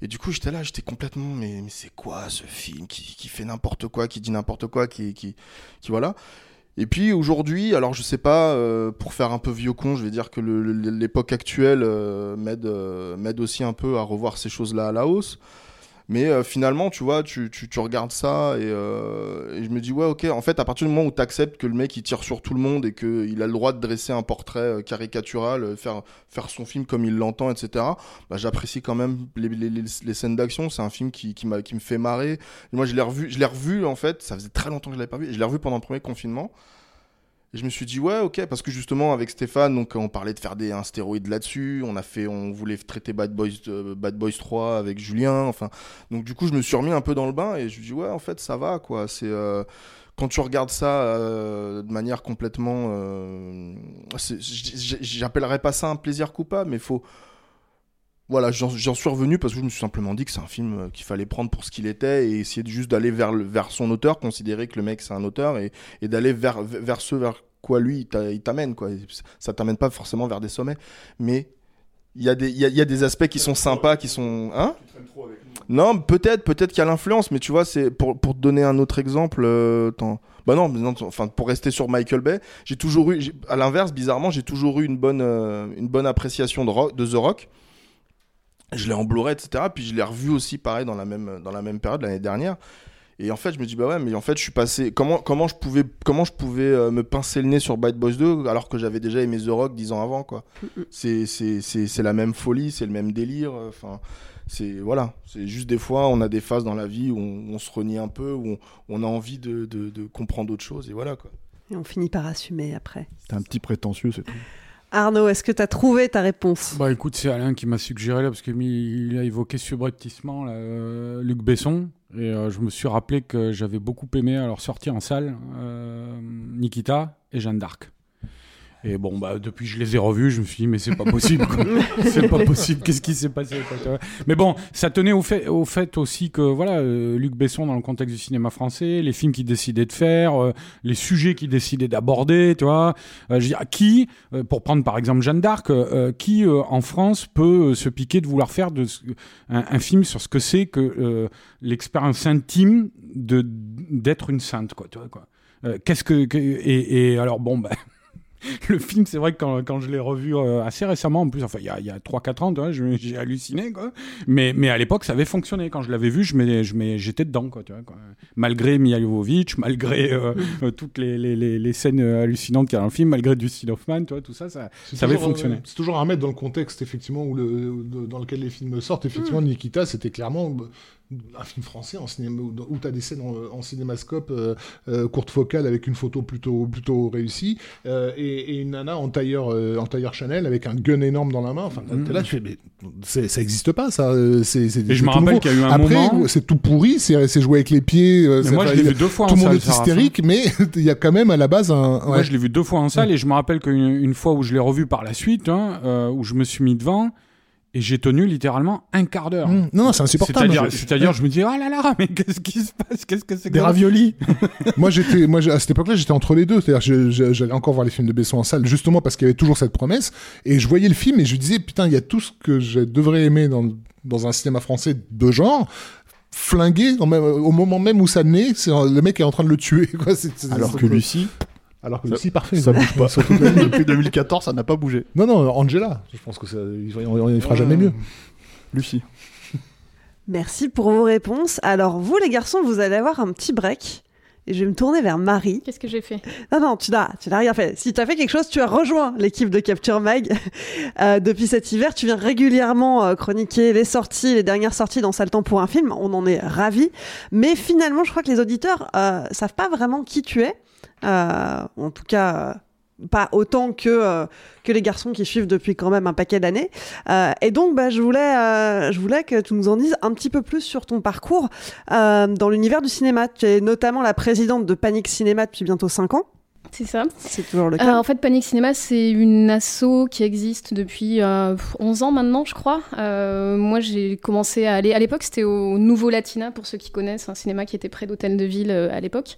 Et du coup, j'étais là, j'étais complètement, mais, c'est quoi ce film qui, fait n'importe quoi, qui dit n'importe quoi, qui, qui, voilà. Et puis aujourd'hui, alors je sais pas, euh, pour faire un peu vieux con, je vais dire que l'époque actuelle euh, euh, m'aide aussi un peu à revoir ces choses-là à la hausse. Mais euh, finalement, tu vois, tu, tu, tu regardes ça et, euh, et je me dis, ouais, ok, en fait, à partir du moment où tu acceptes que le mec il tire sur tout le monde et qu'il a le droit de dresser un portrait euh, caricatural, euh, faire, faire son film comme il l'entend, etc., bah, j'apprécie quand même les, les, les, les scènes d'action. C'est un film qui, qui, m'a- qui me fait marrer. Moi, je l'ai revu, je l'ai revu, en fait, ça faisait très longtemps que je l'avais pas vu, et je l'ai revu pendant le premier confinement. Je me suis dit ouais ok parce que justement avec Stéphane donc on parlait de faire des un stéroïde là-dessus, on on voulait traiter Bad Boys euh, Bad Boys 3 avec Julien, enfin. Donc du coup je me suis remis un peu dans le bain et je me dis ouais en fait ça va quoi, c'est euh, quand tu regardes ça euh, de manière complètement j'appellerais pas ça un plaisir coupable mais faut voilà, j'en suis revenu parce que je me suis simplement dit que c'est un film qu'il fallait prendre pour ce qu'il était et essayer de juste d'aller vers, vers son auteur, considérer que le mec c'est un auteur et, et d'aller vers, vers ce vers quoi lui il t'a- il t'amène. quoi. Ça t'amène pas forcément vers des sommets, mais il y, a des- il y, a, il y a des aspects qui sont sympas, qui sont. Hein? Non, peut-être, peut-être qu'il y a l'influence, mais tu vois, c'est pour, pour te donner un autre exemple. euh. Bah non, mais non, enfin pour rester sur Michael Bay, j'ai toujours eu, à l'inverse, bizarrement, j'ai toujours eu une bonne, euh, une bonne appréciation de, rock- de The Rock. Je l'ai en Blu-ray, etc. Puis je l'ai revu aussi, pareil, dans la même, dans la même période l'année dernière. Et en fait, je me dis bah ouais, mais en fait, je suis passé. Comment, comment je pouvais, comment je pouvais euh, me pincer le nez sur Bad Boys 2 alors que j'avais déjà aimé The Rock dix ans avant, quoi. C'est, c'est, c'est, c'est la même folie, c'est le même délire. euh, Enfin, c'est voilà. C'est juste des fois, on a des phases dans la vie où on, on se renie un peu, où on, on a envie de, de, de comprendre d'autres choses, et voilà quoi. Et on finit par assumer après. T'es un petit prétentieux, c'est tout. Arnaud, est-ce que tu as trouvé ta réponse? Bah écoute, c'est Alain qui m'a suggéré là, parce qu'il a évoqué subrepticement là, euh, Luc Besson. Et euh, je me suis rappelé que j'avais beaucoup aimé alors sortir en salle euh, Nikita et Jeanne d'Arc. Et bon, bah, depuis je les ai revus, je me suis dit, mais c'est pas possible. c'est pas possible. Qu'est-ce qui s'est passé Mais bon, ça tenait au fait, au fait aussi que, voilà, euh, Luc Besson, dans le contexte du cinéma français, les films qu'il décidait de faire, euh, les sujets qu'il décidait d'aborder, tu vois? Euh, je veux dire, qui, euh, pour prendre par exemple Jeanne d'Arc, euh, qui euh, en France peut se piquer de vouloir faire de, un, un film sur ce que c'est que euh, l'expérience intime de d'être une sainte, quoi, tu vois, quoi. Euh, Qu'est-ce que, que- et, et alors bon bah le film c'est vrai que quand, quand je l'ai revu euh, assez récemment en plus enfin il y a, y a 3-4 ans j'ai halluciné quoi mais, mais à l'époque ça avait fonctionné quand je l'avais vu je m'ai- je j'étais dedans quoi, tu vois, quoi. malgré Mia Jovovich malgré euh, euh, toutes les, les, les, les scènes hallucinantes qu'il y a dans le film malgré Dustin Hoffman tu vois, tout ça ça, ça avait fonctionné C'est toujours à remettre dans le contexte, effectivement, où le, de- dans lequel les films sortent. Effectivement, Nikita, c'était clairement euh, un film français en cinéma, où, tu as des scènes en, en cinémascope euh, euh, courte focale avec une photo plutôt, plutôt réussie, euh, et, et une nana en tailleur, en tailleur Chanel avec un gun énorme dans la main. Enfin, t'es là, tu fais, mais ça existe pas, ça. C'est, je me tout rappelle qu'il y a eu un Après, moment c'est tout pourri, c'est, c'est joué avec les pieds. mais moi je l'ai vu deux fois tout en le monde salle est hystérique, mais il y a quand même à la base un. Moi, je l'ai vu deux fois en salle et je me rappelle qu'une une fois où je l'ai revu par la suite, hein, où je me suis mis devant et j'ai tenu littéralement un quart d'heure. Mmh. Non, non, c'est insupportable. C'est-à-dire, Je- c'est-à-dire, je me dis, oh là là, mais qu'est-ce qui se passe? Qu'est-ce que c'est Des raviolis moi j'étais moi à cette époque-là j'étais entre les deux c'est-à-dire je- je- j'allais encore voir les films de Besson en salle justement parce qu'il y avait toujours cette promesse et je voyais le film et je disais putain il y a tout ce que je devrais aimer dans dans un cinéma français de genre flingué au, moment même où ça naît c'est le mec est en train de le tuer quoi c'est- c'est- Alors c'est- que Lucie, alors que ça- Lucie parfait ça bouge pas. Depuis 2014, ça n'a pas bougé. non non Angela je pense que ça il fera jamais mieux Lucie. Merci pour vos réponses. Alors, vous, les garçons, vous allez avoir un petit break. Et je vais me tourner vers Marie. Qu'est-ce que j'ai fait? Non, non, tu n'as, tu n'as rien fait. Si tu as fait quelque chose, tu as rejoint l'équipe de Capture Mag. Euh, depuis cet hiver, tu viens régulièrement euh, chroniquer les sorties, les dernières sorties dans Sale Temps pour un film. On en est ravis. Mais finalement, je crois que les auditeurs euh, savent pas vraiment qui tu es. Euh, en tout cas, euh, pas autant que, euh, que les garçons qui suivent depuis quand même un paquet d'années. Euh, et donc, bah, je, voulais, euh, je voulais que tu nous en dises un petit peu plus sur ton parcours dans l'univers du cinéma. Tu es notamment la présidente de Panic Cinéma depuis bientôt 5 ans. C'est ça. C'est toujours le Euh, cas. en fait, Panic Cinéma, c'est une asso qui existe depuis euh, 11 ans maintenant, je crois. Euh, moi, j'ai commencé à aller. À l'époque, c'était au Nouveau Latina, pour ceux qui connaissent, un cinéma qui était près d'Hôtel de Ville à l'époque.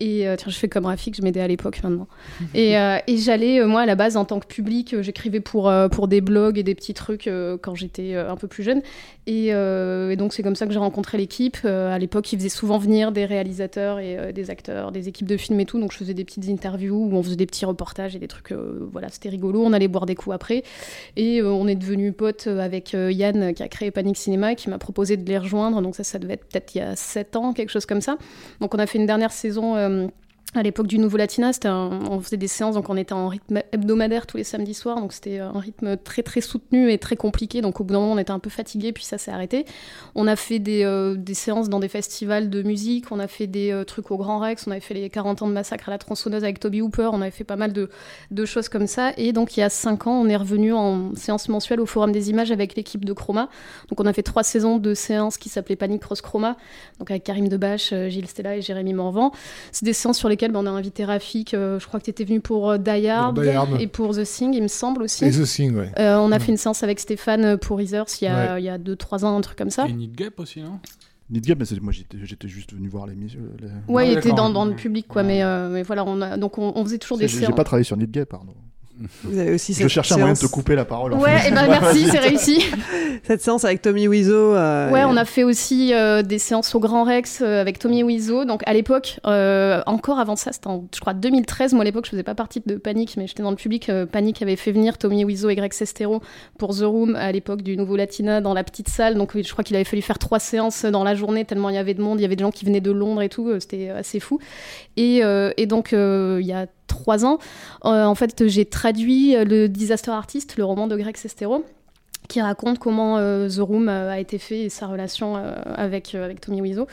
Et euh, tiens, je fais comme Rafik, je m'aidais à l'époque maintenant. et euh, et j'allais, euh, moi, à la base, en tant que public, j'écrivais pour, pour des blogs et des petits trucs quand j'étais un peu plus jeune. Et, et donc, c'est comme ça que j'ai rencontré l'équipe. À l'époque, ils faisaient souvent venir des réalisateurs et des acteurs, des équipes de films et tout. Donc, je faisais des petites interviews où on faisait des petits reportages et des trucs. voilà, c'était rigolo. On allait boire des coups après. Et on est devenus potes avec Yann qui a créé Panic Cinéma et qui m'a proposé de les rejoindre. Donc, ça, ça devait être peut-être il y a 7 ans, quelque chose comme ça. Donc, on a fait une dernière saison. Euh, à l'époque du Nouveau Latina, on faisait des séances, donc on était en rythme hebdomadaire tous les samedis soirs, donc c'était un rythme très très soutenu et très compliqué, donc au bout d'un moment on était un peu fatigué, puis ça s'est arrêté. On a fait des, euh, des, séances dans des festivals de musique, on a fait des euh, trucs au Grand Rex, on avait fait les 40 ans de massacre à la tronçonneuse avec Toby Hooper, on avait fait pas mal de, de choses comme ça, et donc il y a 5 ans on est revenu en séance mensuelle au Forum des Images avec l'équipe de Chroma, donc on a fait trois saisons de séances qui s'appelaient Panic Cross Chroma, donc avec Karim Debache, euh, Gilles Stella et Jérémy Morvan. C'est des séances sur ben, on a invité Rafik, euh, je crois que tu étais venu pour euh, Die Hard, et pour The Thing, il me semble aussi. Et The Thing, ouais. Euh, on a fait une séance avec Stéphane pour Eathers il y a 2-3 ans, un truc comme ça. Et Gap aussi, non? Nidgap, mais moi j'étais juste venu voir l'émission. Ouais, il était dans, dans, le public, quoi. Mais, mais voilà, on a, donc on, faisait toujours des séances. J'ai pas travaillé sur Nidgap, pardon. Vous avez aussi Je cherchais un moyen de te couper la parole. Ouais, et eh ben merci, c'est réussi. cette séance avec Tommy Wiseau. Euh, ouais, on a fait aussi euh, des séances au Grand Rex euh, avec Tommy Wiseau. Donc à l'époque, encore avant ça, c'était en, je crois, 2013. Moi à l'époque, je faisais pas partie de Panic, mais j'étais dans le public. Panic avait fait venir Tommy Wiseau et Greg Sestero pour The Room à l'époque du Nouveau Latina dans la petite salle. Donc je crois qu'il avait fallu faire trois séances dans la journée tellement il y avait de monde. Il y avait des gens qui venaient de Londres et tout. C'était assez fou. Et, et donc il y a trois ans, euh, en fait, j'ai traduit euh, le Disaster Artist, le roman de Greg Sestero qui raconte comment euh, The Room a été fait et sa relation avec, avec Tommy Wiseau.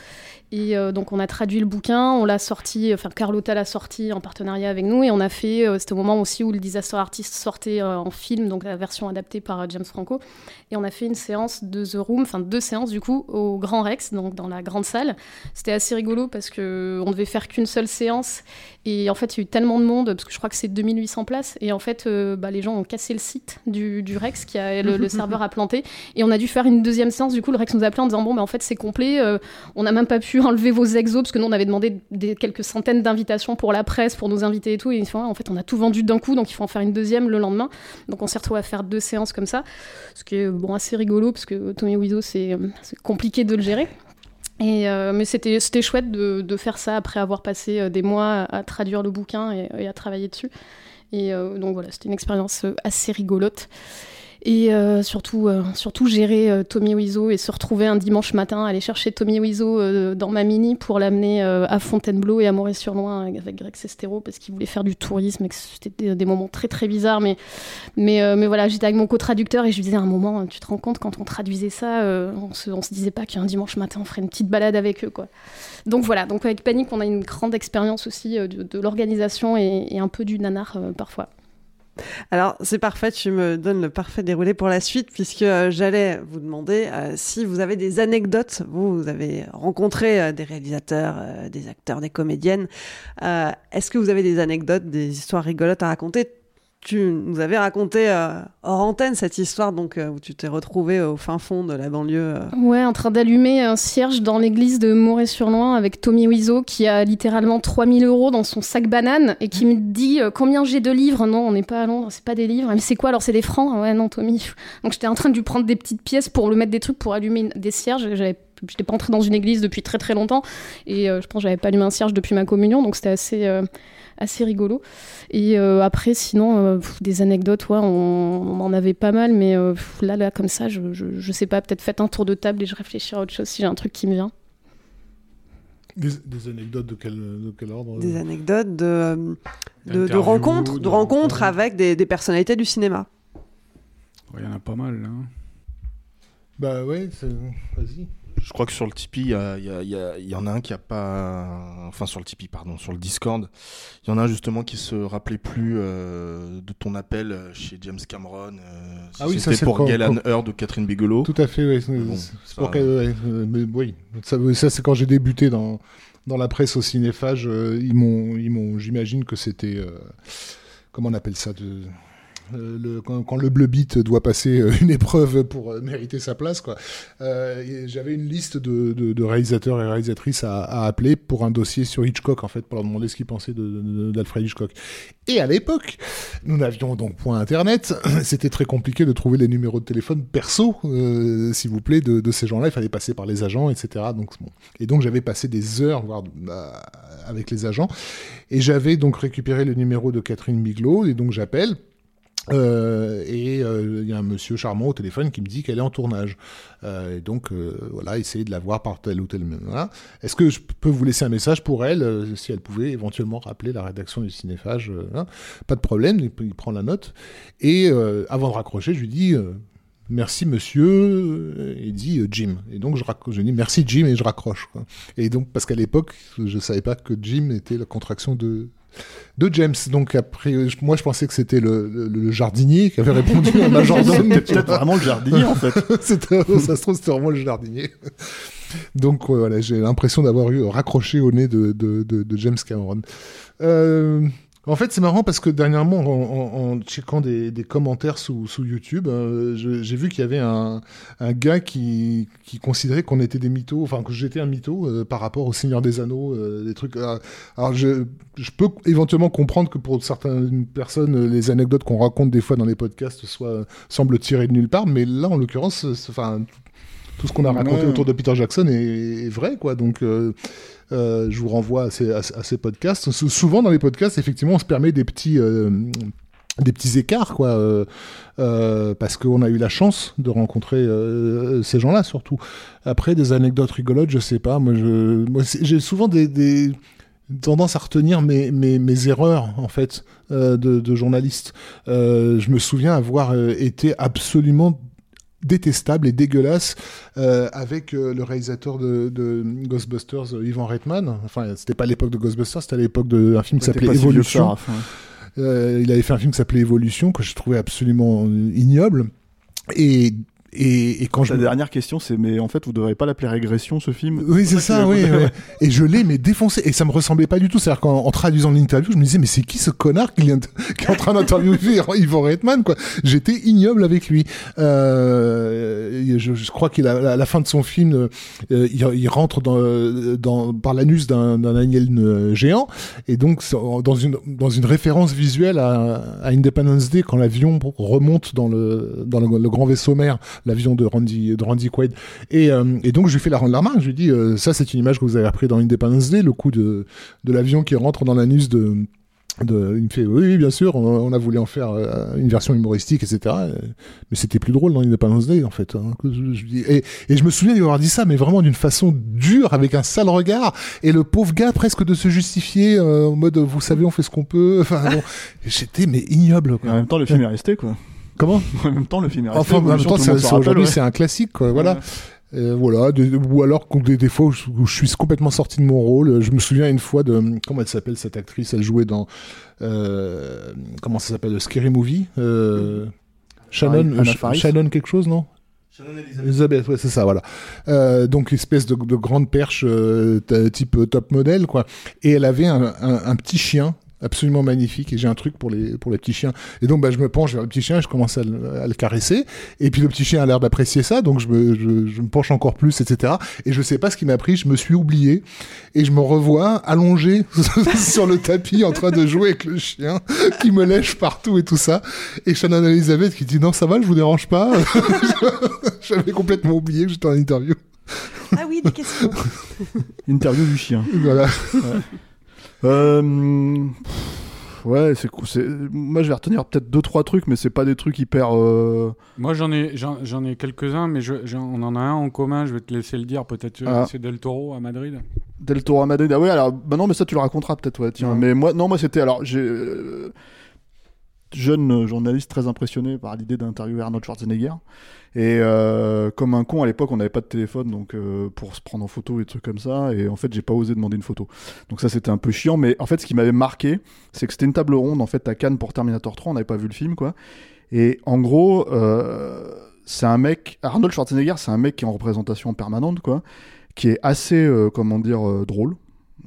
Et donc on a traduit le bouquin, on l'a sorti, enfin Carlotta l'a sorti en partenariat avec nous et on a fait, c'était au moment aussi où le Disaster Artist sortait en film, donc la version adaptée par James Franco. Et on a fait une séance de The Room, enfin deux séances du coup, au Grand Rex, donc dans la grande salle. C'était assez rigolo parce que on devait faire qu'une seule séance. Et en fait, il y a eu tellement de monde, parce que je crois que c'est 2800 places. Et en fait, euh, bah, les gens ont cassé le site du, Rex, qui a, le, serveur a planté. Et on a dû faire une deuxième séance. Du coup, le Rex nous a appelé en disant Bon, bah, en fait, c'est complet. Euh, on n'a même pas pu enlever vos exos, parce que nous, on avait demandé des, quelques centaines d'invitations pour la presse, pour nos invités et tout. Et en fait, on a tout vendu d'un coup, donc il faut en faire une deuxième le lendemain. Donc on s'est retrouvé à faire deux séances comme ça. Ce qui est bon, assez rigolo, parce que Tommy Wiseau, c'est compliqué de le gérer. Et euh, mais c'était chouette de, de, faire ça après avoir passé euh, des mois à, traduire le bouquin et, à travailler dessus. Et euh, donc voilà, c'était une expérience assez rigolote et euh, surtout, euh, surtout gérer euh, Tommy Wiseau et se retrouver un dimanche matin, aller chercher Tommy Wiseau dans ma mini pour l'amener à Fontainebleau et à Maurice-sur-Loing avec, Greg Sestero parce qu'il voulait faire du tourisme et que c'était des, moments très très bizarres. Mais, mais, mais voilà, j'étais avec mon co-traducteur et je lui disais à un moment, tu te rends compte quand on traduisait ça, on se, se disait pas qu'un dimanche matin on ferait une petite balade avec eux quoi. Donc voilà, donc avec Panic on a une grande expérience aussi de, l'organisation et, un peu du nanar parfois. Alors, c'est parfait, tu me donnes le parfait déroulé pour la suite, puisque euh, j'allais vous demander euh, si vous avez des anecdotes. Vous, avez rencontré euh, des réalisateurs, des acteurs, des comédiennes. Est-ce que vous avez des anecdotes, des histoires rigolotes à raconter tu nous avais raconté euh, hors antenne cette histoire donc euh, où tu t'es retrouvé au fin fond de la banlieue. Euh. Ouais, en train d'allumer un cierge dans l'église de Moret-sur-Loing avec Tommy Wiseau qui a littéralement 3000 euros dans son sac banane et qui me dit combien j'ai de livres? Non, on n'est pas à Londres, c'est pas des livres. Mais c'est quoi? Alors C'est des francs? Ouais, non, Tommy. Donc j'étais en train de lui prendre des petites pièces pour le mettre des trucs pour allumer des cierges. J'avais j'étais pas entrée dans une église depuis très très longtemps et je pense que j'avais pas allumé un cierge depuis ma communion donc c'était assez assez rigolo. Et euh, après, sinon, euh, des anecdotes, ouais, on, en avait pas mal, mais euh, là, là, comme ça, je, je, sais pas, peut-être faites un tour de table et je réfléchirai à autre chose si j'ai un truc qui me vient. Des, anecdotes de quel, de quel ordre Des anecdotes de, de, rencontres, de, rencontres avec des, des, personnalités du cinéma. Il y en a pas mal, là. Bah ouais, vas-y. Je crois que sur le Tipeee, il y, en a un qui a pas. Enfin, sur le Tipeee, pardon, sur le Discord, il y en a un justement qui se rappelait plus euh, de ton appel chez James Cameron. Euh, ah oui, c'était pour Galen Heard de Catherine Bigelow. Tout à fait, oui. pour mais, oui. Ça, ça c'est quand j'ai débuté dans, dans la presse au cinéphage. Euh, ils m'ont, j'imagine que c'était. comment on appelle ça de euh, le, quand, le bleu beat doit passer euh, une épreuve pour euh, mériter sa place. quoi. J'avais une liste de, réalisateurs et réalisatrices à, appeler pour un dossier sur Hitchcock, en fait, pour leur demander ce qu'ils pensaient d'Alfred Hitchcock. Et à l'époque, nous n'avions donc point Internet. C'était très compliqué de trouver les numéros de téléphone perso, s'il vous plaît, de, ces gens-là. Il fallait passer par les agents, etc. Donc, bon. Et donc j'avais passé des heures, voire avec les agents. Et j'avais donc récupéré le numéro de Catherine Miglo, et donc j'appelle Euh, et euh, il y a un monsieur charmant au téléphone qui me dit qu'elle est en tournage. Euh, et donc, voilà, essayer de la voir par tel ou tel. Est-ce que je peux vous laisser un message pour elle, si elle pouvait éventuellement rappeler la rédaction du cinéphage hein? Pas de problème, il, prend la note. Et avant de raccrocher, je lui dis merci monsieur, il dit Jim. Et donc je, je dis merci Jim et je raccroche. Et donc parce qu'à l'époque, je savais pas que Jim était la contraction de de James. Donc après, moi je pensais que c'était le, le, le, jardinier qui avait répondu à ma Jordan. C'était peut-être vraiment le jardinier en fait. ça se trouve c'était vraiment le jardinier. Donc voilà, j'ai l'impression d'avoir eu raccroché au nez de, de, de, de James Cameron. Euh, en fait, c'est marrant parce que dernièrement, en, en, checkant des, commentaires sous, YouTube, euh, j'ai vu qu'il y avait un, gars qui, considérait qu'on était des mythos, enfin que j'étais un mytho euh, par rapport au Seigneur des Anneaux, euh, des trucs. alors, je, peux éventuellement comprendre que pour certaines personnes, les anecdotes qu'on raconte des fois dans les podcasts semblent tirées de nulle part, mais là, en l'occurrence, enfin, tout ce qu'on a raconté ouais. autour de Peter Jackson est, est vrai, quoi. Donc euh, euh, je vous renvoie à ces, à, à ces, podcasts. Souvent dans les podcasts, effectivement, on se permet des petits euh, des petits écarts, quoi, euh, euh, parce qu'on a eu la chance de rencontrer euh, ces gens-là, surtout. Après, des anecdotes rigolotes, je sais pas. Moi, je, moi, j'ai souvent des, des tendance à retenir mes, mes, mes erreurs en fait euh, de, de, journaliste. Euh, je me souviens avoir été absolument détestable et dégueulasse euh, avec euh, le réalisateur de, de Ghostbusters, euh, Ivan Reitman. Enfin, c'était pas l'époque de Ghostbusters, c'était à l'époque d'un film qui s'appelait Évolution. Si euh, il avait fait un film qui s'appelait Évolution que je trouvais absolument ignoble. Et et, et, quand je... La dernière question, c'est mais en fait, vous ne devriez pas l'appeler régression ce film Oui, c'est ça, oui. Ouais. et je l'ai mais défoncé et ça me ressemblait pas du tout. C'est-à-dire qu'en traduisant l'interview, je me disais mais c'est qui ce connard qui, vient de... qui est en train d'interviewer Ivan Reitman quoi? J'étais ignoble avec lui. Euh, je, je, crois qu'il à la fin de son film, euh, il, il, rentre dans, dans par l'anus d'un alien géant et donc dans une dans une référence visuelle à, à Independence Day quand l'avion remonte dans le dans le, le grand vaisseau mère l'avion de Randy, de Randy Quaid. Et, euh, et donc, je lui fais la rendre la remarque. Je lui dis, euh, ça, c'est une image que vous avez appris dans Independence Day, le coup de, de l'avion qui rentre dans l'anus de, de, il me fait oui, bien sûr, on, on, a voulu en faire euh, une version humoristique, etc. Mais c'était plus drôle dans Independence Day, en fait. Hein, je, je dis. Et, et, je me souviens lui avoir dit ça, mais vraiment d'une façon dure, avec un sale regard, et le pauvre gars presque de se justifier euh, en mode, vous savez, on fait ce qu'on peut. Enfin, bon, j'étais mais ignoble. Quoi. En même temps, le film est resté, quoi. Comment En même temps, le film est resté. Enfin, en même temps, aujourd'hui, c'est un classique, quoi. Voilà. Ouais. Euh, voilà, de, ou alors des, des fois où je, où je, suis complètement sorti de mon rôle. Je me souviens une fois de comment elle s'appelle cette actrice? Elle jouait dans euh, comment ça s'appelle, Scary Movie. Euh, Shannon, Shannon quelque chose, non? Elisabeth. Elisabeth, ouais, c'est ça, voilà. Euh, donc espèce de, de grande perche euh, type top modèle, quoi. Et elle avait un, un, un petit chien absolument magnifique et j'ai un truc pour les pour les petits chiens. Et donc bah je me penche vers le petit chien et je commence à le, à le caresser. Et puis le petit chien a l'air d'apprécier ça donc je me je, je, me penche encore plus etc et je sais pas ce qui m'a pris je me suis oublié. Et je me revois allongé sur le tapis en train de jouer avec le chien qui me lèche partout et tout ça. Et Shannon Elizabeth qui dit non ça va je vous dérange pas. J'avais complètement oublié que j'étais en interview. Ah oui des questions. Interview du chien. Voilà. Ouais. Euh, ouais, c'est moi je vais retenir peut-être deux trois trucs, mais c'est pas des trucs hyper. Euh... Moi j'en ai j'en ai quelques uns, mais je, on en a un en commun. Je vais te laisser le dire. Peut-être ah. c'est Del Toro à Madrid. Del Toro à Madrid. Ah ouais, alors bah non, mais ça tu le raconteras peut-être. Ouais, tiens. Ouais. Mais moi non, moi c'était alors j'ai euh, jeune journaliste très impressionné par l'idée d'interviewer Arnold Schwarzenegger. Et euh, comme un con à l'époque, on n'avait pas de téléphone donc euh, pour se prendre en photo et des trucs comme ça. Et en fait, j'ai pas osé demander une photo. Donc ça, c'était un peu chiant. Mais en fait, ce qui m'avait marqué, c'est que c'était une table ronde en fait à Cannes pour Terminator 3. On n'avait pas vu le film quoi. Et en gros, euh, c'est un mec. Arnold Schwarzenegger, c'est un mec qui est en représentation permanente quoi, qui est assez comment dire drôle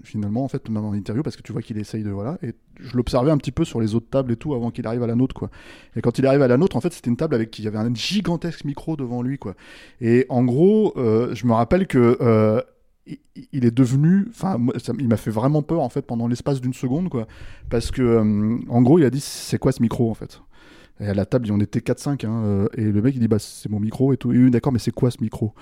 finalement en fait même en interview parce que tu vois qu'il essaye de voilà et je l'observais un petit peu sur les autres tables et tout avant qu'il arrive à la nôtre quoi. Et quand il arrive à la nôtre en fait c'était une table avec qui il y avait un gigantesque micro devant lui quoi. Et en gros euh, je me rappelle que euh, il est devenu enfin il m'a fait vraiment peur en fait pendant l'espace d'une seconde quoi. Parce que euh, en gros il a dit c'est quoi ce micro en fait? Et à la table, on était 4-5. Hein, et le mec, il dit bah, c'est mon micro et tout. Et d'accord, mais c'est quoi ce micro?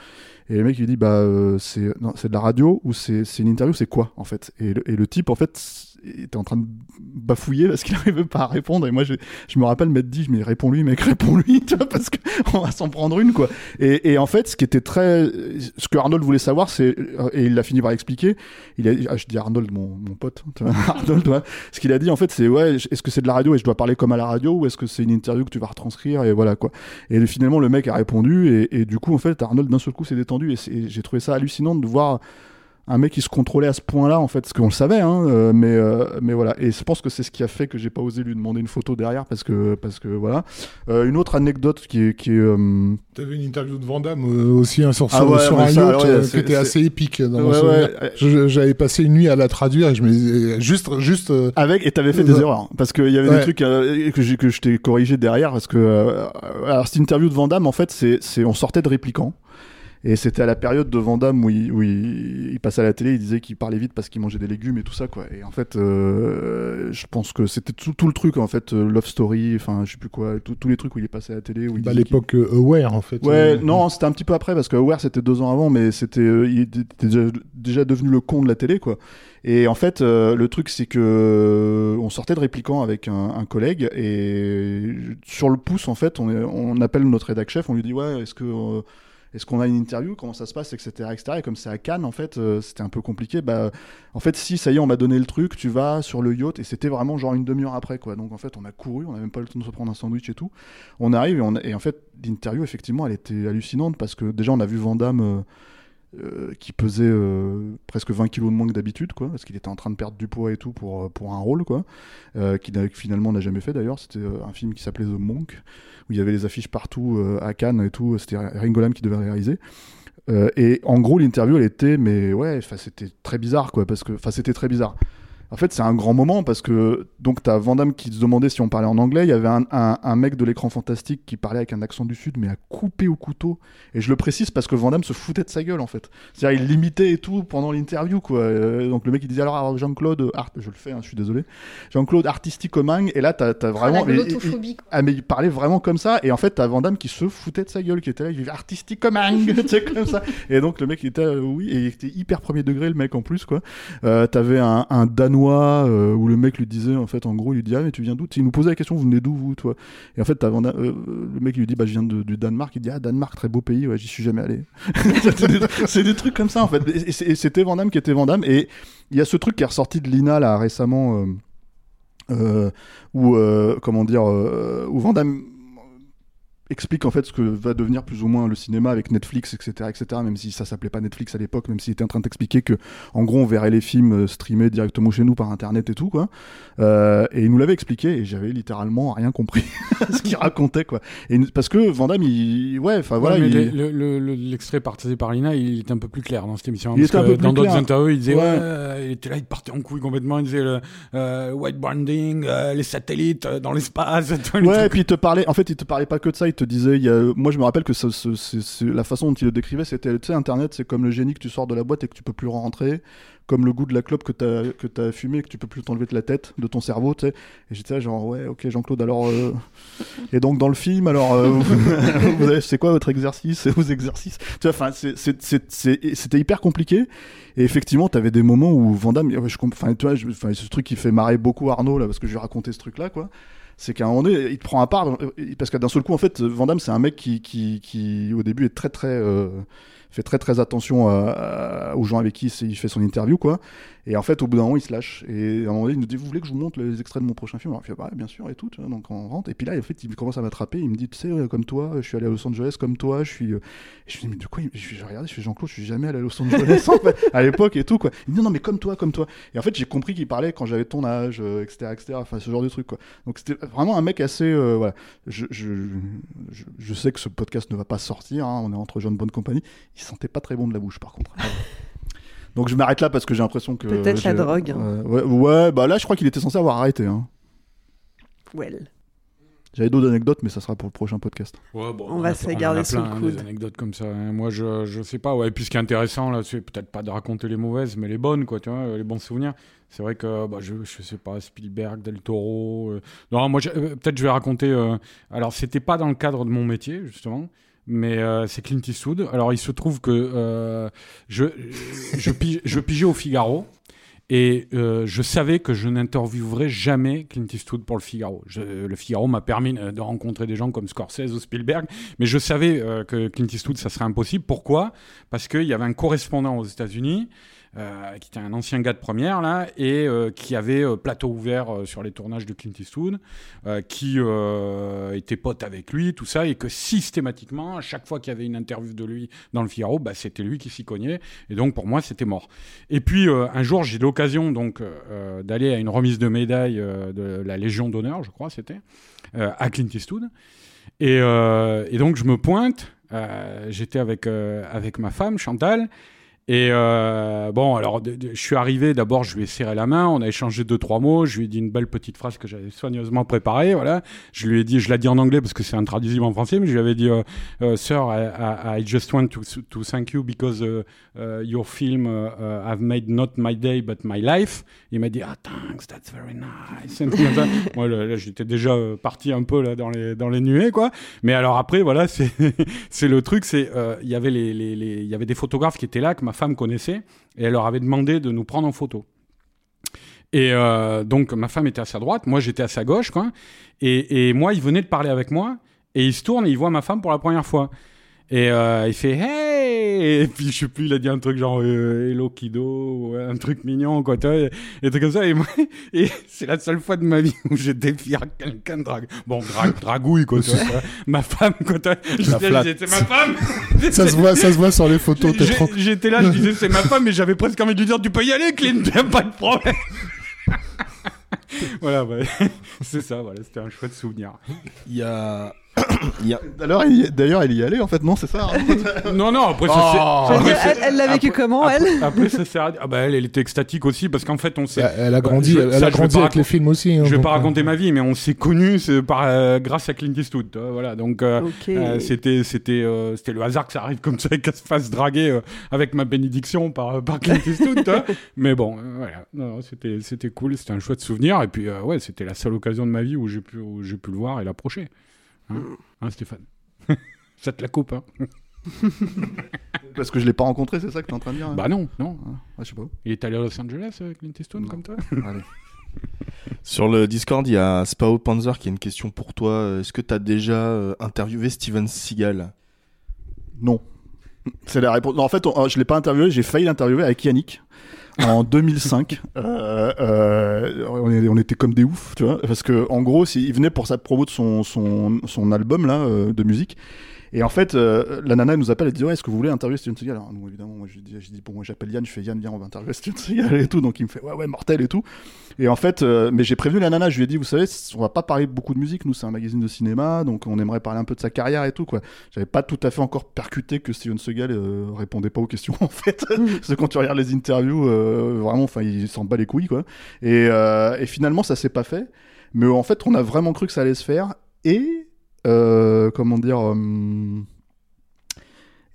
Et le mec, il dit bah, c'est de la radio ou c'est une interview, c'est quoi en fait? Et le, et le type, en fait, était en train de bafouiller parce qu'il n'arrivait pas à répondre. Et moi, je, je me rappelle m'être dit, mais réponds-lui, mec, réponds-lui, tu vois, parce qu'on va s'en prendre une, quoi. Et, et, en fait, ce qui était très, ce que Arnold voulait savoir, c'est, et il a fini par expliquer, il a, ah, je dis Arnold, mon, mon pote, vois, Arnold, tu vois, ce qu'il a dit, en fait, c'est, ouais, est-ce que c'est de la radio et je dois parler comme à la radio ou est-ce que c'est une interview que tu vas retranscrire et voilà, quoi. Et finalement, le mec a répondu et, et du coup, en fait, Arnold, d'un seul coup, s'est détendu et j'ai trouvé ça hallucinant de voir un mec qui se contrôlait à ce point-là, en fait, parce qu'on le savait, hein, euh, mais, euh, mais voilà. Et je pense que c'est ce qui a fait que j'ai pas osé lui demander une photo derrière, parce que, parce que voilà. Euh, une autre anecdote qui est. Qui est T'avais une interview de Vandame aussi hein, sur, ah sur, un yacht qui était assez épique. J'avais passé une nuit à la traduire et je me juste. juste Avec, et t'avais fait des erreurs, parce qu'il y avait des trucs que, que je t'ai corrigé derrière, parce que. alors, cette interview de Vandame, en fait, c'est on sortait de répliquant. Et c'était à la période de Vandame où il, où il, passait à la télé, il disait qu'il parlait vite parce qu'il mangeait des légumes et tout ça, quoi. Et en fait, euh, je pense que c'était tout, tout, le truc, en fait, euh, Love Story, enfin, je sais plus quoi, tous les trucs où il est passé à la télé. Où il bah, l'époque euh, Aware, en fait. Ouais, non, c'était un petit peu après parce que Aware, c'était deux ans avant, mais c'était, il était déjà, devenu le con de la télé, quoi. Et en fait, le truc, c'est que on sortait de répliquant avec un, un, collègue et sur le pouce, en fait, on, on appelle notre rédac chef, on lui dit ouais, est-ce que est-ce qu'on a une interview Comment ça se passe etc., etc. Et comme c'est à Cannes, en fait, euh, c'était un peu compliqué. Bah, en fait, si, ça y est, on m'a donné le truc, tu vas sur le yacht. Et c'était vraiment genre une demi-heure après, quoi. Donc, en fait, on a couru, on n'a même pas le temps de se prendre un sandwich et tout. On arrive et, en fait, l'interview, effectivement, elle était hallucinante parce que déjà, on a vu Vandame. Euh, euh, qui pesait presque 20 kilos de moins que d'habitude, quoi, parce qu'il était en train de perdre du poids et tout pour, pour un rôle, quoi, qui finalement n'a jamais fait d'ailleurs. C'était un film qui s'appelait The Monk, où il y avait les affiches partout euh, à Cannes et tout. C'était Ringolam qui devait réaliser. Euh, et en gros, l'interview, elle était, mais ouais, c'était très bizarre, quoi, parce que, enfin, c'était très bizarre. En fait, c'est un grand moment parce que donc t'as Vandame qui se demandait si on parlait en anglais. Il y avait un, un, mec de l'écran fantastique qui parlait avec un accent du sud, mais à couper au couteau. Et je le précise parce que Vandame se foutait de sa gueule en fait. C'est-à-dire il limitait et tout pendant l'interview quoi. Euh, donc le mec il disait alors, Jean-Claude, Art... je le fais, hein, je suis désolé. Jean-Claude artistique mang. Et là t'as as vraiment. Ah, ah, mais il parlait vraiment comme ça. Et en fait t'as Vandame qui se foutait de sa gueule, qui était là, il disait artistique sais comme ça. Et donc le mec il était euh, oui et il était hyper premier degré le mec en plus quoi. Euh, T'avais un, un danois euh, où le mec lui disait en fait en gros il lui dit ah mais tu viens d'où? Il nous posait la question vous venez d'où vous toi? Et en fait euh, le mec lui dit bah je viens du Danemark. Il dit ah Danemark très beau pays ouais j'y suis jamais allé. C'est des, trucs comme ça en fait. Et, c'était Vandame qui était Vandame et il y a ce truc qui est ressorti de Lina là récemment euh, où comment dire où Vandame explique en fait ce que va devenir plus ou moins le cinéma avec Netflix, etc., etc. Même si ça s'appelait pas Netflix à l'époque, même s'il était en train d'expliquer que, en gros, on verrait les films euh, streamés directement chez nous par internet et tout, quoi. Euh, et il nous l'avait expliqué et j'avais littéralement rien compris ce qu'il racontait, quoi. Et parce que Vandame, il, ouais, enfin voilà. L'extrait partagé par Lina, il était un peu plus clair dans cette émission. Il était un peu plus dans d'autres interviews, il disait, ouais. il était là, il partait en couille complètement, il disait le euh, white branding, les satellites dans l'espace. Ouais, et puis il te parlait, en fait, il te parlait pas que de ça, te disait, il y a... moi je me rappelle que ça, la façon dont il le décrivait, c'était, tu sais, Internet, c'est comme le génie que tu sors de la boîte et que tu peux plus rentrer, comme le goût de la clope que tu as, que as fumé et que tu peux plus t'enlever de la tête, de ton cerveau, tu sais. Et j'étais là, genre, ouais, ok, Jean-Claude, alors. Euh, et donc, dans le film, alors, euh, vous c'est quoi votre exercice, vos exercices? Tu vois, enfin, c'était hyper compliqué. Et effectivement, tu avais des moments où Vandame, je, enfin, tu vois, ce truc qui fait marrer beaucoup Arnaud, là, parce que je lui ai raconté ce truc-là, quoi c'est qu'à un moment donné, il te prend à part, euh, parce que d'un seul coup, en fait, Vandame, c'est un mec qui, qui, qui, au début, est très, très, euh, fait très, très attention aux gens avec qui il fait son interview, quoi. Et en fait, au bout d'un moment, il se lâche. Et à un moment donné, il nous dit Vous voulez que je vous montre les extraits de mon prochain film? Alors, il fait bah, Bien sûr, et tout. donc, on rentre. Et puis là, en fait, il commence à m'attraper. Il me dit Tu sais, euh, comme toi, je suis allé à Los Angeles comme toi. Je suis. Euh, et je me dis Mais de quoi Je vais regarder, je suis Jean-Claude, je suis jamais allé à Los Angeles, en fait, à l'époque et tout, quoi. Il me dit Non, mais comme toi, comme toi. Et en fait, j'ai compris qu'il parlait quand j'avais ton âge, etc., euh, etc. Enfin, ce genre de truc, quoi. Donc, c'était vraiment un mec assez. voilà. Je, je, je, sais que ce podcast ne va pas sortir. Hein, on est entre jeunes bonne compagnie. Il sentait pas très bon de la bouche, par contre. Donc je m'arrête là parce que j'ai l'impression que. Peut-être la drogue. ouais, ouais, bah là je crois qu'il était censé avoir arrêté. Hein. Well. J'avais d'autres anecdotes, mais ça sera pour le prochain podcast. Ouais, bon, On va se garder sous le plein, hein, coude. des anecdotes comme ça. hein. Moi, je, je sais pas. Ouais, puis ce qui est intéressant, là, c'est peut-être pas de raconter les mauvaises, mais les bonnes, quoi, tu vois, euh, les bons souvenirs. C'est vrai que, bah, je, je sais pas, Spielberg, Del Toro. euh, Non, moi, euh, peut-être je vais raconter. euh, Alors, c'était pas dans le cadre de mon métier, justement. Mais euh, c'est Clint Eastwood. Alors, il se trouve que euh, je, je, pige- pigeais au Figaro. Et euh, je savais que je n'interviewerais jamais Clint Eastwood pour le Figaro. Le Figaro m'a permis de rencontrer des gens comme Scorsese ou Spielberg, mais je savais que Clint Eastwood, ça serait impossible. Pourquoi? Parce qu'il y avait un correspondant aux États-Unis, euh, qui était un ancien gars de première, là, et euh, qui avait euh, plateau ouvert sur les tournages de Clint Eastwood, qui était pote avec lui, tout ça, et que systématiquement, à chaque fois qu'il y avait une interview de lui dans le Figaro, bah, c'était lui qui s'y cognait, et donc pour moi, c'était mort. Et puis un jour, j'ai l'occasion donc d'aller à une remise de médaille de la Légion d'honneur, je crois, c'était à Clint Eastwood. Et, et donc je me pointe. J'étais avec avec ma femme Chantal. Et euh, bon, alors de- de- je suis arrivé. D'abord, je lui ai serré la main. On a échangé deux trois mots. Je lui ai dit une belle petite phrase que j'avais soigneusement préparée. Voilà. Je lui ai dit, je l'ai dit en anglais parce que c'est intraduisible en français, mais je lui avais dit, euh, euh, Sir, I, just want to, to thank you because uh, uh, your film uh, have made not my day but my life. Il m'a dit ah thanks that's very nice. Moi là, là, j'étais déjà euh, parti un peu là dans les dans les nuées quoi. Mais alors après voilà c'est c'est le truc c'est euh, il y avait les les les- il y avait des photographes qui étaient là que ma femme connaissait et elle leur avait demandé de nous prendre en photo. Et euh, donc ma femme était à sa droite, moi j'étais à sa gauche quoi. Et, et moi il venait de parler avec moi et il se tourne et il voit ma femme pour la première fois. Et euh, il fait hey et puis je sais plus il a dit un truc genre euh, hello kiddo ou un truc mignon quoi tu vois et, et trucs comme ça et moi et c'est la seule fois de ma vie où j'ai défié quelqu'un de drague bon drague dragouille quoi tu vois, ma femme quoi tu vois. c'était ma femme Ça se voit, ça se voit sur les photos. T'es J'ai- trop. J'étais là, je disais c'est ma femme, mais j'avais presque envie de lui dire tu peux y aller, Clint, pas de problème. voilà, ouais. c'est ça, voilà, c'était un chouette souvenir. Il y a. D'ailleurs, il, d'ailleurs, il y allait en fait, non C'est ça hein Non, non, après ça Oh. c'est. Après, elle, elle l'a vécu après- comment, elle après, ça Ah bah elle, elle était extatique aussi parce qu'en fait on s'est. Bah, Elle a grandi, je- elle ça, a grandi pas avec les films aussi. hein, Je vais donc, pas euh, raconter ma vie, mais on s'est connus par euh, grâce à Clint Eastwood, voilà. Donc euh, euh, c'était c'était euh, c'était le hasard que ça arrive comme ça et qu'elle se fasse draguer euh, avec ma bénédiction par par Clint Eastwood. Mais bon, euh, voilà, Non, non, c'était c'était cool, c'était un chouette souvenir et puis euh, ouais, c'était la seule occasion de ma vie où j'ai pu où j'ai pu le voir et l'approcher. Hein, Hein, Stéphane. ça te la coupe, hein Parce que je l'ai pas rencontré, c'est ça que t'es en train de dire hein Bah non, non. Ah, je sais pas. Il est allé à Los Angeles, euh, Clint Eastwood, Non. comme toi Allez. Sur le Discord, il y a Spao Panzer qui a une question pour toi. Est-ce que tu as déjà euh, interviewé Steven Seagal? Non. C'est la réponse. Non, en fait, on- je l'ai pas interviewé, j'ai failli l'interviewer avec Yannick en 2005. Euh, euh, on, était comme des oufs, tu vois, parce que en gros, il venait pour sa promo de son, son, son album là euh, de musique. Et en fait, euh, la nana elle nous appelle, elle dit ouais, est-ce que vous voulez interviewer Steven Seagal? Alors nous évidemment, moi je dis, je dis bon, moi j'appelle Yann, je fais Yann, viens, on va interviewer Steven Seagal et tout. Donc il me fait ouais ouais mortel et tout. Et en fait, euh, mais j'ai prévenu la nana, je lui ai dit, vous savez, on va pas parler beaucoup de musique, nous c'est un magazine de cinéma, donc on aimerait parler un peu de sa carrière et tout quoi. J'avais pas tout à fait encore percuté que Steven Seagal euh, répondait pas aux questions en fait. Parce que quand tu regardes les interviews, euh, vraiment, enfin, il s'en bat les couilles quoi. Et, euh, et finalement, ça s'est pas fait. Mais en fait, on a vraiment cru que ça allait se faire. Et euh, comment dire. euh,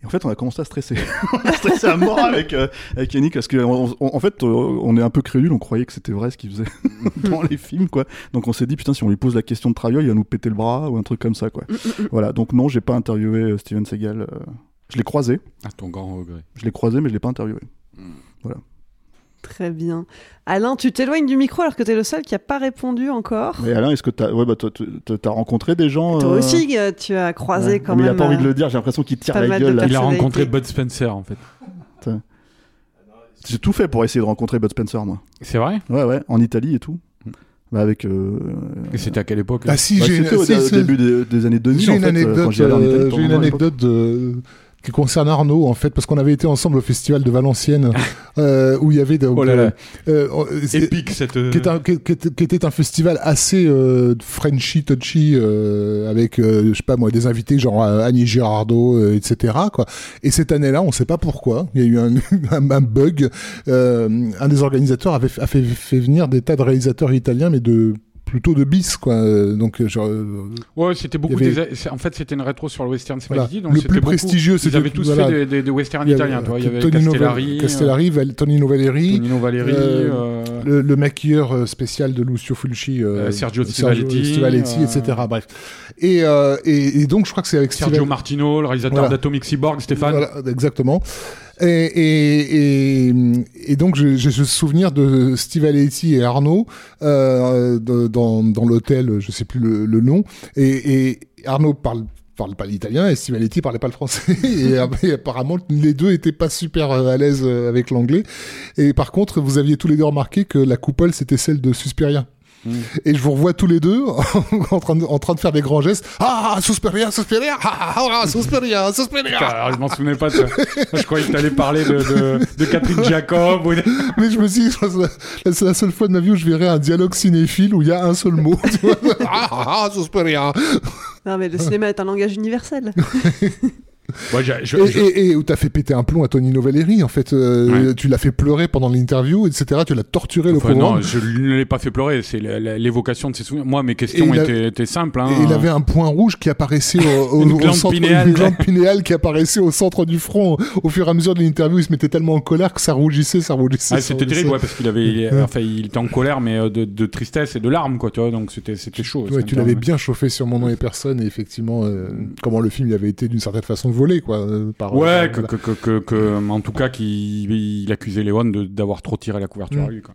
et en fait, on a commencé à stresser. on a stressé à mort avec, euh, avec Yannick parce qu'en en fait, euh, on est un peu crédule, on croyait que c'était vrai ce qu'il faisait dans les films, quoi. Donc on s'est dit, putain, si on lui pose la question de travail, il va nous péter le bras ou un truc comme ça, quoi. voilà, donc non, j'ai pas interviewé Steven Seagal. Je l'ai croisé, À ton grand regret. je l'ai croisé, mais je l'ai pas interviewé. Très bien. Alain, tu t'éloignes du micro alors que t'es le seul qui a pas répondu encore. Mais Alain, est-ce que ouais, bah, tu- t'as t'as rencontré des gens Toi euh, aussi, euh, tu as croisé ouais. quand Mais même. il a pas envie de euh, le dire, j'ai l'impression qu'il tire pas la mal de gueule. là. Il a rencontré Bud Spencer, en fait. J'ai tout fait pour essayer de rencontrer Bud Spencer, moi. C'est vrai? Ouais, ouais, en Italie et tout. Bah, avec. euh, Et c'était à quelle époque? Ah si, bah, j'ai c'était au, début des, des années 2000. J'ai en une fait, euh, anecdote, euh, j'ai une anecdote de- qui concerne Arnaud en fait parce qu'on avait été ensemble au festival de Valenciennes euh, où il y avait donc, Oh là là. euh, euh, Épique cette. qui, est un- qui- qui était- un festival assez euh, Frenchy, touchy, euh, avec, euh, je sais pas moi, des invités genre Annie Girardot, euh, etc. Quoi. Et cette année-là, on sait pas pourquoi, il y a eu un, un, un bug. Euh, un des organisateurs avait a fait, fait venir des tas de réalisateurs italiens, mais de plutôt de bis, quoi. Euh, Donc, euh, genre, euh, Ouais, c'était beaucoup. Y des- c'est- En fait, c'était une rétro sur le western Voilà. spaghetti. donc Le c'était plus beaucoup- prestigieux, Ils c'était avaient tous voilà. fait des, des, des westerns avait, italiens. toi. Il y avait Castellari, Castellari, Val- Tonino Valeri, Tonino Valeri, Euh, euh, le, le maquilleur euh, spécial de Lucio Fulci, euh, Euh, Sergio Stivaletti, Stivaletti, euh, etc. Bref. Et, euh, et, et donc, je crois que c'est avec Sergio Stivaletti- Martino, le réalisateur Voilà. d'Atomic Cyborg, Stéphane. Voilà, exactement. Et, et, donc j'ai ce souvenir de Steve Aletti et Arnaud euh, dans, dans l'hôtel, je sais plus le, le nom, et, Arnaud parle parle pas l'italien et Steve Aletti parlait pas le français. Et, euh, et apparemment les deux étaient pas super euh, à l'aise euh, avec l'anglais. Et par contre vous aviez tous les deux remarqué que la coupole c'était celle de Suspiria Et je vous revois tous les deux en train de, en train de faire des grands gestes ah Suspiria Suspiria ah, ah, ah, Suspiria Suspiria Alors, je m'en souvenais pas de je croyais que t'allais parler de, de, de Catherine Jacob. ou de- Mais je me suis dit, c'est la seule fois de ma vie où je verrai un dialogue cinéphile où il y a un seul mot. tu vois. ah, ah, ah, Suspiria. Non, mais le cinéma est un langage universel. Ouais, je- Et, je- et, et où t'as fait péter un plomb à Tony Novelleri, en fait. euh, Tu l'as fait pleurer pendant l'interview, etc. Tu l'as torturé le Enfin, pauvre non, je ne l'ai pas fait pleurer. C'est l'évocation de ses souvenirs. Moi, mes questions a- étaient, simples. Hein. Il avait un point rouge qui apparaissait au, au- Une au centre, pinéale. une glande pinéale qui apparaissait au centre du front. Au fur et à mesure de l'interview, il se mettait tellement en colère que ça rougissait, ça rougissait. Ah, c'était terrible, ouais, parce qu'il avait, il- enfin, il était en colère, mais euh, de, de tristesse et de larmes, quoi, tu vois. Donc c'était, c'était chaud. Tu l'avais bien chauffé sur mon nom et personne, et effectivement, euh, comment le film il avait été d'une certaine façon volé, quoi. euh, par, Ouais, euh, que, voilà. que, que, que, que- en tout cas, qu'il il accusait Léon de- d'avoir trop tiré la couverture Mm. à lui. Quoi.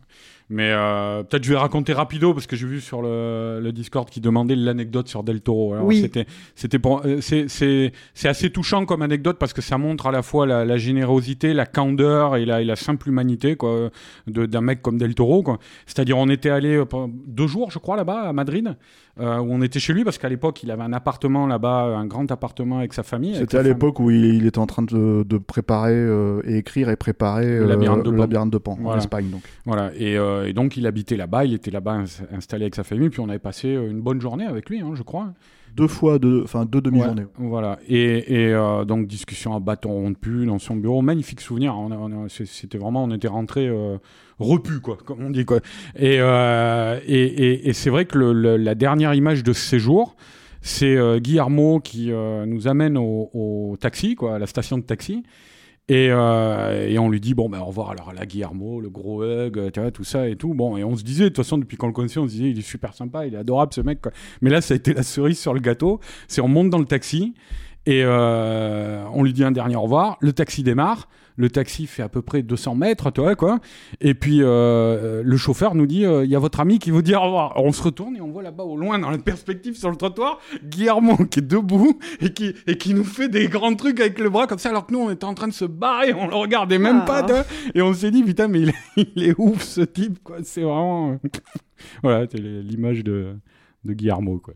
Mais euh, peut-être je vais raconter rapido parce que j'ai vu sur le, le Discord qui demandait l'anecdote sur Del Toro. Alors, Oui. C'était, c'était pour, euh, c'est, c'est, c'est assez touchant comme anecdote parce que ça montre à la fois la, la générosité, la candeur et la, et la simple humanité quoi, de, d'un mec comme Del Toro. Quoi. C'est-à-dire, on était allé deux jours, je crois, là-bas à Madrid, euh, où on était chez lui parce qu'à l'époque, il avait un appartement là-bas, un grand appartement avec sa famille. C'était à l'époque où il, il était en train de, de préparer euh, et écrire et préparer Le euh, labyrinthe de le Pan. labyrinthe de Pan en. Espagne. Donc. Voilà, et, euh, et donc il habitait là-bas, il était là-bas ins- installé avec sa famille, puis on avait passé une bonne journée avec lui, hein, je crois. Deux fois, deux, enfin deux demi-journées. Ouais, voilà, et, et, euh, donc discussion à bâton rompu dans son bureau, magnifique souvenir. On on C'était vraiment, on était rentré euh, repu, quoi, comme on dit, quoi. Et, euh, et, et, c'est vrai que la dernière image de ce séjour, c'est euh, Guillermo qui euh, nous amène au, taxi, quoi, à la station de taxi. Et, euh, et on lui dit bon ben au revoir alors là Guillermo le gros hug tu vois tout ça et tout bon et on se disait de toute façon depuis qu'on le connaissait on se disait il est super sympa il est adorable ce mec quoi. mais là ça a été la cerise sur le gâteau c'est on monte dans le taxi et on lui dit un dernier au revoir le taxi démarre le taxi fait à peu près 200 mètres tu vois quoi et puis euh, le chauffeur nous dit euh, il y a votre ami qui vous dit au revoir Alors, on se retourne et on voit là-bas au loin dans la perspective sur le trottoir Guillermo qui est debout et qui, et qui nous fait des grands trucs avec le bras comme ça alors que nous on était en train de se barrer on le regardait même Ah. pas tu vois. et on s'est dit putain mais il est, il est ouf ce type quoi c'est vraiment euh, voilà c'est l'image de, de Guillermo quoi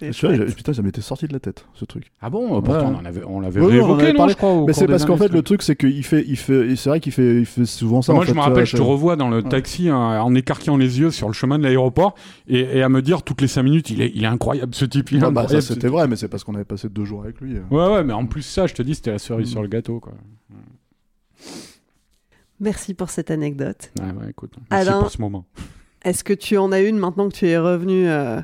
J'ai- putain, ça m'était sorti de la tête, ce truc. ah bon pourtant Ouais. on en avait on l'avait on en réévoqué avait non, je crois Mais c'est parce qu'en fait, le truc, c'est qu'il fait, il fait, c'est vrai qu'il fait, il fait souvent ça. Moi, en je fait, me rappelle, euh, je te revois dans le taxi hein, en écarquillant les yeux sur le chemin de l'aéroport et, et à me dire toutes les 5 minutes, il est, il est incroyable ce type. Ah, bah, ça, c'était vrai, mais c'est parce qu'on avait passé deux jours avec lui. euh. Ouais, ouais, mais en plus, ça, je te dis, c'était la cerise Mm. sur le gâteau. Quoi. Merci pour cette anecdote. Ouais, ouais, écoute, merci Alain. pour ce moment. Est-ce que tu en as une maintenant que tu es revenu euh,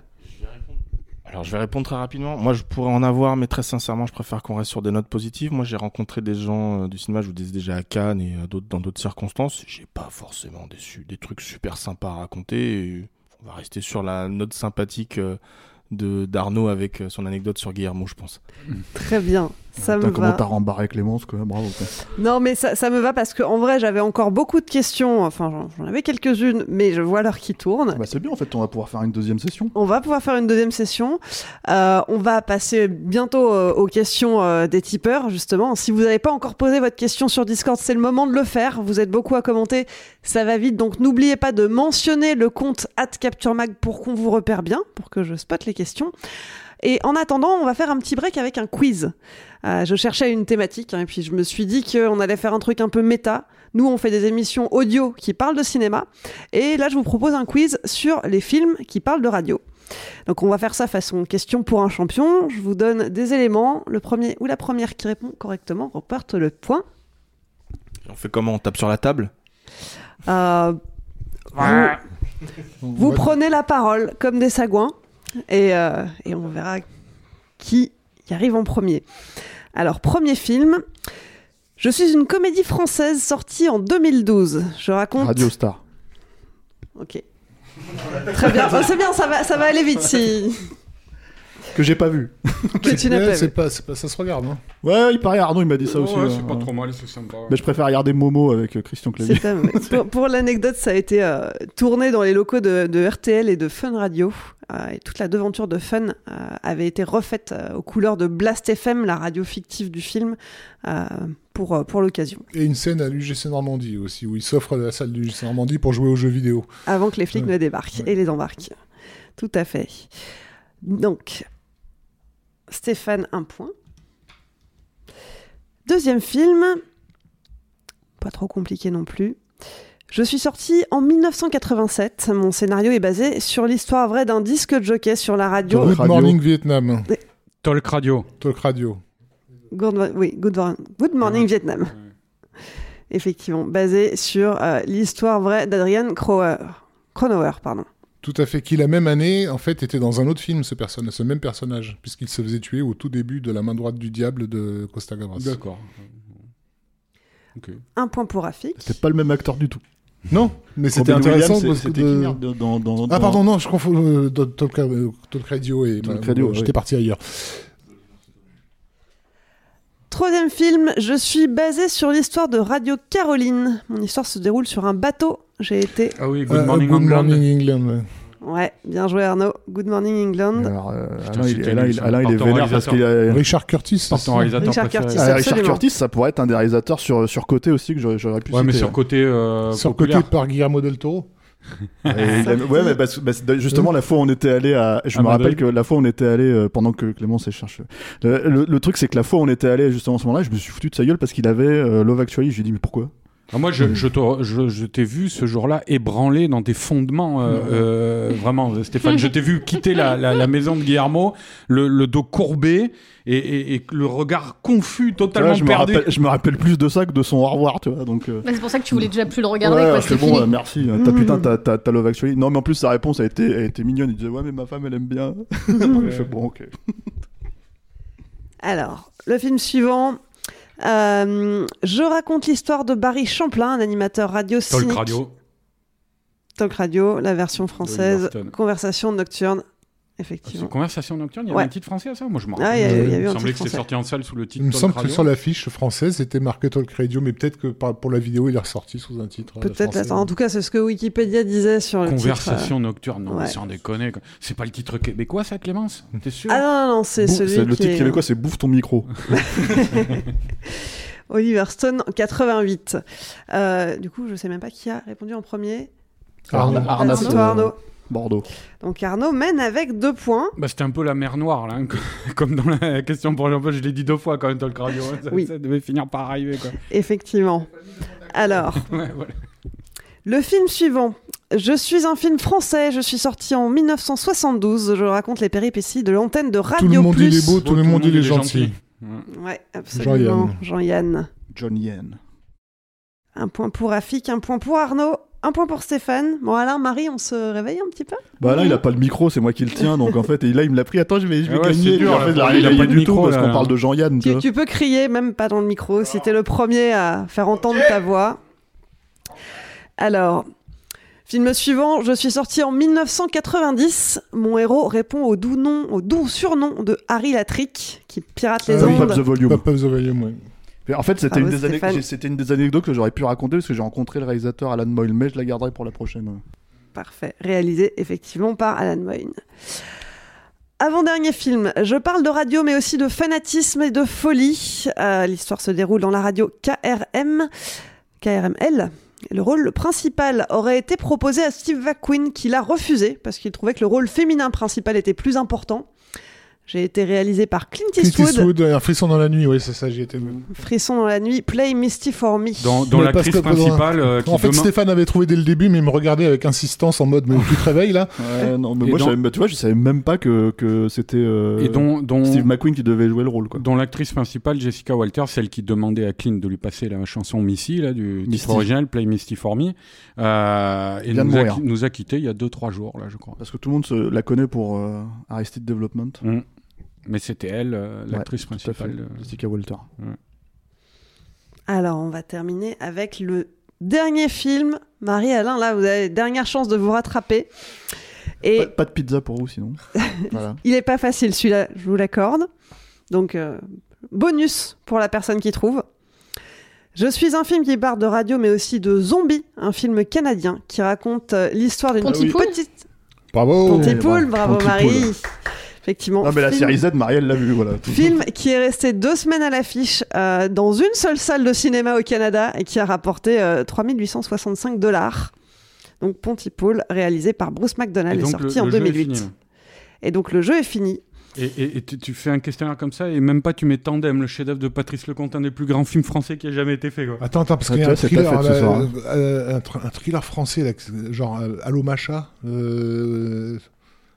Alors, je vais répondre très rapidement. Moi, je pourrais en avoir, mais très sincèrement, je préfère qu'on reste sur des notes positives. Moi, j'ai rencontré des gens euh, du cinéma, je vous disais déjà à Cannes et euh, d'autres, dans d'autres circonstances. J'ai pas forcément des, des trucs super sympas à raconter. On va rester sur la note sympathique euh, de d'Arnaud avec son anecdote sur Guillermo, je pense. Très bien, ça me Putain, comment va. t'as rembarré Clémence, quoi. Bravo. quoi. Non, mais ça, ça me va parce qu'en vrai, j'avais encore beaucoup de questions. Enfin, j'en- j'en avais quelques-unes, mais je vois l'heure qui tourne. Bah, c'est bien, en fait, on va pouvoir faire une deuxième session. On va pouvoir faire une deuxième session. Euh, on va passer bientôt euh, aux questions euh, des tipeurs, justement. Si vous n'avez pas encore posé votre question sur Discord, c'est le moment de le faire. Vous êtes beaucoup à commenter, ça va vite. Donc n'oubliez pas de mentionner le compte @capturemag pour qu'on vous repère bien, pour que je spotte les questions. Et en attendant, on va faire un petit break avec un quiz. Euh, je cherchais une thématique hein, et puis je me suis dit qu'on allait faire un truc un peu méta. Nous, on fait des émissions audio qui parlent de cinéma. Et là, je vous propose un quiz sur les films qui parlent de radio. Donc on va faire ça façon question pour un champion. Je vous donne des éléments. Le premier ou la première qui répond correctement reporte le point. On fait comment? On tape sur la table? Euh, vous, prenez la parole comme des sagouins et, euh, et on verra qui y arrive en premier. Alors, premier film. Je suis une comédie française sortie en 2012. Je raconte. Radio Star. Ok. Très bien. C'est bien, ça va, ça va aller vite si Que j'ai pas vu. que tu n'as Ouais, pas c'est vu. pas, c'est pas, ça se regarde. Hein. Ouais, il paraît, Arnaud, il m'a dit ça aussi. Ouais, ouais. c'est pas Ouais. trop mal, c'est sympa. Mais je préfère regarder Momo avec euh, Christian Clavier. Pas pour pour l'anecdote, ça a été euh, tourné dans les locaux de, de RTL et de Fun Radio. Euh, et toute la devanture de Fun euh, avait été refaite euh, aux couleurs de Blast FM, la radio fictive du film, pour, pour l'occasion. Et une scène à l'UGC Normandie aussi, où il s'offre la salle de l'UGC Normandie pour jouer aux jeux vidéo. Avant que les flics Ouais. ne débarquent Ouais. et les embarquent. Tout à fait. Donc, Stéphane, un point. Deuxième film, pas trop compliqué non plus. Je suis sorti en 1987. Mon scénario est basé sur l'histoire vraie d'un disque jockey sur la radio. Talk Good Radio. Morning Vietnam. Talk Radio. Talk Radio. Good, oui, Good, Good Morning Ouais. Vietnam. Effectivement, basé sur euh, l'histoire vraie d'Adrian Crower. Cronauer, pardon. Tout à fait. Qui la même année, en fait, était dans un autre film, ce, personnage, ce même personnage, puisqu'il se faisait tuer au tout début de La main droite du diable de Costa Gavras. D'accord. Ok. Un point pour Rafik. C'était pas le même acteur du tout. Non, mais c'était intéressant. C'était de- dans, dans, Ah pardon, non, je confonds euh, Talk, euh, Talk Radio et Talk Radio, j'étais parti ailleurs. Troisième film, je suis basé sur l'histoire de Radio Caroline. Mon histoire se déroule sur un bateau. J'ai été. Ah oui, Good Euh, Morning Good England. Morning England. Ouais. Bien joué Arnaud. Good Morning England. Alors, euh, Putain, Alain, il, c'était Alain, nul, il- ça. Alain, il est vénère parce qu'il a... Richard Curtis. Richard préféré. Curtis. Ah, Richard. Curtis, ça pourrait être un des réalisateurs sur, sur côté aussi que j'aurais, pu Ouais, mais sur côté euh, Sur côté par Guillermo del Toro. Et il a- ouais, mais justement, la fois où on était allé à. Je À me rappelle que la fois où on était allé, euh, pendant que Clément s'est cherché. Le, le- le truc, c'est que la fois où on était allé justement à ce moment-là, je me suis foutu de sa gueule parce qu'il avait euh, Love Actually. J'ai dit, mais pourquoi? Ah, moi, je, je, te- je- je t'ai vu ce jour-là ébranlé dans tes fondements, euh, euh, vraiment, Stéphane. je t'ai vu quitter la, la- la maison de Guillermo, le, le dos courbé et, et- et le regard confus, totalement Ouais, je, me perdu. rappelle, je me rappelle plus de ça que de son au revoir, tu vois. Donc, euh, Bah, c'est pour ça que tu voulais déjà plus le regarder, ouais, c'est C'était bon, fini. euh, merci. T'as putain, t'as, t'as- t'as Love Actually. Non, mais en plus, sa réponse a été, a été mignonne. Il disait, ouais, mais ma femme, elle aime bien. Après, je fais, bon, ok. Alors, le film suivant. Euh, je raconte l'histoire de Barry Champlain, un animateur radio Talk cynique. Radio. Talk Radio, la version française. Conversation nocturne. C'est Effectivement. Conversation nocturne, il y a Ouais. un titre français à ça Moi, je me Ah, rappelle. il y a- il me un semblait que c'était sorti en salle sous le titre Il me Talk semble que sur l'affiche française, c'était marqué Talk Radio, mais peut-être que pour la vidéo, il est ressorti sous un titre. euh, Peut-être. En tout cas, c'est ce que Wikipédia disait sur le titre. Conversation nocturne, non, ouais. mais sans déconner. C'est pas le titre québécois, ça, Clémence? T'es sûr? Ah non, non, non, c'est celui c'est le qui titre est- québécois, c'est Bouffe ton micro. Oliver Stone, en 88. Euh, du coup, je sais même pas qui a répondu en premier. Arnaud. Arnaud, C'est toi, Arnaud. Bordeaux. Donc Arnaud mène avec deux points. Bah, c'était un peu la mer Noire, là, hein, comme dans la question pour Jean-Paul, je l'ai dit deux fois quand même, Talk Radio. hein, Ça, Oui. ça devait finir par arriver, quoi. Effectivement. Alors, Ouais, voilà. le film suivant. Je suis un film français. Je suis sorti en 1972. Je raconte les péripéties de l'antenne de Radio Tout le monde Plus. il est beau, tout le monde il est gentil. Ouais. Ouais, absolument. Jean-Yann. John Yen. Un point pour Rafik, un point pour Arnaud, un point pour Stéphane. Bon, Alain, Marie, on se réveille un petit peu Bah là, il a pas le micro, c'est moi qui le tiens, donc en fait, et là, il me l'a pris. Attends, je vais, je vais Ah ouais, gagner. c'est dur, Et en fait, là. il a Il a pas du micro, tout parce qu'on parle de Jean-Yann. tu peux crier, même pas dans le micro, si t'es le premier à faire entendre ta voix. Alors, film suivant, je suis sorti en 1990. Mon héros répond au doux nom, au doux surnom de Harry Latrick, qui pirate les Ah oui, ondes. Pop the Volume. Pop of the Volume, ouais. En fait, c'était Bravo, une, des Stéphane. anecdotes- c'était une des anecdotes que j'aurais pu raconter parce que j'ai rencontré le réalisateur Alan Moyle, mais je la garderai pour la prochaine. Parfait. Réalisé effectivement par Alan Moyne. Avant-dernier film, je parle de radio mais aussi de fanatisme et de folie. Euh, L'histoire se déroule dans la radio KRM, KRML. Le rôle principal aurait été proposé à Steve McQueen qui l'a refusé parce qu'il trouvait que le rôle féminin principal était plus important. J'ai été réalisé par Clint Clint Eastwood. Eastwood, un frisson dans la nuit, oui, c'est ça, j'y étais. Frisson dans la nuit, Play Misty for Me. Dans, dans l'actrice principale. euh, qui En fait, Stéphane avait trouvé dès le début, mais il me regardait avec insistance en mode, mais tu te réveilles là Ouais, non, mais Et moi, dans- bah, tu vois, je savais même pas que, que c'était euh, Et dont, dont, Steve McQueen qui devait jouer le rôle. Quoi. dont l'actrice principale, Jessica Walter, celle qui demandait à Clint de lui passer la chanson Missy, là, du titre original, Play Misty for Me, euh, et nous a, nous a quittés il y a 2-3 jours, là, je crois. Parce que tout le monde se, la connaît pour euh, Arrested Development. Mm. Mais c'était elle, euh, l'actrice principale. euh, Jessica Walter. Alors, on va terminer avec le dernier film. Marie-Alain, là, vous avez dernière chance de vous rattraper. Et Pas, pas de pizza pour vous sinon. voilà. il est pas facile celui-là, je vous l'accorde. Donc, euh, bonus pour la personne qui trouve. Je suis un film qui part de radio, mais aussi de Zombie, un film canadien qui raconte euh, l'histoire d'une Pontypool petite Bravo Pontypool. bravo. Bravo Pontypool. Marie. Effectivement. Non, mais la film- série Z, Marielle l'a vu. Voilà. Film qui est resté deux semaines à l'affiche euh, dans une seule salle de cinéma au Canada et qui a rapporté euh, 3865 dollars. Donc Pontypool, réalisé par Bruce McDonald, et est sorti le- en le jeu est 2008. fini, là. et donc le jeu est fini. Et, et- et tu, tu fais un questionnaire comme ça, et même pas tu mets Tandem, le chef-d'œuvre de Patrice Lecomte, un des plus grands films français qui a jamais été fait. Quoi. Attends, attends, parce Ah, qu'il y a un thriller, fait ce là, soir, hein. euh, un, thriller français, là, genre euh, Allo Macha, euh,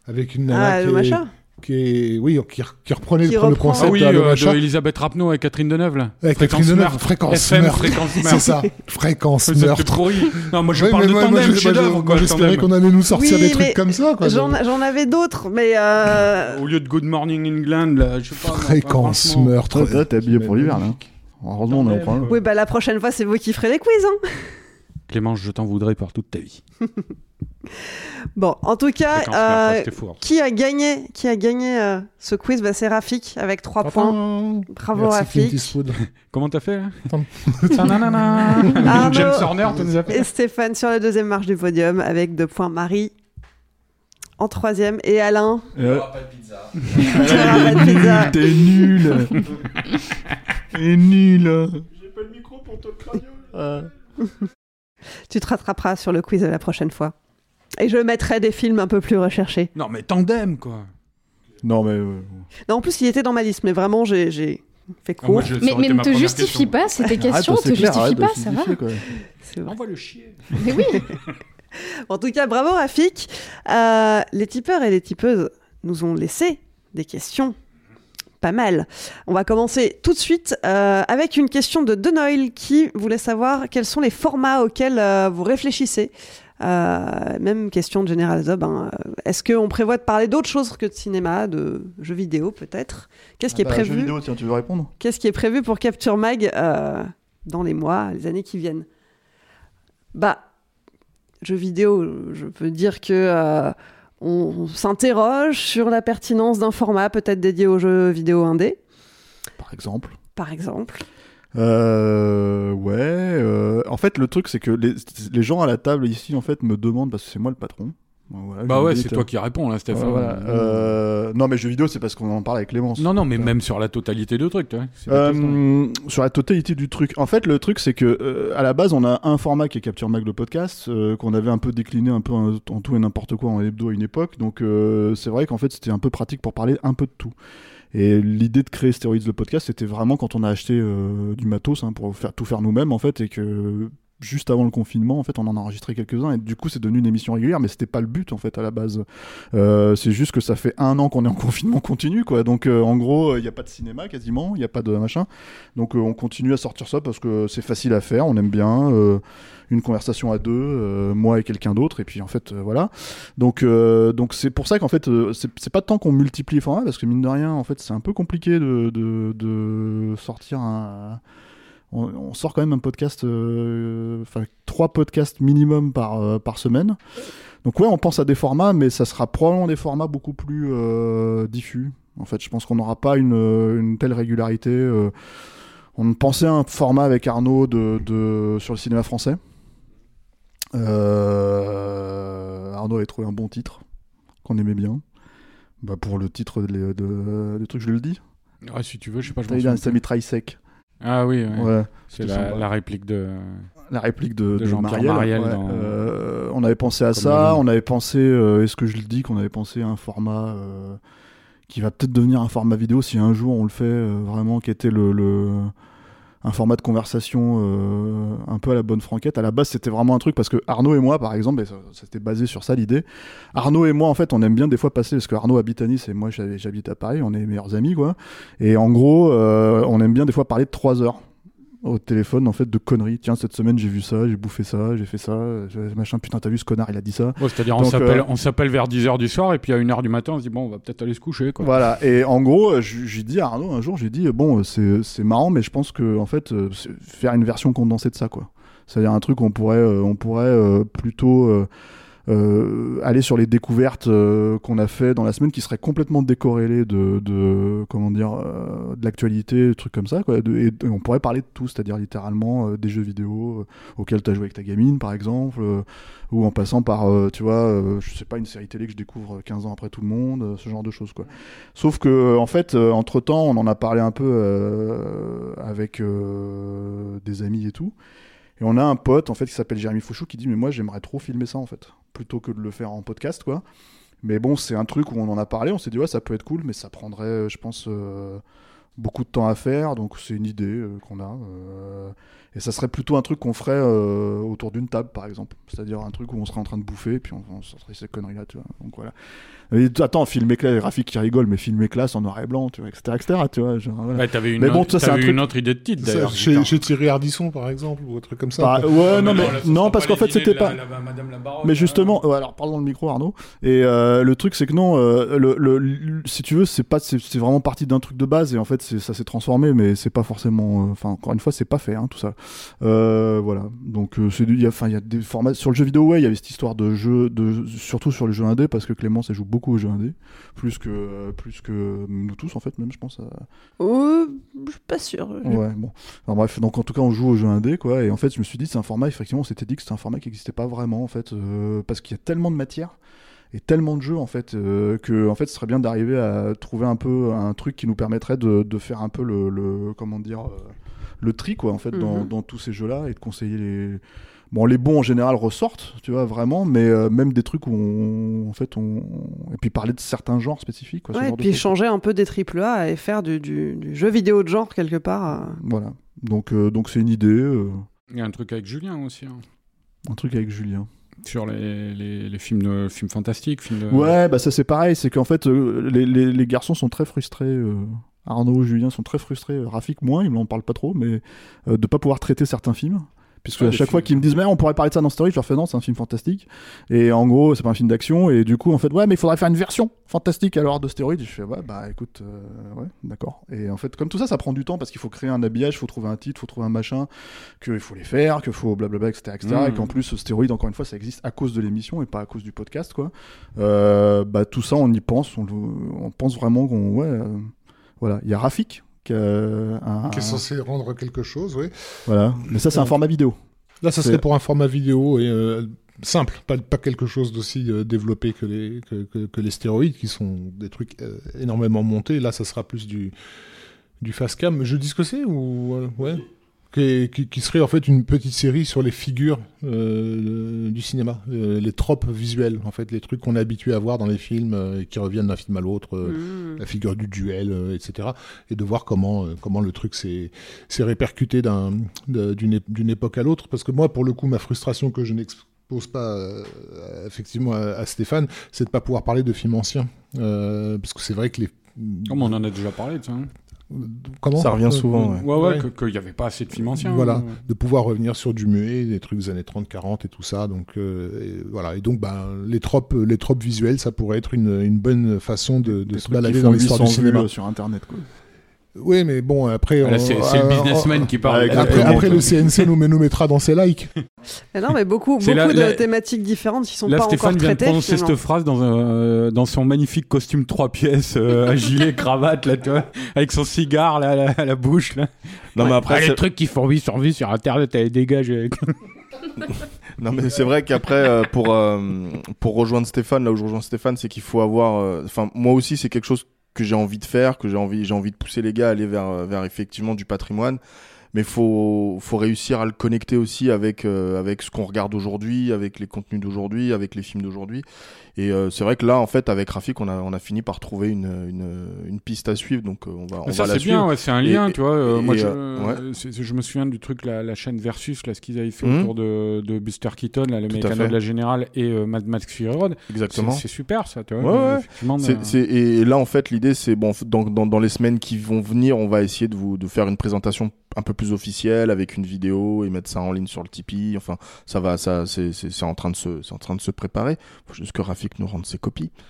avec une nana Ah, est, machin qui est- oui, qui, re- qui reprenait Qui le, reprend. concept Ah oui, euh, Macha. de Elisabeth Rapneau et Catherine Deneuve, là. Avec Fréquence Catherine Deneuve, meurtre. fréquence FM, meurtre. fréquence C'est meurtre. ça, fréquence meurtre. pourri. Non, moi je Ouais, parle mais de moi, Tandem, chef-d'œuvre, quoi, j'espérais qu'on allait nous sortir Oui, des trucs comme ça. quoi. J'en avais d'autres, mais euh, Au lieu de Good Morning England, là, je sais pas. Fréquence franchement. meurtre. Toi, t'es habillé pour l'hiver là. Heureusement, on est Tandem, point. oui, bah la prochaine fois c'est vous qui ferez les quiz. Hein Clémence, je t'en voudrais par toute ta vie. bon, en tout cas, euh, hein. qui a gagné, qui a gagné euh, ce quiz? Bah, C'est Rafik avec 3 points. Bravo Rafik. Comment t'as fait. Arnaud James Horner, tu nous as fait Et Stéphane sur la deuxième marche du podium avec deux points. Marie en troisième et Alain. Euh, pas de pizza. T'es nul. T'es nul. J'ai pas le micro pour te le Tu te rattraperas sur le quiz la prochaine fois. Et je mettrai des films un peu plus recherchés. Non, mais Tandem, quoi. Non, mais. euh, Non, en plus, il était dans ma liste, mais vraiment, j'ai fait Ah, moi, court. je- Mais, ne te justifie question. pas, c'est tes questions, arrête, c'est te clair, justifie pas, ça va. vrai. Envoie le chier. Mais oui, En tout cas, bravo Rafik. Euh, les tipeurs et les tipeuses nous ont laissé des questions pas mal. On va commencer tout de suite euh, avec une question de Denoil qui voulait savoir quels sont les formats auxquels euh, vous réfléchissez. Euh, même question de General Zob. hein. Est-ce qu'on prévoit de parler d'autre chose que de cinéma, de jeux vidéo peut-être? Qu'est-ce qui Ah est bah, jeux prévu vidéo, tiens, tu veux répondre? Qu'est-ce qui est prévu pour Capture Mag euh, dans les mois, les années qui viennent? Bah, jeux vidéo, je peux dire que euh, on, on s'interroge sur la pertinence d'un format peut-être dédié aux jeux vidéo indé, Par exemple. par exemple. Euh, ouais. euh, en fait, le truc, c'est que les, les gens à la table ici, en fait, me demandent parce que c'est moi le patron. Voilà, Bah ouais, c'est toi qui réponds là, Stéphane. Voilà, euh, non, mais jeux vidéo, c'est parce qu'on en parle avec Clémence. Non, non, mais Euh, même sur la totalité la question. Euh, sur la totalité du truc. En fait, le truc, c'est que euh, à la base, on a un format qui est Capture Mag le podcast, euh, qu'on avait un peu décliné un peu en, en tout et n'importe quoi en hebdo à une époque. Donc, euh, c'est vrai qu'en fait, c'était un peu pratique pour parler un peu de tout. Et l'idée de créer Steroids le podcast, c'était vraiment quand on a acheté euh, du matos hein, pour tout faire nous-mêmes, en fait, et que juste avant le confinement, en fait, on en a enregistré quelques-uns, et du coup, c'est devenu une émission régulière, mais c'était pas le but, en fait, à la base. Euh, c'est juste que ça fait un an qu'on est en confinement continu, quoi. Donc, euh, en gros, il n'y a pas de cinéma quasiment, il n'y a pas de machin. Donc, on continue à sortir ça parce que c'est facile à faire, on aime bien. Une conversation à deux, euh, moi et quelqu'un d'autre, et puis en fait, euh, voilà. Donc, euh, donc c'est pour ça qu'en fait, c'est pas tant qu'on multiplie les formats, parce que mine de rien, en fait, c'est un peu compliqué de, de, sortir un. On, sort quand même un podcast, enfin trois podcasts minimum par, par semaine. Donc ouais, on pense à des formats, mais ça sera probablement des formats beaucoup plus diffus. En fait, je pense qu'on n'aura pas une, une telle régularité. On pensait à un format avec Arnaud de, de- sur le cinéma français. Euh, Arnaud avait trouvé un bon titre qu'on aimait bien. Bah pour le titre de, de, de truc, je le dis. Ah, si tu veux, je sais pas, je Il a un Traisek. plus. Ah oui, ouais. Ouais. c'est la, réplique de. La réplique de, ouais. dans- Euh, on avait pensé à Comme ça, on avait pensé, euh, est-ce que je le dis, qu'on avait pensé à un format euh, qui va peut-être devenir un format vidéo si un jour on le fait vraiment, qui était le, le un format de conversation euh, un peu à la bonne franquette. À la base, c'était vraiment un truc parce que Arnaud et moi, par exemple, c'était basé sur ça l'idée. Arnaud et moi, en fait, on aime bien des fois passer parce que Arnaud habite à Nice et moi j'habite à Paris, on est meilleurs amis, quoi. Et en gros, euh, on aime bien des fois parler de trois heures au téléphone en fait de conneries. Tiens, cette semaine j'ai vu ça, j'ai bouffé ça, j'ai fait ça, machin, putain, t'as vu ce connard, il a dit ça. C'est-à-dire, euh, on s'appelle vers 10h du soir et puis à 1h du matin, on se dit, bon, on va peut-être aller se coucher. Quoi. Voilà, et en gros, j'ai dit à Arnaud un jour, j'ai dit, bon, c'est marrant, mais je pense que en fait, euh, faire une version condensée de ça, quoi. C'est-à-dire un truc, on pourrait, euh, on pourrait plutôt euh, aller sur les découvertes euh, qu'on a fait dans la semaine qui seraient complètement décorrélées de, de comment dire euh, de l'actualité, trucs comme ça quoi. et, on pourrait parler de tout, c'est-à-dire littéralement des jeux vidéo auxquels tu as joué avec ta gamine par exemple, ou en passant par tu vois, je sais pas une série télé que je découvre 15 ans après tout le monde, ce genre de choses quoi. Sauf que en fait entre temps on en a parlé un peu avec des amis et tout. Et on a un pote en fait qui s'appelle Jérémy Fouchou qui dit mais moi j'aimerais trop filmer ça en fait plutôt que de le faire en podcast quoi. Mais bon c'est un truc où on en a parlé, on s'est dit ouais ça peut être cool mais ça prendrait je pense euh, beaucoup de temps à faire donc c'est une idée euh, qu'on a. Euh, et ça serait plutôt un truc qu'on ferait autour d'une table par exemple, c'est-à-dire un truc où on serait en train de bouffer et puis on, sortirait ces conneries là tu vois. Donc voilà attends, filmer classe, Rafik qui rigole, mais filmer classe en noir et blanc, tu vois, etc., etc., tu vois. Genre, voilà. t'avais une, mais bon, autre, ça, un truc... une autre idée de titre, d'ailleurs. Chez, chez, Thierry Ardisson, par exemple, ou un truc comme ça. Bah, ouais, non, mais, non, parce qu'en fait, c'était pas. mais justement, ouais, alors, parlons le micro, Arnaud. Et euh, le truc, c'est que non, euh, le, le, si tu veux, c'est pas, c'est vraiment parti d'un truc de base, et en fait, ça s'est transformé, mais c'est pas forcément. Euh, enfin, encore une fois, c'est pas fait, hein, tout ça. Euh, voilà. Donc, il y a, enfin, il y a des formats sur le jeu vidéo, ouais, il y avait cette histoire de jeu, de surtout sur le jeu indé, parce que Clément, ça joue beaucoup au jeu indé plus que plus que nous tous en fait même je pense. Euh, je suis pas sûr. Ouais bon. bref donc en tout cas on joue au jeu indé quoi et en fait je me suis dit c'est un format effectivement on s'était dit que c'était un format qui n'existait pas vraiment en fait euh, parce qu'il y a tellement de matière et tellement de jeux en fait euh, que en fait ce serait bien d'arriver à trouver un peu un truc qui nous permettrait de, de faire un peu le, le comment dire le tri quoi en fait dans, mhm. dans, tous ces jeux là et de conseiller les Bon, les bons en général ressortent, tu vois, vraiment, mais euh, même des trucs où on, en fait, on. Et puis parler de certains genres spécifiques. Quoi, ouais, et puis changer un peu des triple A et faire du, du, jeu vidéo de genre quelque part. Euh. Voilà. Donc, euh, donc c'est une idée. Il y a un truc avec Julien aussi. Hein. Un truc avec Julien. Sur les, les, les films, de, films fantastiques. Films de... Ouais, bah ça c'est pareil, c'est qu'en fait, les, les, les, garçons sont très frustrés. Arnaud, Julien sont très frustrés. Rafik, moins, ils m'en parlent pas trop, mais de pas pouvoir traiter certains films. Puisque à chaque fois qu'ils me disent, mais on pourrait parler de ça dans Story, je leur fais non, c'est un film fantastique. Et en gros, c'est pas un film d'action. Et du coup, en fait, ouais, mais il faudrait faire une version fantastique alors de Stéroïde. Je fais, ouais, bah écoute, euh, ouais, d'accord. Et en fait, comme tout ça, ça prend du temps parce qu'il faut créer un habillage, il faut trouver un titre, il faut trouver un machin, qu'il faut les faire, qu'il faut blablabla, etc. etc. Et mmh. qu'en plus, Stéroïde, encore une fois, ça existe à cause de l'émission et pas à cause du podcast, quoi. Euh, bah tout ça, on y pense, on, on pense vraiment qu'on, ouais, euh, voilà. Il y a Rafik euh, qui est censé rendre quelque chose, oui. Voilà, mais ça c'est un format vidéo. Là, ça serait pour un format vidéo et euh, simple, pas, pas quelque chose d'aussi euh, développé que les, que, que, les stéroïdes, qui sont des trucs énormément montés. Là, ça sera plus du, du fast cam. Je dis ce que c'est ou ouais qui, serait en fait une petite série sur les figures euh, du cinéma, euh, les tropes visuelles, en fait, les trucs qu'on est habitué à voir dans les films euh, et qui reviennent d'un film à l'autre, mmh. la figure du duel, etc. Et de voir comment, comment le truc s'est répercuté d'une époque à l'autre. Parce que moi, pour le coup, ma frustration que je n'expose pas effectivement à, Stéphane, c'est de pas pouvoir parler de films anciens. parce que c'est vrai que les... Comme on en a déjà parlé, tu Comment ça revient souvent. Ouais, ouais, qu'il n'y avait pas assez de films anciens. Voilà, de pouvoir revenir sur du muet, des trucs des années 30, 40 et tout ça. Donc, euh, voilà. Et donc, ben, les tropes, les tropes visuelles, ça pourrait être une, une bonne façon de, de se balader dans l'histoire du cinéma. sur Internet, quoi. Oui, mais bon, après. c'est le euh, businessman qui parle. Après, après le CNC nous, nous mettra dans ses likes. non, mais beaucoup, beaucoup de thématiques différentes qui sont pas encore traitées. Stéphane vient de prononcer cette phrase dans, euh, dans son magnifique costume trois pièces, euh, gilet, cravate, là, tu vois, avec son cigare là, à la, bouche. Là. Non, mais après. les trucs qui font vie sur vie sur Internet, elle dégage. non mais c'est vrai qu'après pour pour rejoindre Stéphane là où je rejoins Stéphane c'est qu'il faut avoir enfin moi aussi c'est quelque chose que j'ai envie de faire, que j'ai envie, j'ai envie de pousser les gars à aller vers, vers effectivement du patrimoine. mais faut faut réussir à le connecter aussi avec avec ce qu'on regarde aujourd'hui, avec les contenus d'aujourd'hui, avec les films d'aujourd'hui. Et euh, c'est vrai que là, en fait, avec Rafik, on a, on a fini par trouver une, une, une piste à suivre. Donc, euh, on va, on ça, va la c'est bien, suivre. ouais, c'est un lien, Et- tu vois. euh, moi, je, euh, je me souviens du truc, la, la chaîne Versus, là, ce qu'ils avaient fait Mhm. autour de, de Buster Keaton, là, le mécano de la Générale et Mad Max Fury Road. Exactement. c'est super, ça, tu vois. Ouais, et là, en fait, l'idée, c'est bon, dans, dans, dans les semaines qui vont venir, on va essayer de vous de faire une présentation un peu plus officielle avec une vidéo et mettre ça en ligne sur le Tipeee. Enfin, ça va, ça, c'est en train de se, c'est en train de se préparer. Faut juste que Rafik nous rende ses copies.